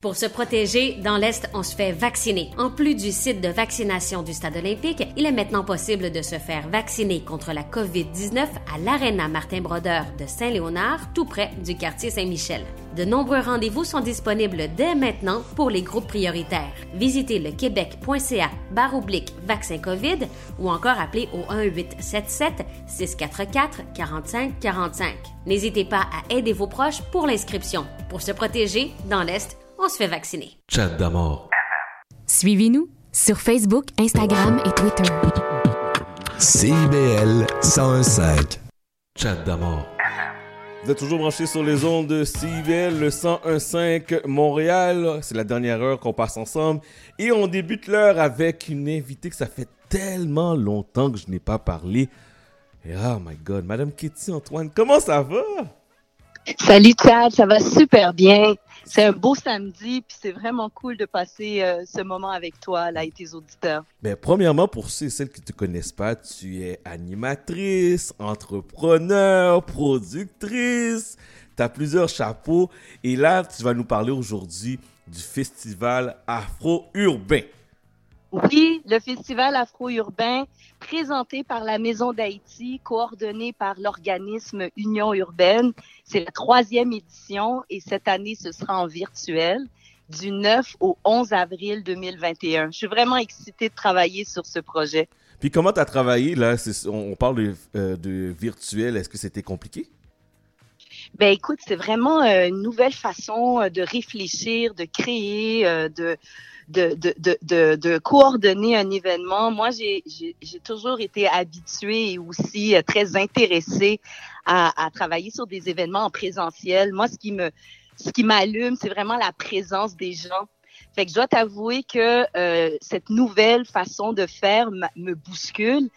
Pour se protéger, dans l'Est, on se fait vacciner. En plus du site de vaccination du Stade olympique, il est maintenant possible de se faire vacciner contre la COVID-19 à l'Arena Martin-Brodeur de Saint-Léonard, tout près du quartier Saint-Michel. De nombreux rendez-vous sont disponibles dès maintenant pour les groupes prioritaires. Visitez le québec.ca barre oblique vaccin COVID ou encore appelez au 1-877-644-4545. N'hésitez pas à aider vos proches pour l'inscription. Pour se protéger, dans l'Est, on se fait vacciner. Chat d'amour. Suivez-nous sur Facebook, Instagram et Twitter. CIBL 101.5. Chat d'amour. Vous êtes toujours branchés sur les ondes de CIBL, le 101.5 Montréal. C'est la dernière heure qu'on passe ensemble. Et on débute l'heure avec une invitée que ça fait tellement longtemps que je n'ai pas parlé. Et oh my god, Madame Kitty Antoine, comment ça va? Salut Chad, ça va super bien. C'est un beau samedi, puis c'est vraiment cool de passer euh, ce moment avec toi, là, et tes auditeurs. Ben, premièrement, pour ceux et celles qui ne te connaissent pas, tu es animatrice, entrepreneur, productrice, tu as plusieurs chapeaux. Et là, tu vas nous parler aujourd'hui du festival afro-urbain. Oui, le festival afro-urbain présenté par la Maison d'Haïti, coordonné par l'organisme Union urbaine. C'est la troisième édition et cette année, ce sera en virtuel du 9 au 11 avril 2021. Je suis vraiment excitée de travailler sur ce projet. Puis comment tu as travaillé là? On parle de, euh, de virtuel. Est-ce que c'était compliqué? Ben écoute, c'est vraiment euh, une nouvelle façon euh, de réfléchir, de créer, de, de, de, de, de, de coordonner un événement. Moi, j'ai toujours été habituée et aussi euh, très intéressée à, à travailler sur des événements en présentiel. Moi, ce qui me ce qui m'allume, c'est vraiment la présence des gens. Fait que je dois t'avouer que euh, cette nouvelle façon de faire me bouscule.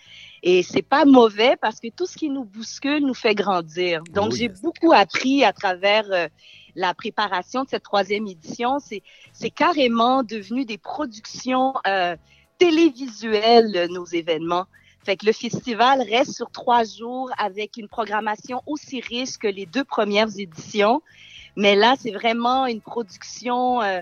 Et c'est pas mauvais parce que tout ce qui nous bouscule nous fait grandir. Donc, j'ai beaucoup appris à travers euh, la préparation de cette troisième édition. C'est, carrément devenu des productions euh, télévisuelles, nos événements. Fait que le festival reste sur trois jours avec une programmation aussi riche que les deux premières éditions. Mais là, c'est vraiment une production euh,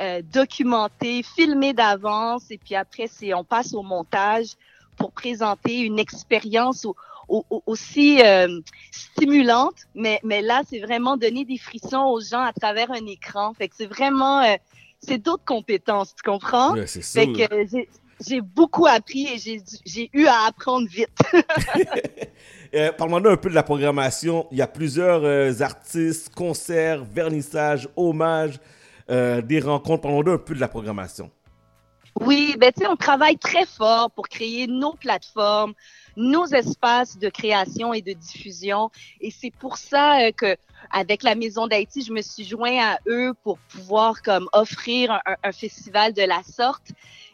euh, documentée, filmée d'avance. Et puis après, c'est on passe au montage pour présenter une expérience au- au- aussi euh, stimulante. Mais, mais là, c'est vraiment donner des frissons aux gens à travers un écran. Fait que c'est vraiment... euh, c'est d'autres compétences, tu comprends? Ouais, c'est Fait sûr. que euh, j'ai- j'ai beaucoup appris et j'ai j'ai eu à apprendre vite. Euh, Parle-moi un peu de la programmation. Il y a plusieurs euh, artistes, concerts, vernissages, hommages, euh, des rencontres. Parle-moi un peu de la programmation. Oui, ben tu sais, on travaille très fort pour créer nos plateformes, nos espaces de création et de diffusion. Et c'est pour ça euh, que, avec la Maison d'Haïti, je me suis joint à eux pour pouvoir comme offrir un, un- un festival de la sorte.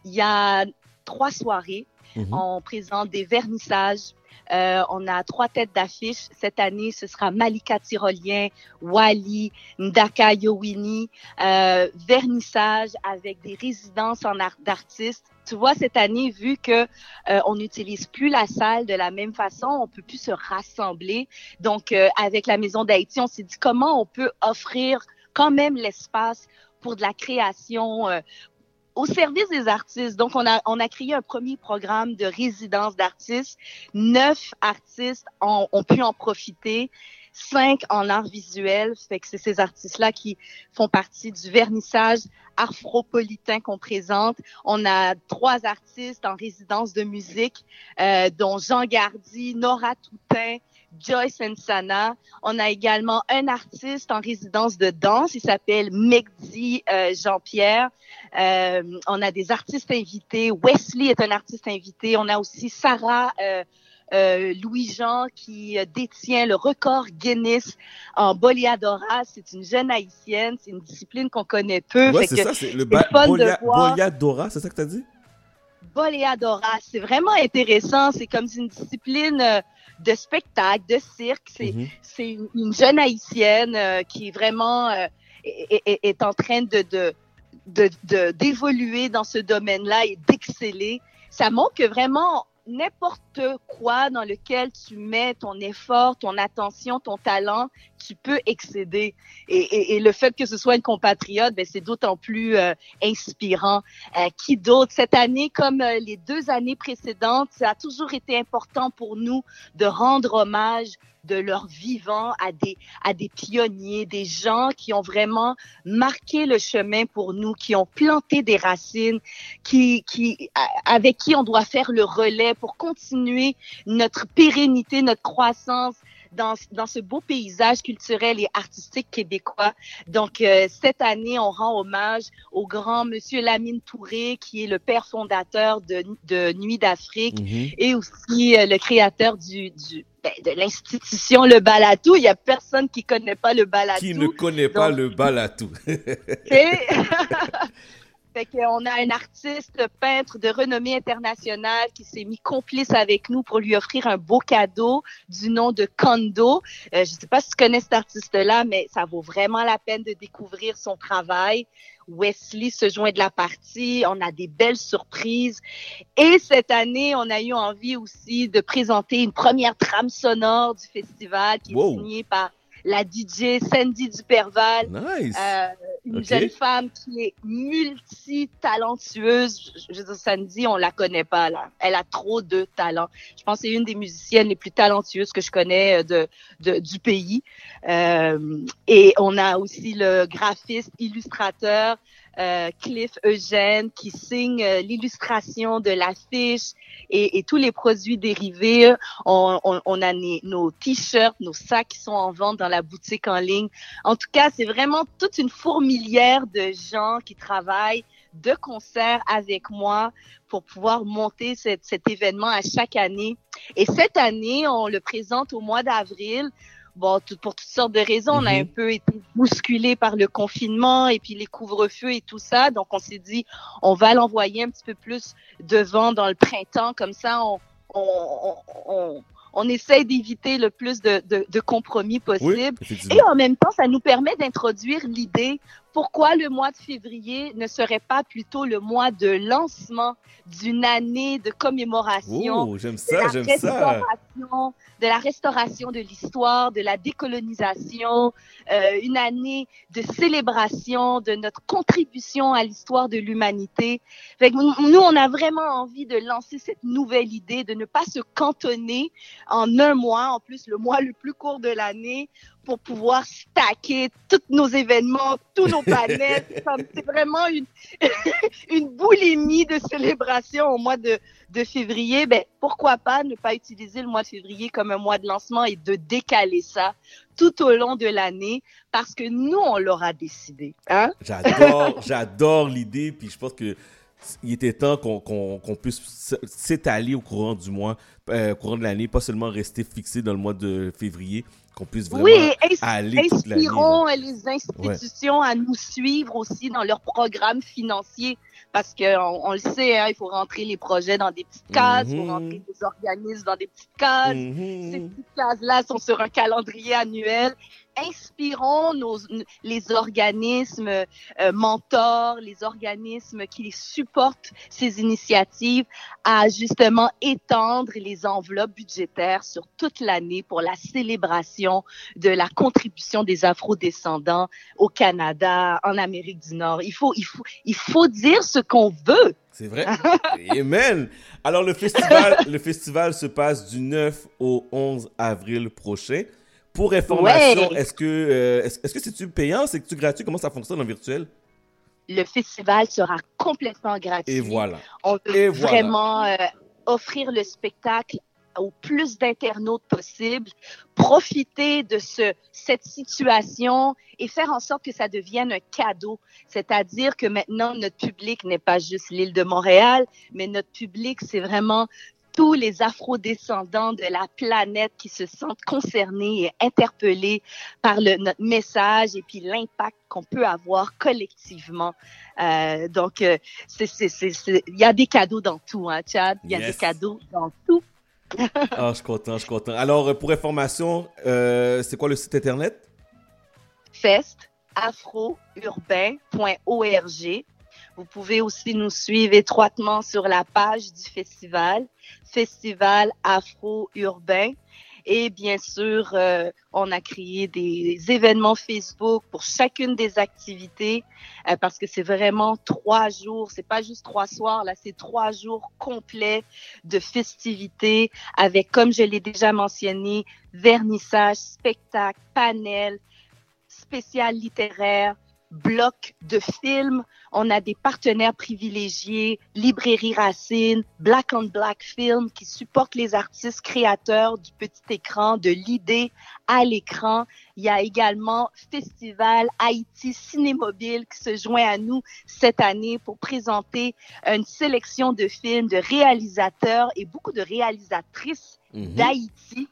Il y a trois soirées. Mhm. On présente des vernissages. Euh, on a trois têtes d'affiche. Cette année, ce sera Malika Tyrolien, Wally, Ndaka Yowini, euh, vernissage avec des résidences en art d'artistes. Tu vois, cette année, vu que euh, on n'utilise plus la salle de la même façon, on peut plus se rassembler. Donc, euh, avec la Maison d'Haïti, on s'est dit comment on peut offrir quand même l'espace pour de la création, euh, au service des artistes. Donc, on a, on a créé un premier programme de résidence d'artistes. Neuf artistes ont, ont pu en profiter. Cinq en art visuel. Fait que c'est ces artistes-là qui font partie du vernissage afropolitain qu'on présente. On a trois artistes en résidence de musique, euh, dont Jean Gardy, Nora Toutain, Joyce Nsana. On a également un artiste en résidence de danse. Il s'appelle Megdi euh, Jean-Pierre. Euh, on a des artistes invités. Wesley est un artiste invité. On a aussi Sarah euh, euh, Louis-Jean qui détient le record Guinness en Boleadora. C'est une jeune haïtienne. C'est une discipline qu'on connaît peu. Ouais, c'est ça, c'est le ba- Bolia- voir. Boleadora, c'est ça que tu as dit? Boleadora. C'est vraiment intéressant. C'est comme une discipline euh, de spectacle, de cirque. C'est c'est une, une jeune haïtienne euh, qui vraiment euh, est, est- est en train de de de- de- d'évoluer dans ce domaine-là et d'exceller. Ça montre que vraiment n'importe quoi dans lequel tu mets ton effort, ton attention, ton talent, tu peux excéder. Et, et- et le fait que ce soit une compatriote, ben, c'est d'autant plus euh, inspirant. Euh, qui d'autre? Cette année, comme euh, les deux années précédentes, ça a toujours été important pour nous de rendre hommage de leur vivant à des, à des pionniers, des gens qui ont vraiment marqué le chemin pour nous, qui ont planté des racines, qui, qui, avec qui on doit faire le relais pour continuer notre pérennité, notre croissance dans, dans ce beau paysage culturel et artistique québécois. Donc, euh, cette année, on rend hommage au grand monsieur Lamine Touré, qui est le père fondateur de, de Nuit d'Afrique Mhm. et aussi euh, le créateur du, du ben, de l'institution Le Balatou. Il y a personne qui connaît pas le Balatou. Qui ne connaît pas le balatou fait qu'on a un artiste peintre de renommée internationale qui s'est mis complice avec nous pour lui offrir un beau cadeau du nom de Kondo. Euh, je sais pas si tu connais cet artiste-là, mais ça vaut vraiment la peine de découvrir son travail. Wesley se joint de la partie. On a des belles surprises. Et cette année, on a eu envie aussi de présenter une première trame sonore du festival qui Wow. est signée par la DJ Sandy Duperval. Nice. Euh, une jeune femme qui est multi-talentueuse. Je, je veux dire, Sandy, on la connaît pas, là. Elle a trop de talent. Je pense que c'est une des musiciennes les plus talentueuses que je connais euh, de, de- du pays. Euh, et on a aussi le graphiste, illustrateur, euh, Cliff Eugène, qui signe euh, l'illustration de l'affiche et, et tous les produits dérivés. On, on, on a nos t-shirts, nos sacs qui sont en vente dans la boutique en ligne. En tout cas, c'est vraiment toute une fourmilière de gens qui travaillent de concert avec moi pour pouvoir monter cet événement à chaque année. Et cette année, on le présente au mois d'avril. Bon, tout- pour toutes sortes de raisons, on a Mhm. un peu été bousculé par le confinement et puis les couvre-feux et tout ça. Donc, on s'est dit, on va l'envoyer un petit peu plus devant dans le printemps. Comme ça, on, on, on, on, on essaie d'éviter le plus de, de, de compromis possible. et en même temps, ça nous permet d'introduire l'idée pourquoi le mois de février ne serait pas plutôt le mois de lancement d'une année de commémoration? Oh, j'aime de ça, la j'aime ça. restauration, de la restauration de l'histoire, de la décolonisation, euh, une année de célébration de notre contribution à l'histoire de l'humanité. Fait que nous, nous, on a vraiment envie de lancer cette nouvelle idée, de ne pas se cantonner en un mois, en plus le mois le plus court de l'année, pour pouvoir stacker tous nos événements, tous nos panels. C'est vraiment une, une boulimie de célébration au mois de, de février. Ben, pourquoi pas ne pas utiliser le mois de février comme un mois de lancement et de décaler ça tout au long de l'année parce que nous, on l'aura décidé. Hein? J'adore, j'adore l'idée, puis je pense que il était temps qu'on qu'on- qu'on puisse s'étaler au courant du mois, euh, au courant de l'année, pas seulement rester fixé dans le mois de février, qu'on puisse vraiment Oui, aller inspirons euh, les institutions à nous suivre aussi dans leurs programmes financiers parce que on, le sait, hein, il faut rentrer les projets dans des petites cases, il faut Mhm. rentrer les organismes dans des petites cases. Ces petites cases-là sont sur un calendrier annuel. Inspirons nos, les organismes euh, mentors, les organismes qui supportent ces initiatives à justement étendre les enveloppes budgétaires sur toute l'année pour la célébration de la contribution des Afro-descendants au Canada, en Amérique du Nord. Il faut, il faut, il faut dire ce qu'on veut. C'est vrai. Amen. Alors, le festival, le festival se passe du 9 au 11 avril prochain. Pour information, Ouais. est-ce que euh, est-ce est-ce que c'est-tu payant? C'est-tu gratuit? Comment ça fonctionne en virtuel? Le festival sera complètement gratuit. Et voilà. On veut Et voilà. vraiment euh, offrir le spectacle au plus d'internautes possible, profiter de ce, cette situation et faire en sorte que ça devienne un cadeau. C'est-à-dire que maintenant, notre public n'est pas juste l'île de Montréal, mais notre public, c'est vraiment tous les afro-descendants de la planète qui se sentent concernés et interpellés par le, notre message et puis l'impact qu'on peut avoir collectivement. Euh, donc, euh, il y a des cadeaux dans tout, hein, Chad? Il y a Yes. des cadeaux dans tout. Ah, je suis content, je suis. Alors, euh, pour information, euh, c'est quoi le site internet? Fest afrourbain.org. Vous pouvez aussi nous suivre étroitement sur la page du festival, Festival Afro-Urbain. Et bien sûr, euh, on a créé des événements Facebook pour chacune des activités euh, parce que c'est vraiment trois jours. C'est pas juste trois soirs, là, c'est trois jours complets de festivités avec, comme je l'ai déjà mentionné, vernissage, spectacle, panel, spécial littéraire, blocs de films. On a des partenaires privilégiés, Librairie Racine, Black on Black Film, qui supportent les artistes créateurs du petit écran, de l'idée à l'écran. Il y a également Festival Haïti Cinémobile qui se joint à nous cette année pour présenter une sélection de films de réalisateurs et beaucoup de réalisatrices Mhm. d'Haïti.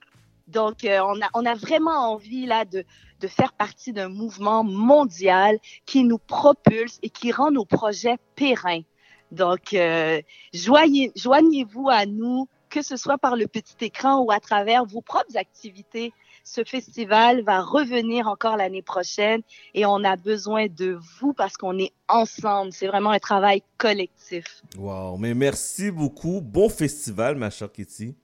Donc, euh, on, a, vraiment envie là de, faire partie d'un mouvement mondial qui nous propulse et qui rend nos projets pérennes. Donc, euh, joignez- joignez-vous à nous, que ce soit par le petit écran ou à travers vos propres activités. Ce festival va revenir encore l'année prochaine et on a besoin de vous parce qu'on est ensemble. C'est vraiment un travail collectif. Wow, mais merci beaucoup. Bon festival, ma chère Kitty.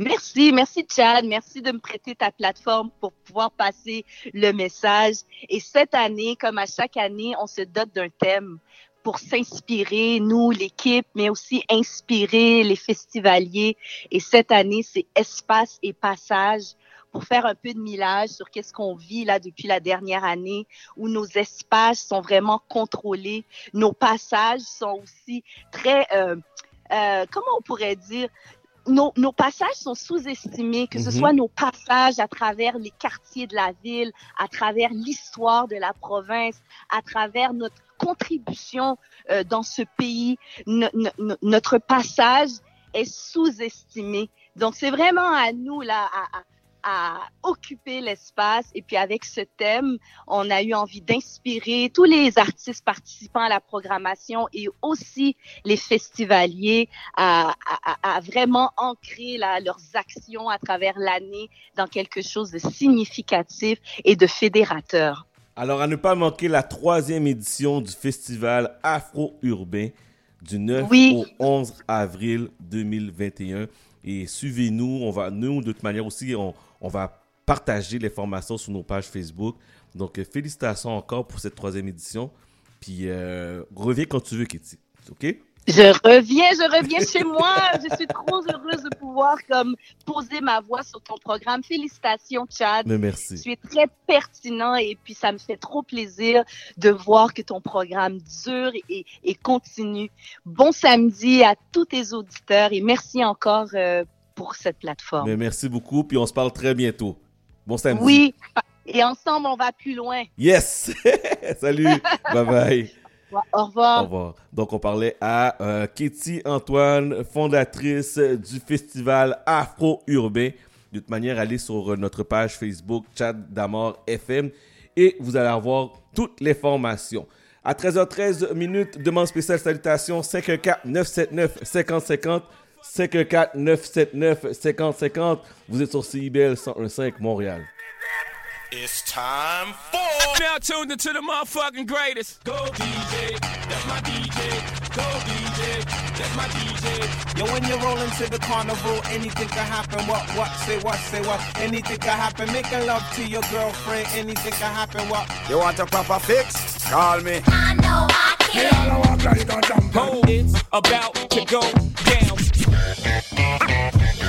Merci, merci Chad, merci de me prêter ta plateforme pour pouvoir passer le message. Et cette année, comme à chaque année, on se dote d'un thème pour s'inspirer, nous, l'équipe, mais aussi inspirer les festivaliers. Et cette année, c'est espace et passage pour faire un peu de millage sur qu'est-ce qu'on vit là depuis la dernière année, où nos espaces sont vraiment contrôlés, nos passages sont aussi très, euh, euh, comment on pourrait dire, nos, nos passages sont sous-estimés, que ce Mhm. soit nos passages à travers les quartiers de la ville, à travers l'histoire de la province, à travers notre contribution euh, dans ce pays. No- no- no- notre passage est sous-estimé. Donc, c'est vraiment à nous, là, à, à- à occuper l'espace. Et puis, avec ce thème, on a eu envie d'inspirer tous les artistes participants à la programmation et aussi les festivaliers à, à- à- à vraiment ancrer leurs actions à travers l'année dans quelque chose de significatif et de fédérateur. Alors, à ne pas manquer la troisième édition du festival Afro-Urbain du 9 au 11 avril 2021. Et suivez-nous. On va, nous, de toute manière aussi, on, on va partager l'information sur nos pages Facebook. Donc, euh, félicitations encore pour cette troisième édition. Puis, euh, reviens quand tu veux, Kitty. OK? Je reviens, je reviens chez moi. Je suis trop heureuse de pouvoir comme poser ma voix sur ton programme. Félicitations, Chad. Mais merci. Tu es très pertinent et puis ça me fait trop plaisir de voir que ton programme dure et, et continue. Bon samedi à tous tes auditeurs et merci encore euh, pour cette plateforme. Mais merci beaucoup. Puis, on se parle très bientôt. Bon samedi. Oui, et ensemble on va plus loin. Yes! Salut! bye bye! Au revoir. Au revoir. Donc, on parlait à euh, Katie Antoine, fondatrice du festival Afro-Urbain. De toute manière, allez sur euh, notre page Facebook, Chat d'Amor FM, et vous allez avoir toutes les formations. À 13h13 minutes, demande spéciale salutation 514-979-5050. 514-979-5050. Vous êtes sur CIBL 101.5 Montréal. It's time for. Now tuned into the motherfucking greatest. Go DJ, that's my DJ. Go DJ, that's my DJ. Yo, when you roll into the carnival, anything can happen. What, what, say what, say what? Anything can happen. Making love to your girlfriend, anything can happen. What? You want a proper fix? Call me. I know I can. Oh, it's about to go down.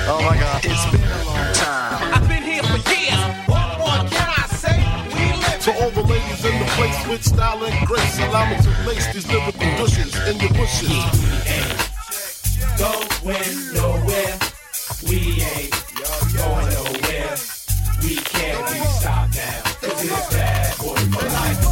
Oh my god. It's been a long time. I've been here for years. What more can I say? We live. To all the ladies in the place with style and grace, allow me to lace these lyrical cushions in your bushes. We ain't Going nowhere. We ain't going nowhere. We can't be stopped now. Cause it's bad boy for life.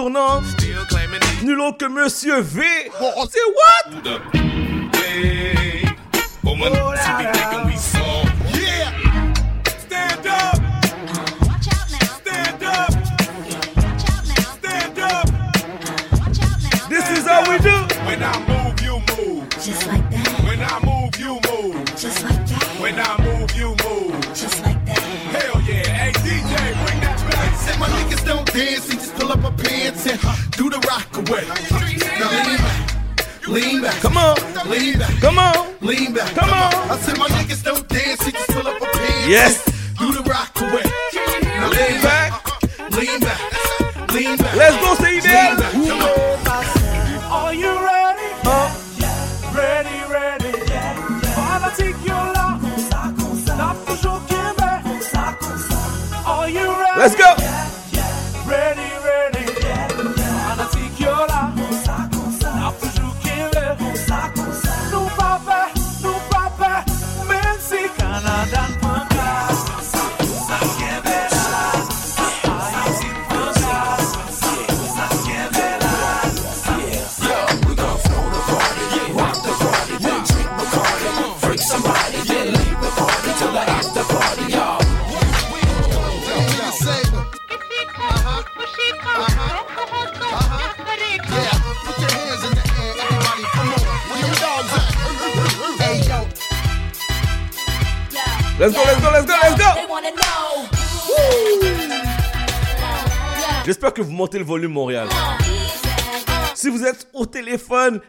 tournant. Nul autre que Monsieur V. Oh c'est what?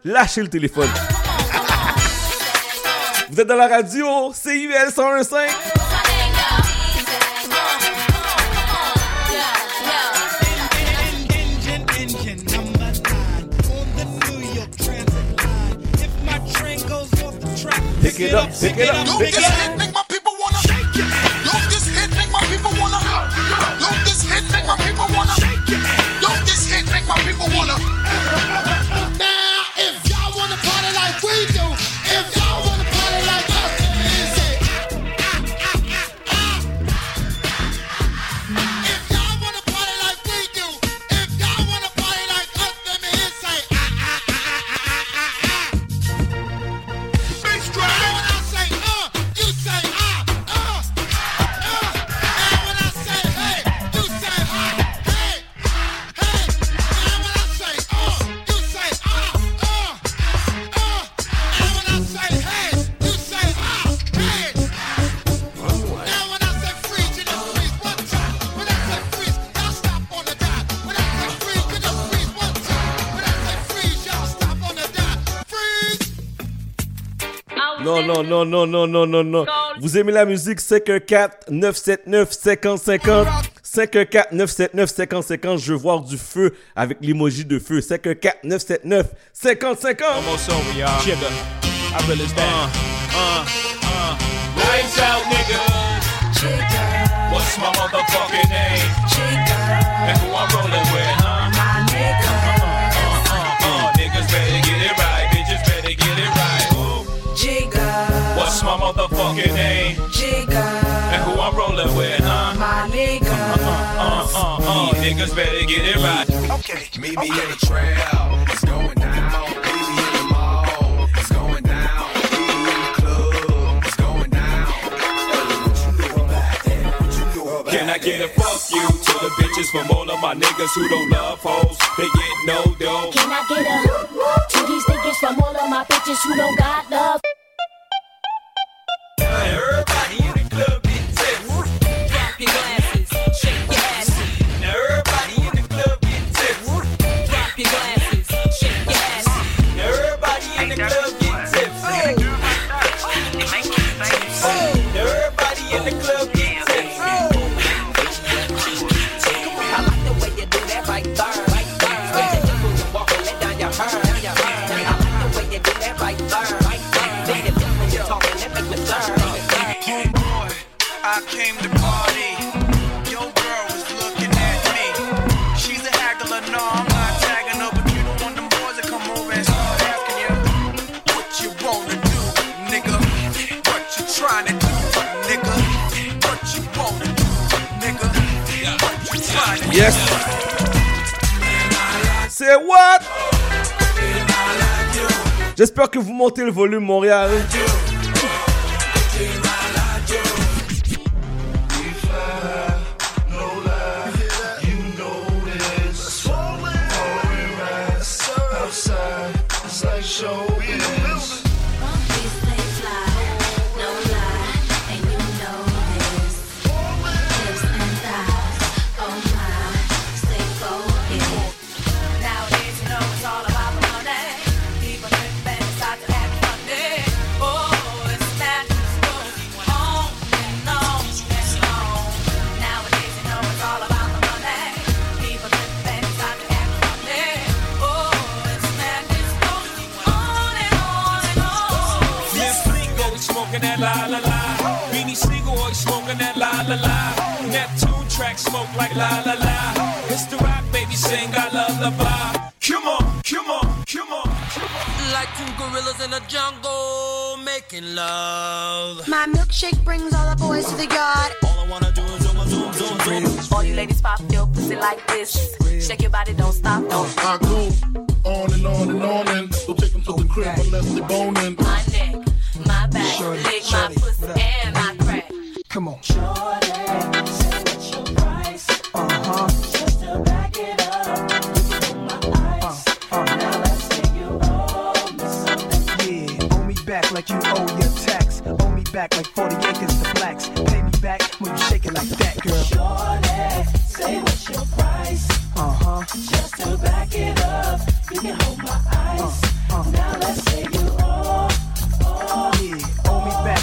lâchez le téléphone. Vous êtes dans la radio, CUL 1015. Pick it up, pick it up, pick it up. Non, non, non, non, non, non, non, non. Vous aimez la musique 514 979 5050 514 979 5050 Je veux voir du feu avec l'emoji de feu. 514 979 5050 What's my motherfucking motherfucking name. Jigga. And who I'm rolling with, huh? My nigga. Uh, uh, uh, uh, uh. Niggas better get it right. Okay. Meet me okay. in the trail. It's going down. Can I get a fuck you to the bitches from all of my niggas who don't love hoes? They get no dough. Can I get a to these niggas from all of my bitches who don't got love? Everybody in the club C'est what? J'espère que vous montez le volume, Montréal. La la la. Beanie Siegel, he smoking that la la la. Neptune track smoke like la la la. It's the rock, baby, sing I love the bar. Come on, come on, come on. Like two gorillas in a jungle making love. My milkshake brings all the boys to the yard. All I wanna do is zoom, zoom, zoom, zoom. All you ladies pop your pussy like this. Shake your body, don't stop, don't I go on and on and on and don't take them to the crib unless they're boning. My neck, back, lick my pussy and my crack. Come on. Uh-huh. Yeah, owe me back like you owe your tax. Owe me back like 40 acres to blacks. Pay me back when you shake it like that, girl. say what's your price? Uh huh. Just to back it up, you can hold my eyes. Now let's say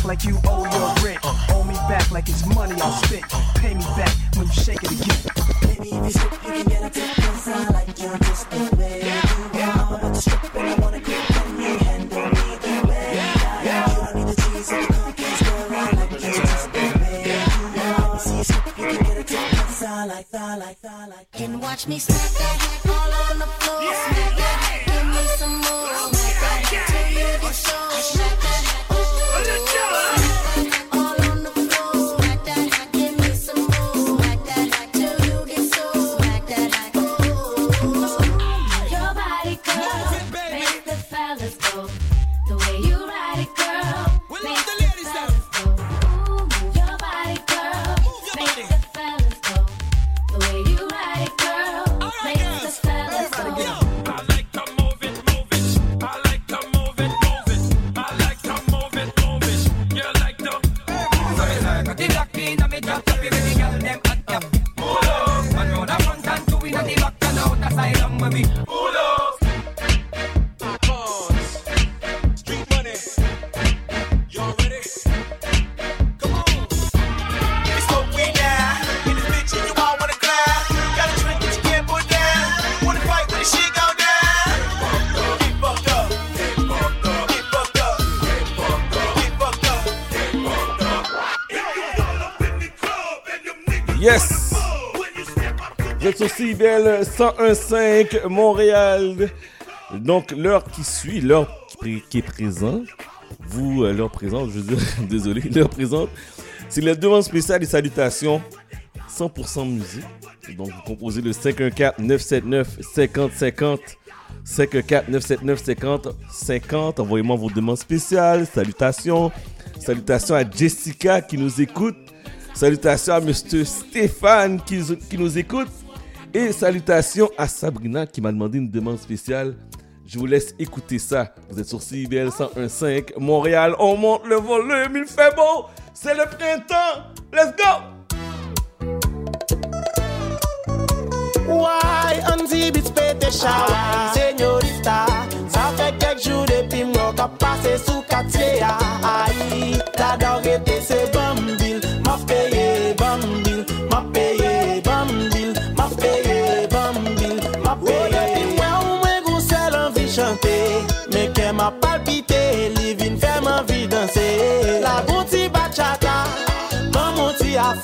like you owe your rent. Owe me back like it's money I spent. Pay me back when you shake it again. Baby, if you strip, you can get a tip. Cause I like you just the way you are. I'm about to strip and I wanna grip. Can you handle me the way I am? You don't need the cheese or the cookies, girl. I like you just the way you are. See you strip, you can get a tip. Cause I like, I like, I like. Can watch me smack that hack all on the floor. Smack that êtes sur CIBL 101.5 Montréal. Donc, l'heure qui suit, l'heure qui, est présente, vous, euh, l'heure présente, je veux dire, désolé, l'heure présente, c'est la demande spéciale et salutations. 100% musique. Donc, vous composez le 514-979-5050. 514-979-5050. Envoyez-moi vos demandes spéciales. Salutations. Salutations à Jessica qui nous écoute. Salutations à Mr. Stéphane qui, qui nous écoute. Et salutations à Sabrina qui m'a demandé une demande spéciale. Je vous laisse écouter ça. Vous êtes sur CIBL 101.5 Montréal. On monte le volume, il fait beau. C'est le printemps. Let's go! Why Ça fait quelques jours depuis passé sous Aïe dorée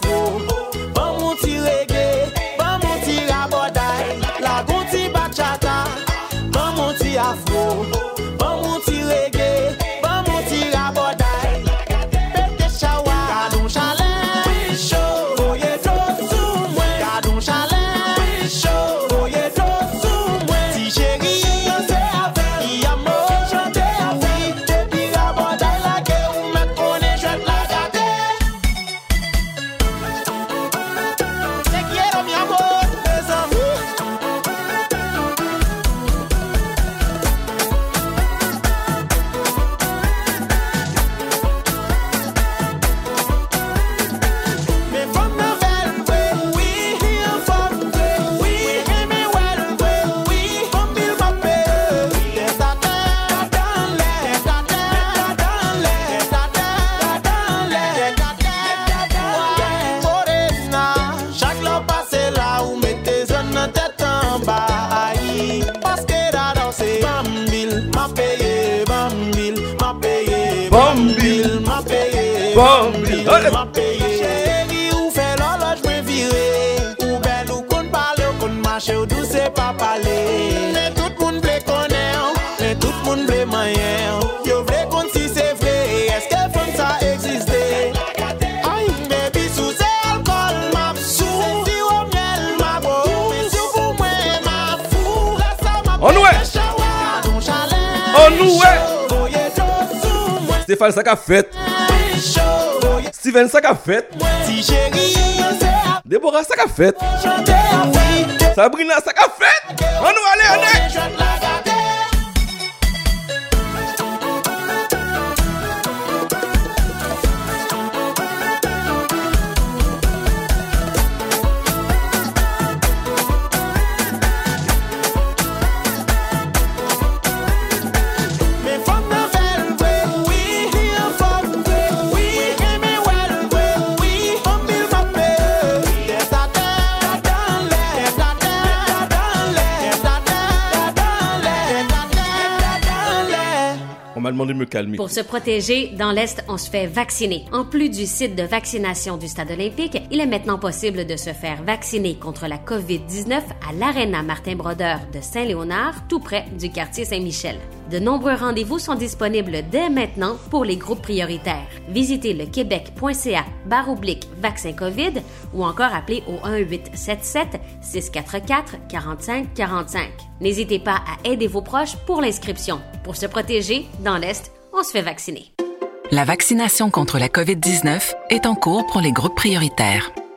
mon Bon, bon, bon. kombli Ma peyi cheri ou fe loloj mwen vire. Ou bel ou kon pale ou kon mache ou dou se pa pale Ne tout moun ble kone ou, ne tout moun ble maye ou Yo vle kon si se vre, eske fon sa eksiste Ay, bebi sou se alkol map sou. Se si ou miel map ou, sou pou mwen map fou. Rasa map peche chawa, ton chalen chou Stéphane, ça qu'a fait Sylvain, ça qu'a fait. Déborah, ça qu'a fait. Sabrina, ça qu'a fait. On nous aller, Pour se protéger, dans l'Est, on se fait vacciner. En plus du site de vaccination du Stade olympique, il est maintenant possible de se faire vacciner contre la COVID-19 à l'Arena Martin Brodeur de Saint-Léonard, tout près du quartier Saint-Michel. De nombreux rendez-vous sont disponibles dès maintenant pour les groupes prioritaires. Visitez le québec.ca vaccin COVID ou encore appelez au 1-877 644 45 45. N'hésitez pas à aider vos proches pour l'inscription. Pour se protéger, dans l'Est, on se fait vacciner. La vaccination contre la COVID-19 est en cours pour les groupes prioritaires.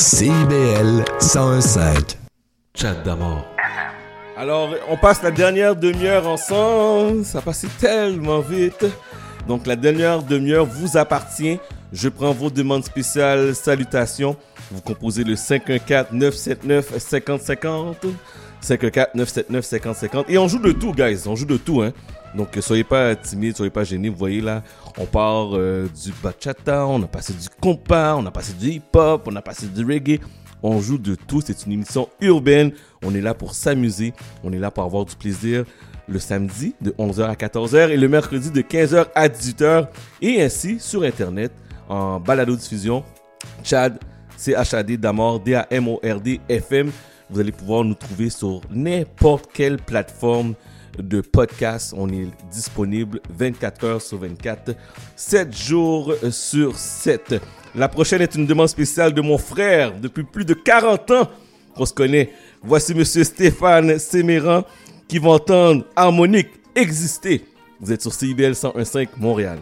CIBL 101.5. Chat d'amour. Alors, on passe la dernière demi-heure ensemble. Ça passe tellement vite. Donc, la dernière demi-heure vous appartient. Je prends vos demandes spéciales. Salutations. Vous composez le 514-979-5050. 514-979-5050. Et on joue de tout, guys. On joue de tout, hein. Donc, euh, soyez pas timides, soyez pas gênés. Vous voyez là, on part euh, du bachata, on a passé du compas, on a passé du hip-hop, on a passé du reggae. On joue de tout. C'est une émission urbaine. On est là pour s'amuser. On est là pour avoir du plaisir le samedi de 11h à 14h et le mercredi de 15h à 18h. Et ainsi sur Internet en balado-diffusion. Chad, C-H-A-D d'Amor, D-A-M-O-R-D, FM. Vous allez pouvoir nous trouver sur n'importe quelle plateforme de podcast. On est disponible 24 heures sur 24, 7 jours sur 7. La prochaine est une demande spéciale de mon frère depuis plus de 40 ans qu'on se connaît. Voici monsieur Stéphane Séméran qui va entendre Harmonique exister. Vous êtes sur CIBL 101.5 Montréal.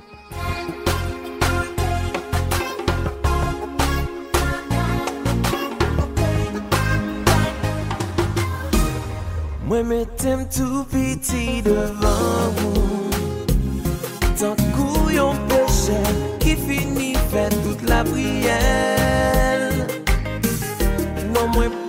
tem tou piti devan moun Tan kou yon peche Ki fini fè tout la priel Non mwen pou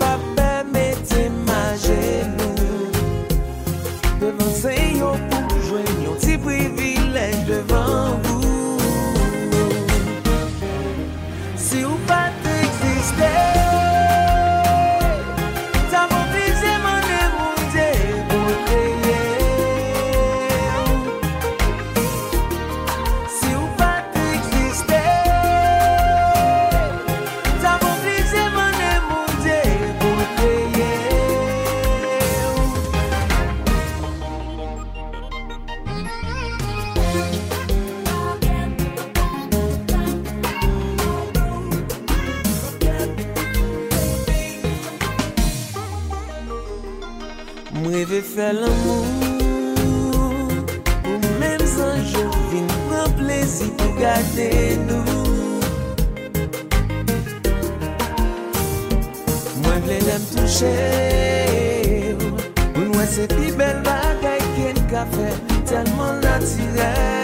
fè l'amou Ou mèm san jò vin pran plesi pou gade nou Mwen vle lèm touche Mwen wè se pi bel bagay ken ka fè Telman natirel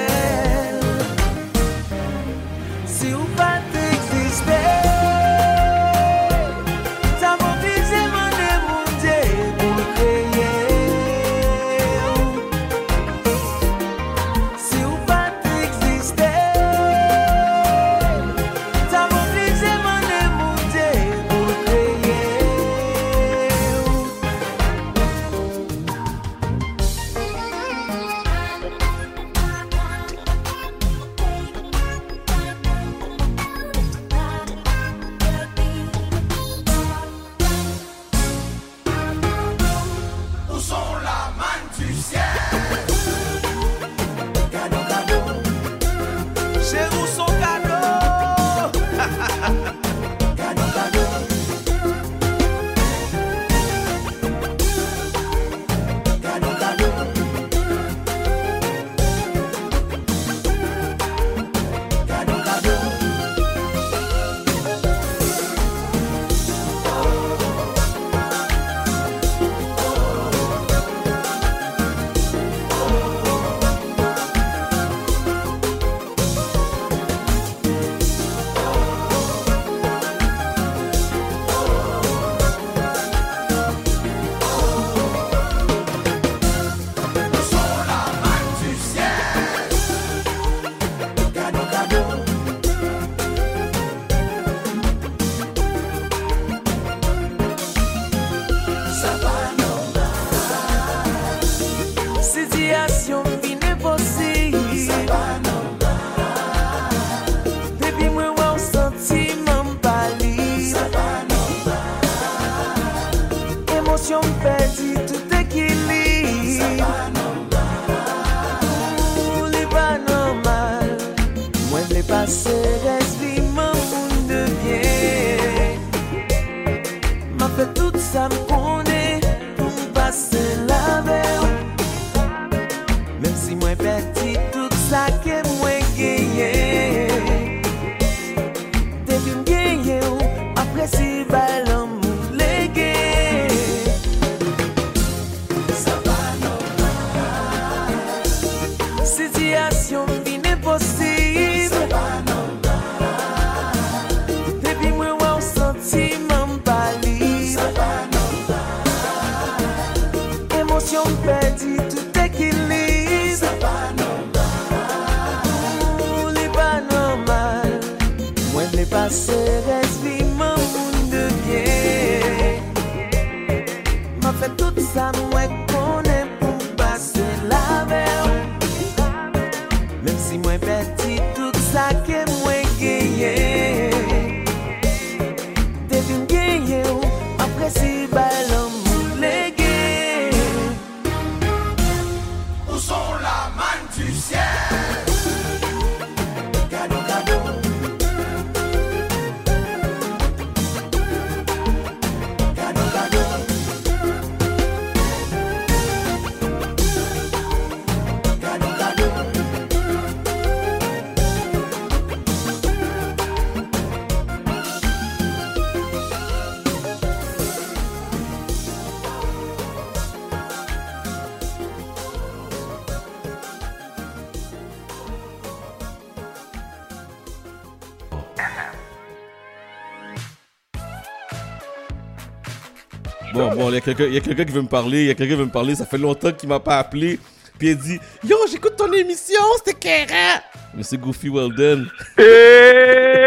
Il y a quelqu'un qui veut me parler, il y a quelqu'un qui veut me parler, ça fait longtemps qu'il m'a pas appelé. Puis il dit Yo, j'écoute ton émission, c'était carré. Monsieur Goofy Weldon.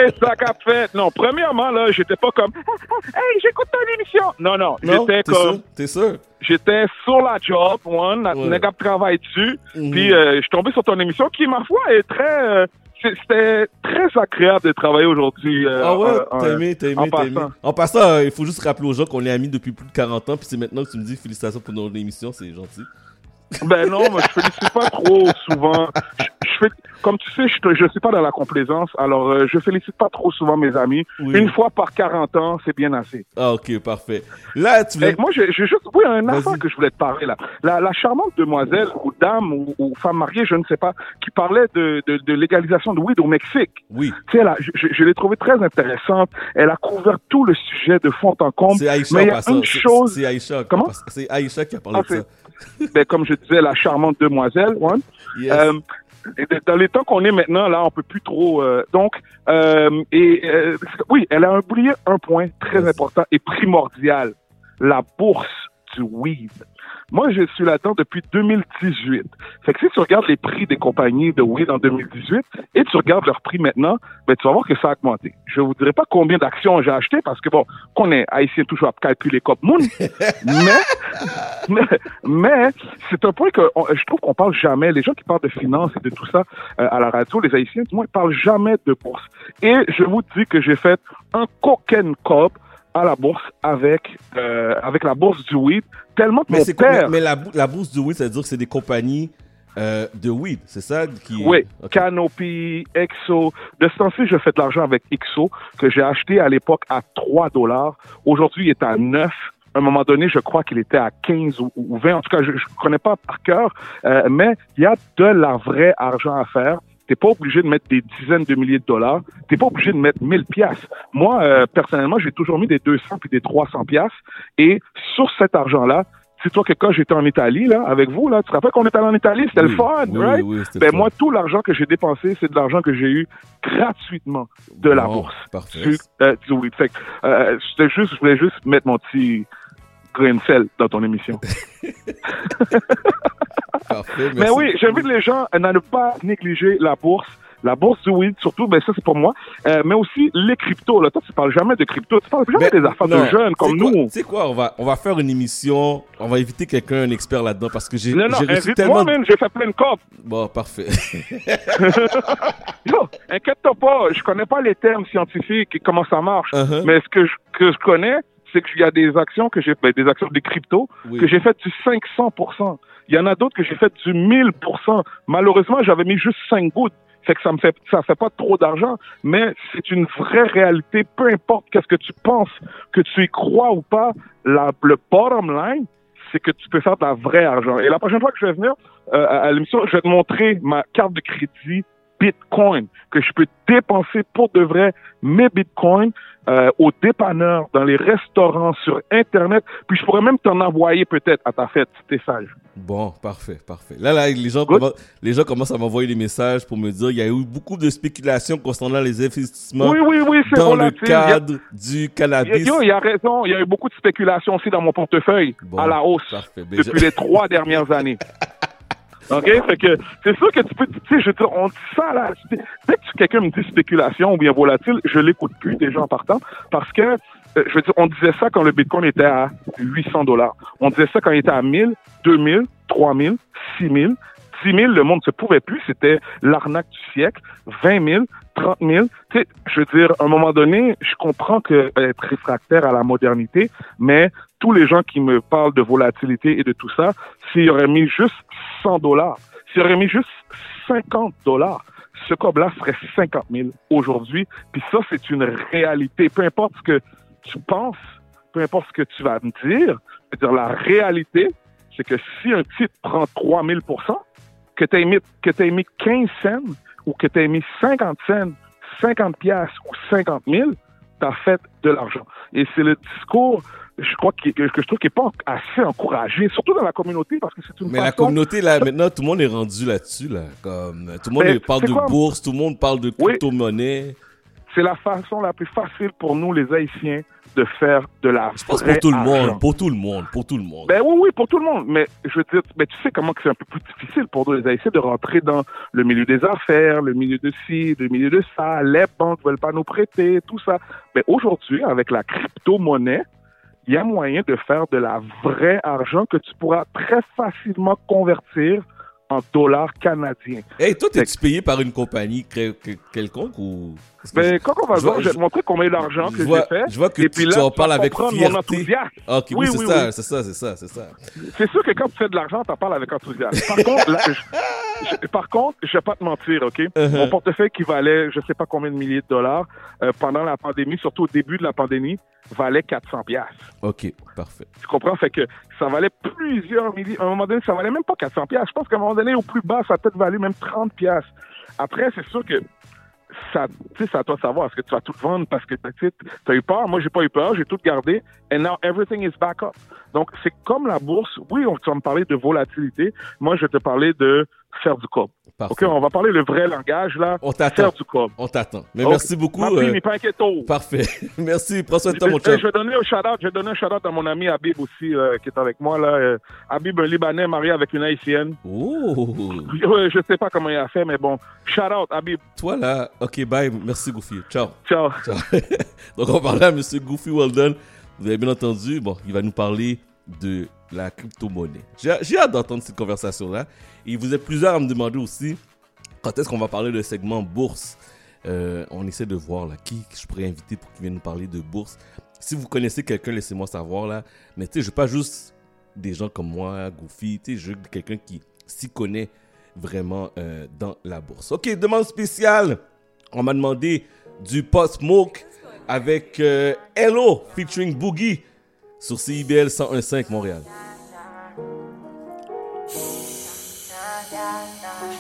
Et ça qu'a fait? Non, premièrement, là, j'étais pas comme Hey, j'écoute ton émission. Non, non, Non, j'étais comme. T'es sûr? J'étais sur la job, one, Ouais. gars travaille dessus. Mhm. Puis euh, je suis tombé sur ton émission qui, ma foi, est très. euh, C'était très agréable de travailler aujourd'hui. euh, Ah ouais, t'as aimé, t'as aimé, t'as aimé. En passant, il faut juste rappeler aux gens qu'on est amis depuis plus de 40 ans, puis c'est maintenant que tu me dis félicitations pour notre émission, c'est gentil. Ben non, mais je félicite pas trop souvent. Je, je fais, comme tu sais, je, je suis pas dans la complaisance, alors euh, je félicite pas trop souvent mes amis. Oui. Une fois par 40 ans, c'est bien assez. Ah, ok, parfait. Là, tu voulais. Moi, j'ai juste, oui, un affaire que je voulais te parler là. La, la charmante demoiselle ou dame ou, ou femme mariée, je ne sais pas, qui parlait de, de, de légalisation de weed au Mexique. Oui. Tu sais, a- je, je- l'ai trouvée très intéressante. Elle a couvert tout le sujet de fond en comble. C'est Aïcha Mais il y a une chose. C'est Aïcha. Comment? C'est Aïcha qui a parlé Ah, de ça. ben, comme je disais, la charmante demoiselle. Yes. Euh, dans les temps qu'on est maintenant, là, on peut plus trop. euh, donc, euh, et euh, oui, elle a oublié un point très important et primordial la bourse du weed. Moi, je suis là-dedans depuis 2018. Fait que si tu regardes les prix des compagnies de weed en 2018 et tu regardes leurs prix maintenant, ben, tu vas voir que ça a augmenté. Je vous dirai pas combien d'actions j'ai acheté parce que bon, qu'on est haïtien toujours à calculer comme moun, mais, mais, mais c'est un point que on- je trouve qu'on parle jamais. Les gens qui parlent de finances et de tout ça euh, à la radio, les haïtiens, du moins, ils parlent jamais de bourse. Et je vous dis que j'ai fait un coquin cop à la bourse avec euh, avec la bourse du weed tellement que Mais, mon quoi- père mais, mais la, la bourse du weed, ça veut dire que c'est des compagnies euh, de weed, c'est ça qui. Oui, Canopy, Exo. De ce temps-ci, je fais de l'argent avec Exo, que j'ai acheté à l'époque à 3 dollars. Aujourd'hui, il est à 9. À un moment donné, je crois qu'il était à 15 ou, ou 20. En tout cas, je ne connais pas par cœur, euh, mais il y a de la vraie argent à faire. T'es pas obligé de mettre des dizaines de milliers de dollars. T'es pas obligé de mettre 1000 piastres. Moi, euh, personnellement, j'ai toujours mis des 200 puis des 300 piastres. Et sur cet argent-là, dis-toi que quand j'étais en Italie, là, avec vous, là, tu te rappelles qu'on est allé en Italie, c'était Oui, le fun, oui, right? oui, ben, fun. moi, tout l'argent que j'ai dépensé, c'est de l'argent que j'ai eu gratuitement de la Bon, bourse. parfait. Du, euh, du weed. Fait euh, c'était juste, je voulais juste mettre mon petit grain de sel dans ton émission. Parfait, Mais oui, j'invite les gens à ne pas négliger la bourse. La bourse du weed, surtout, ben ça c'est pour moi. Euh, mais aussi les cryptos. Là, toi, tu parles jamais de crypto, tu parles jamais des affaires Non, de jeunes comme quoi- nous. Tu sais quoi, on va, on va faire une émission, on va inviter quelqu'un, un expert là-dedans, parce que j'ai Non, non, reçu tellement... man, j'ai fait plein de copes. Bon, parfait. Yo, inquiète-toi pas, je connais pas les termes scientifiques et comment ça marche. Uh-huh. Mais ce que je, que je connais, c'est qu'il y a des actions que j'ai ben, des actions des cryptos Oui. que j'ai fait du 500%. Il y en a d'autres que j'ai fait du 1000%. Malheureusement, j'avais mis juste 5 gouttes. Fait que ça me fait ça fait pas trop d'argent, mais c'est une vraie réalité. Peu importe qu'est-ce que tu penses, que tu y crois ou pas, la, le bottom line, c'est que tu peux faire de la vraie argent. Et la prochaine fois que je vais venir euh, à, à l'émission, je vais te montrer ma carte de crédit Bitcoin que je peux dépenser pour de vrai mes Bitcoins euh, au dépanneur, dans les restaurants, sur Internet. Puis je pourrais même t'en envoyer peut-être à ta fête, si t'es sage. Bon, parfait, parfait. Là, là, les gens, commen- les gens commencent à m'envoyer des messages pour me dire il y a eu beaucoup de spéculations concernant les investissements Oui, oui, oui, dans le cadre du cannabis. Il y a raison. Il y a eu beaucoup de spéculation aussi dans mon portefeuille à la hausse parfait. Depuis je- les trois dernières années. OK? Fait que c'est sûr que tu peux, tu sais, je dire, on dit ça là. Dès que quelqu'un me dit spéculation ou bien volatile, je l'écoute plus déjà en partant parce que, euh, je veux dire, on disait ça quand le Bitcoin était à 800 dollars. On disait ça quand il était à 1000, 2000, 3000, 6000. 10 000, le monde ne se pouvait plus. C'était l'arnaque du siècle. 20 000, 30 000. Tu sais, je veux dire, à un moment donné, je comprends que euh, être réfractaire à la modernité, mais tous les gens qui me parlent de volatilité et de tout ça, s'ils auraient mis juste 100 dollars, s'ils auraient mis juste 50 dollars, ce cob-là serait 50 000 aujourd'hui. Puis ça, c'est une réalité. Peu importe ce que tu penses, peu importe ce que tu vas me dire, dire, la réalité, c'est que si un titre prend 3000% que tu aies mis, mis 15 cents ou que tu aies mis 50 cents, 50 piastres ou 50 000, tu as fait de l'argent. Et c'est le discours, je crois, que, que je trouve qui n'est pas assez encouragé, surtout dans la communauté, parce que c'est une Mais la communauté, là, maintenant, tout le monde est rendu là-dessus, là. Comme, tout le monde Mais parle de quoi? bourse, tout le monde parle de Oui. crypto-monnaie. C'est la façon la plus facile pour nous, les Haïtiens, de faire de la Je pense pour tout le monde, pour tout le monde, pour tout le monde. Ben oui, oui, pour tout le monde. Mais je veux dire, mais tu sais comment c'est un peu plus difficile pour nous, les Haïtiens, de rentrer dans le milieu des affaires, le milieu de ci, le milieu de ça. Les banques veulent pas nous prêter, tout ça. Mais aujourd'hui, avec la crypto-monnaie, il y a moyen de faire de la vraie argent que tu pourras très facilement convertir en dollars canadiens. Hey, toi, t'es-tu payé par une compagnie que- que- quelconque ou? Parce que Ben, quand on va je vois- voir, je vais te montrer combien d'argent je que j'ai fait. Je vois que et tu, puis là, tu en tu parles avec fierté. enthousiasme. Ok, oui, Oui, c'est oui, ça, oui. c'est ça, c'est ça, c'est ça. C'est sûr que quand tu fais de l'argent, t'en parles avec enthousiasme. Par contre, là, je, je- par contre, je vais pas te mentir, OK? Uh-huh. Mon portefeuille qui valait, je sais pas combien de milliers de dollars, euh, pendant la pandémie, surtout au début de la pandémie, valait 400 piastres. Ok, parfait. Tu comprends? Fait que ça valait plusieurs milliers. À un moment donné, ça valait même pas 400 piastres. Je pense qu'à un moment donné, au plus bas, ça a peut-être valu même 30 piastres. Après, c'est sûr que ça, c'est à toi de savoir. Est-ce que tu vas tout vendre parce que tu as eu peur? Moi, j'ai pas eu peur. J'ai tout gardé. And now everything is back up. Donc, c'est comme la bourse. Oui, on, tu vas me parler de volatilité. Moi, je vais te parler de faire du cob. Parfait. OK, on va parler le vrai langage, là. On t'attend. Faire du cob. On t'attend. Mais merci beaucoup. Euh, mais pas. Parfait. Merci. Prends soin de toi, mon Euh, chum. Je vais donner un shout-out, je vais donner un shout-out à mon ami Habib aussi, euh, qui est avec moi, là. Euh, Habib, un Libanais marié avec une Haïtienne. Oh. Je sais pas comment il a fait, mais bon. Shout-out, Habib. Toi, là, ok, bye. Merci, Goofy. Ciao. Ciao. Donc, on parlait à M. Goofy Weldon. Vous avez bien entendu. Bon, il va nous parler de la crypto-monnaie. J'ai hâte d'entendre cette conversation-là. Et vous êtes plusieurs à me demander aussi quand est-ce qu'on va parler de segment bourse? Euh, on essaie de voir là, qui je pourrais inviter pour qu'il vienne nous parler de bourse. Si vous connaissez quelqu'un, laissez-moi savoir là. Mais tu sais, je veux pas juste des gens comme moi, Goofy. Tu sais, je veux quelqu'un qui s'y connaît vraiment euh, dans la bourse. Ok, demande spéciale. On m'a demandé du Pot Smoke avec euh, Hello featuring Boogie sur CIBL 101.5 Montréal.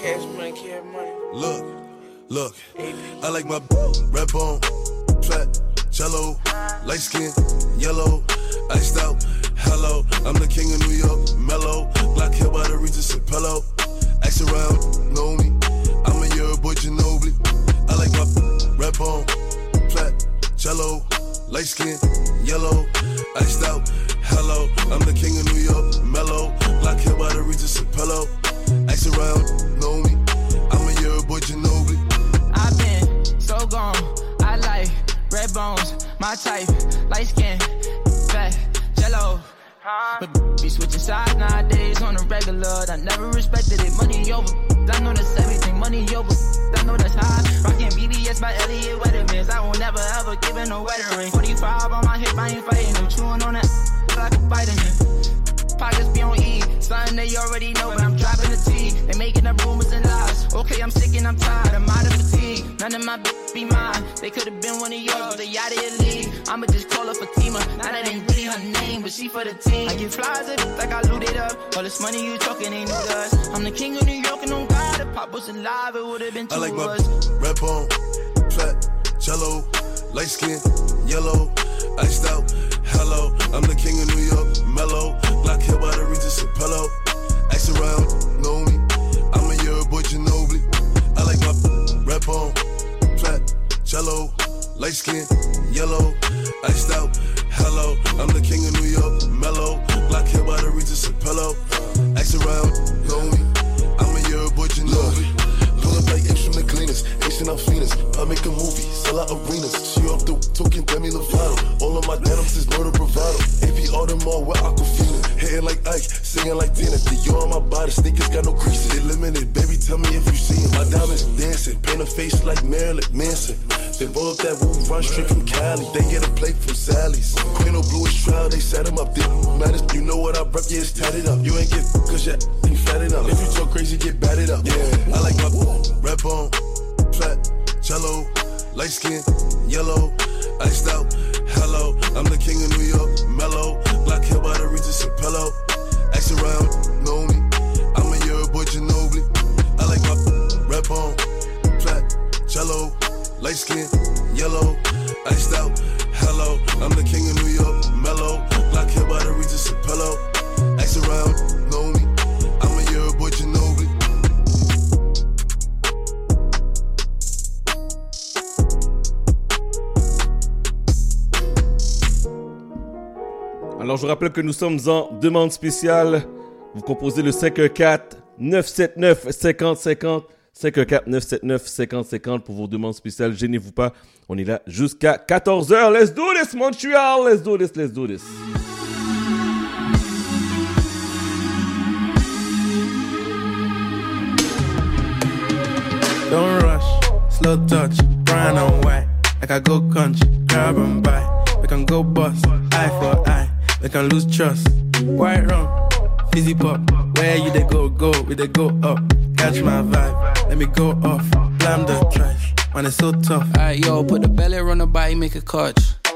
Cash money, cash money. Look, look, I like my red bone, flat, jello, light skin, yellow, iced out. Hello, I'm the king of New York, mellow, black hair by the Regis and. Ask around, know me. I'm a year boy Ginobili. I like my red bone, flat, jello, light skin, yellow, iced out. Hello, I'm the king of New York, mellow, black hair by the Regis and pillow. Ask around, know me. I'm a year boy Ginobili. I've been so gone. I like red bones, my type, light skin, fat, jello. But be switching sides nowadays on a regular. I never respected it. Money over. I know that's everything. Money over. I know that's high. Rocking BBS by Elliot Weathermans. I will never ever give in no wedding ring. 45 on my hip, I ain't fighting. I'm chewing on that like a vitamin. Pockets be on E. Something they already know, but I'm dropping the T. They making up rumors and lies. Okay, I'm sick and I'm tired. I'm out of fatigue. None of my b- be mine. They could have been one of yours, but they out of your league. I'ma just call her Fatima. Now that ain't really her name, but she for the team. I get flies it like I looted up. All this money you talking ain't new to. I'm the king of New York and on God. If Pop was alive, it would have been two I like my us. red bone, flat, jello, light skin, yellow, iced out. Hello, I'm the king of New York, mellow, I care about the Regis and pillow. Ask around, know me. I'm a year boy Ginobili. I like my rep on, plat, cello, light skin, yellow, iced out, hello. I'm the king of New York, mellow. Block here by the Regis and pillow. Ask around, know me. I'm a year boy Ginobili. Pull up like apes from the cleaners, Asian out I make a movie, sell out arenas. She off the token, Demi Lovato. All of my denims is murder bravado. AP all them all with Aquafina. Ike, singing like Tina. Dior on my body, sneakers got no creases. Limited, baby, tell me if you see 'em. My diamonds dancing, paint a face like Marilyn Manson. They roll up that roof, run straight from Cali. They get a plate from Sally's. Queen of Bluish Trial, they set him up. They matters, you know what I rep, yeah, it's tatted up. You ain't get cause you ain't fatted up. If you talk crazy, get batted up. Yeah, I like my red bone, flat, jello, light skin, yellow, iced out. Hello, I'm the king of New York, mellow. Regis and pillow. Ask around, know me. I'm a year boy Ginobili. I like my red bone, flat, cello, light skin, yellow, iced out. Hello, I'm the king of New York, mellow. Black hair by the Regis and pillow. Ask around, know me. Alors, je vous rappelle que nous sommes en demande spéciale. Vous composez le 514 979 5050. 514 979 5050 pour vos demandes spéciales. Gênez-vous pas. On est là jusqu'à 14h. Let's do this, Montreal. Let's do this. Let's do this. Don't rush, slow touch, brown and white. I go country, and buy. Can go bust, eye for eye. We can lose trust. White rum, fizzy pop. Where you they go, go, we they go up. Catch my vibe, let me go off. Blam the trash, man, it's so tough. Alright, yo, put the belly on the body, make a catch.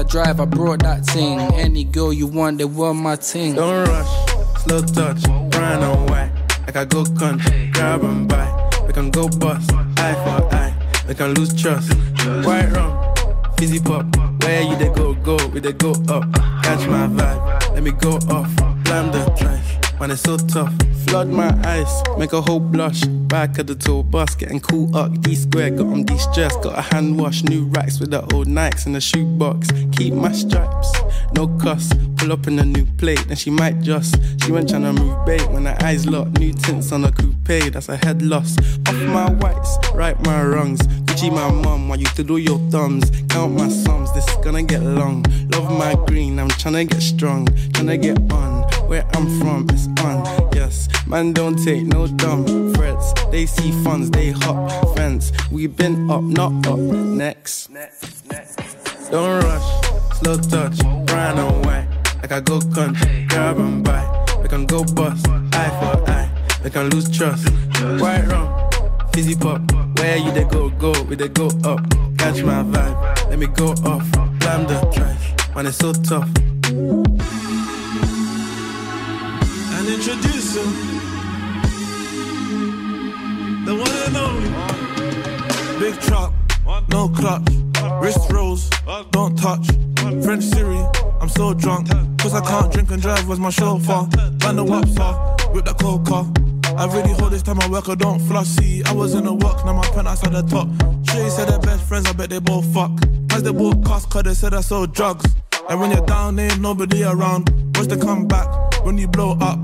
I drive, I brought that thing. Any girl you want, they want my ting. Don't rush, slow touch, white. Like I go country, grab and buy. We can go bust, eye for eye. We can lose trust. White rum, fizzy pop. Where you they go, go, we they go up. Catch my vibe, let me go off. Blam the trash, man, it's so tough. Flood my eyes, make a whole blush. Back of the tour bus, getting cool up. D square, got on de stress. Got a hand wash, new racks with the old Nikes in the shoebox. Keep my stripes, no cuss. Pull up in a new plate, then she might just. She went tryna move bait when her eyes locked. New tints on a coupe, that's a head loss. Off my whites, right my wrongs. Gucci my mum, while you twiddle your thumbs. Count my sums, this is gonna get long. Love my green, I'm tryna get strong. Tryna get on, where I'm from, it's on. Yes, man, don't take no dumb threats. They see funds, they hop fence. We been up, not up. Next. Don't rush, slow touch, brown and white. Like I go country, grab and buy. We can go bust, eye for eye. We can lose trust. White rum, fizzy pop. Where you they go, go, we they go up. Catch my vibe, let me go off. Blam the trash, man, it's so tough. And introduce him, the one and only. Big truck, no clutch, wrist rolls, don't touch. French Siri, I'm so drunk, cause I can't drink and drive. Where's my chauffeur? Man, the are with the coca. I really hold this time I work, I don't flossy. I was in the work, now my penthouse at the top. Shay said they're best friends, I bet they both fuck. As they both cost, cause they said I sold drugs. And when you're down, ain't nobody around. Watch the comeback when you blow up.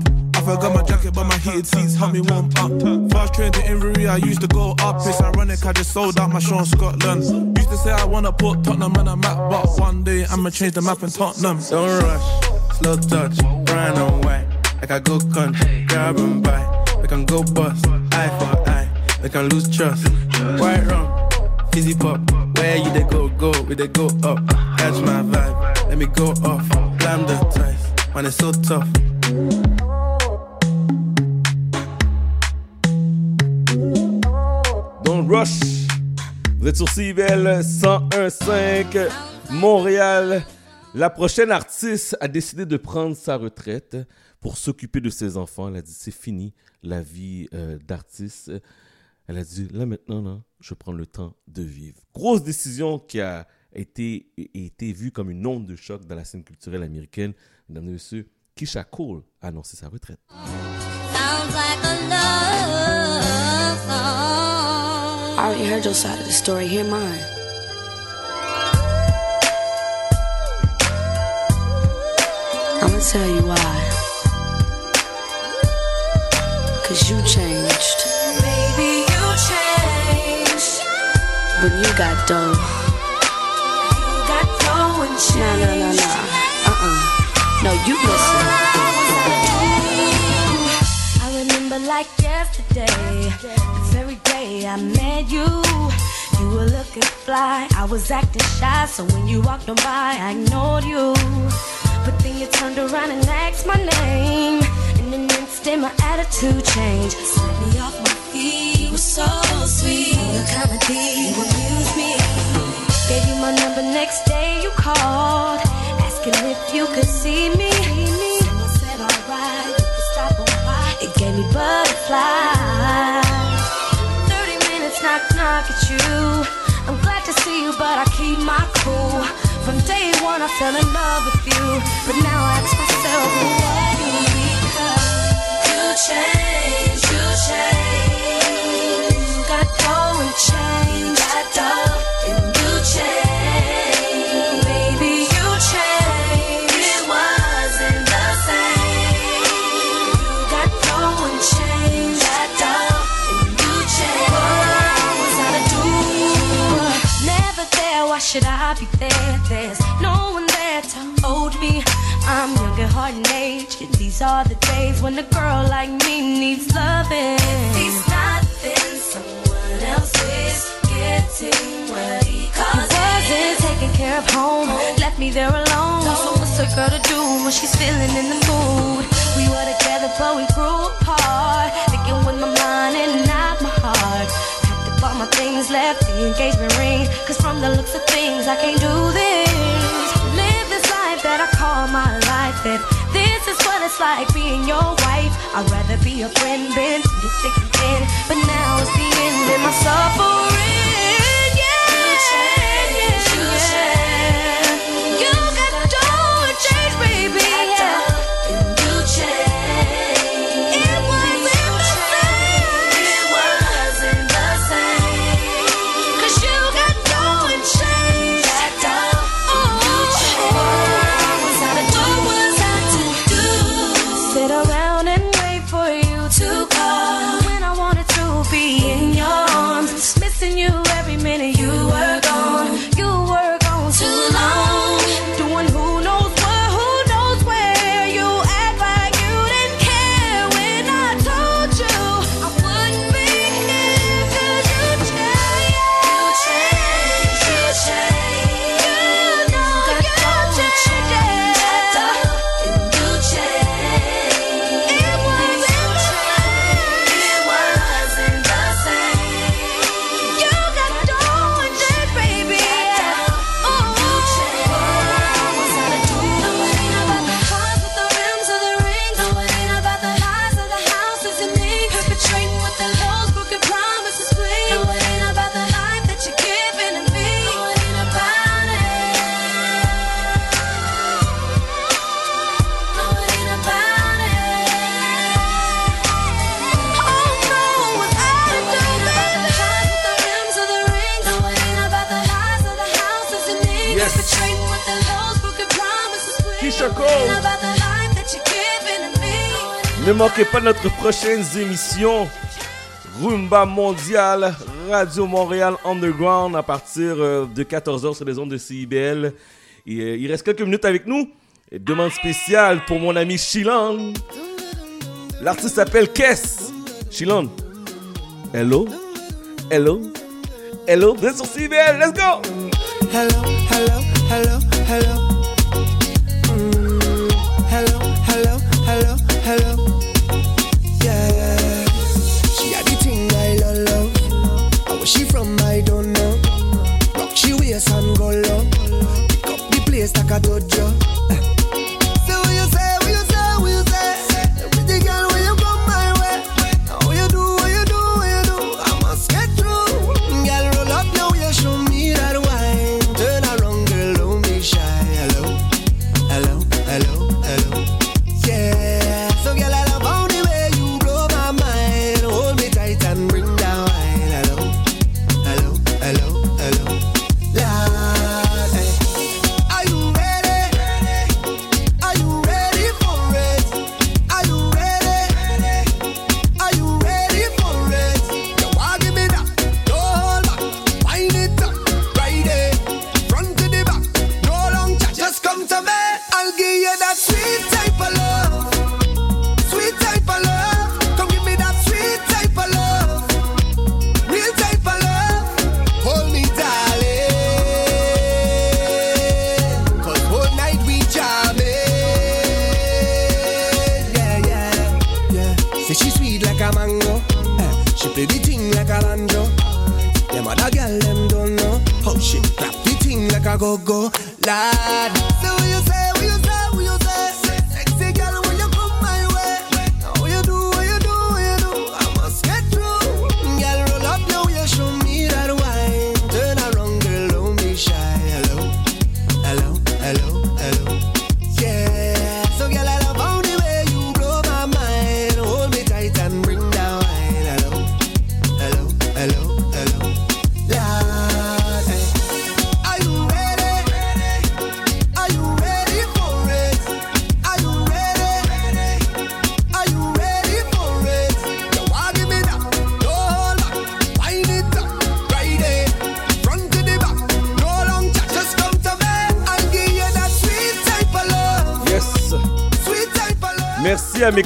I forgot my jacket, but my heated seats help me warm up. Fast train to Inverie, I used to go up. It's ironic, I just sold out my show in Scotland. Used to say I wanna put Tottenham on a map, but one day I'ma change the map in Tottenham. Don't rush, slow touch, brown and white. Like I go country, grab and buy. We can go bust, eye for eye. We can lose trust. White rum, fizzy pop. Where you they go, go, we they go up. Catch my vibe, let me go off. Blam the ties, man, it's so tough. Rush. Vous êtes sur CIVL 101.5 Montréal. La prochaine artiste a décidé de prendre sa retraite pour s'occuper de ses enfants. Elle a dit c'est fini la vie euh, d'artiste. Elle a dit là maintenant, là, je prends le temps de vivre. Grosse décision qui a été, été vue comme une onde de choc dans la scène culturelle américaine. Mesdames et messieurs, Keisha Cole a annoncé sa retraite. Sounds like a love. I already heard your side of the story. Hear mine. I'ma tell you why. Cause you changed. Baby, you changed. When you got dough. You got dough and Nah, nah, nah, nah. Uh-uh. No, you listen. I remember like yesterday, the very day I met you. You were looking fly, I was acting shy, so when you walked on by, I ignored you. But then you turned around and asked my name. In an instant, my attitude changed. Swept me off my feet. You were so sweet. You kind of deep. You amused me. Gave you my number next day. You called, asking if you could see me. Gave me butterflies. 30 minutes knock knock at you. I'm glad to see you, but I keep my cool. From day one, I fell in love with you. But now I ask myself, why because you changed, you changed. You got go and change. Got go should I be there? There's no one there to hold me. I'm young at heart and age, and these are the days when a girl like me needs loving. If he's not, then someone else is getting what he calls He wasn't taking care of home, left me there alone. So what's a girl to do when she's feeling in the mood? We were together, but we grew apart. Thinking with my mind and not my heart. All my things, left the engagement ring. Cause from the looks of things, I can't do this. Live this life that I call my life. If this is what it's like being your wife, I'd rather be a friend, to the thick and thin. But now it's the end of my suffering. Notre prochaine émission Rumba Mondial Radio Montréal Underground à partir euh, de 14h sur les ondes de CIBL. Et, euh, il reste quelques minutes avec nous. Et demande spéciale pour mon ami Shilon. L'artiste s'appelle Kess. Shilon. Hello? Hello? Hello? Êtes sur CIBL. Let's go. Hello, hello, hello, hello. Up the place like a dojo.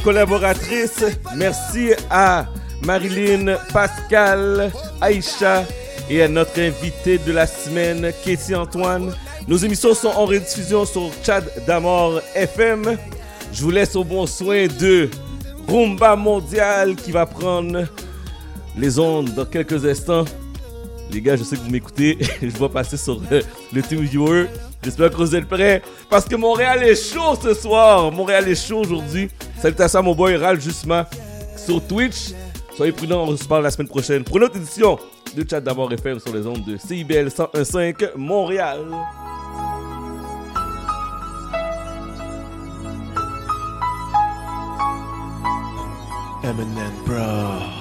Collaboratrices. Merci à Marilyn, Pascal, Aïcha et à notre invité de la semaine, Katie Antoine. Nos émissions sont en rediffusion sur Chad d'Amor FM. Je vous laisse au bon soin de Rumba Mondial qui va prendre les ondes dans quelques instants. Les gars, je sais que vous m'écoutez. je vois passer sur le, le Team Viewer. J'espère que vous êtes prêts. Parce que Montréal est chaud ce soir. Montréal est chaud aujourd'hui. Salutations à mon boy Ral Jusma sur Twitch. Soyez prudents, on se parle la semaine prochaine pour une autre édition de Chat d'Amour FM sur les ondes de CIBL 101.5 Montréal. Eminem, bro.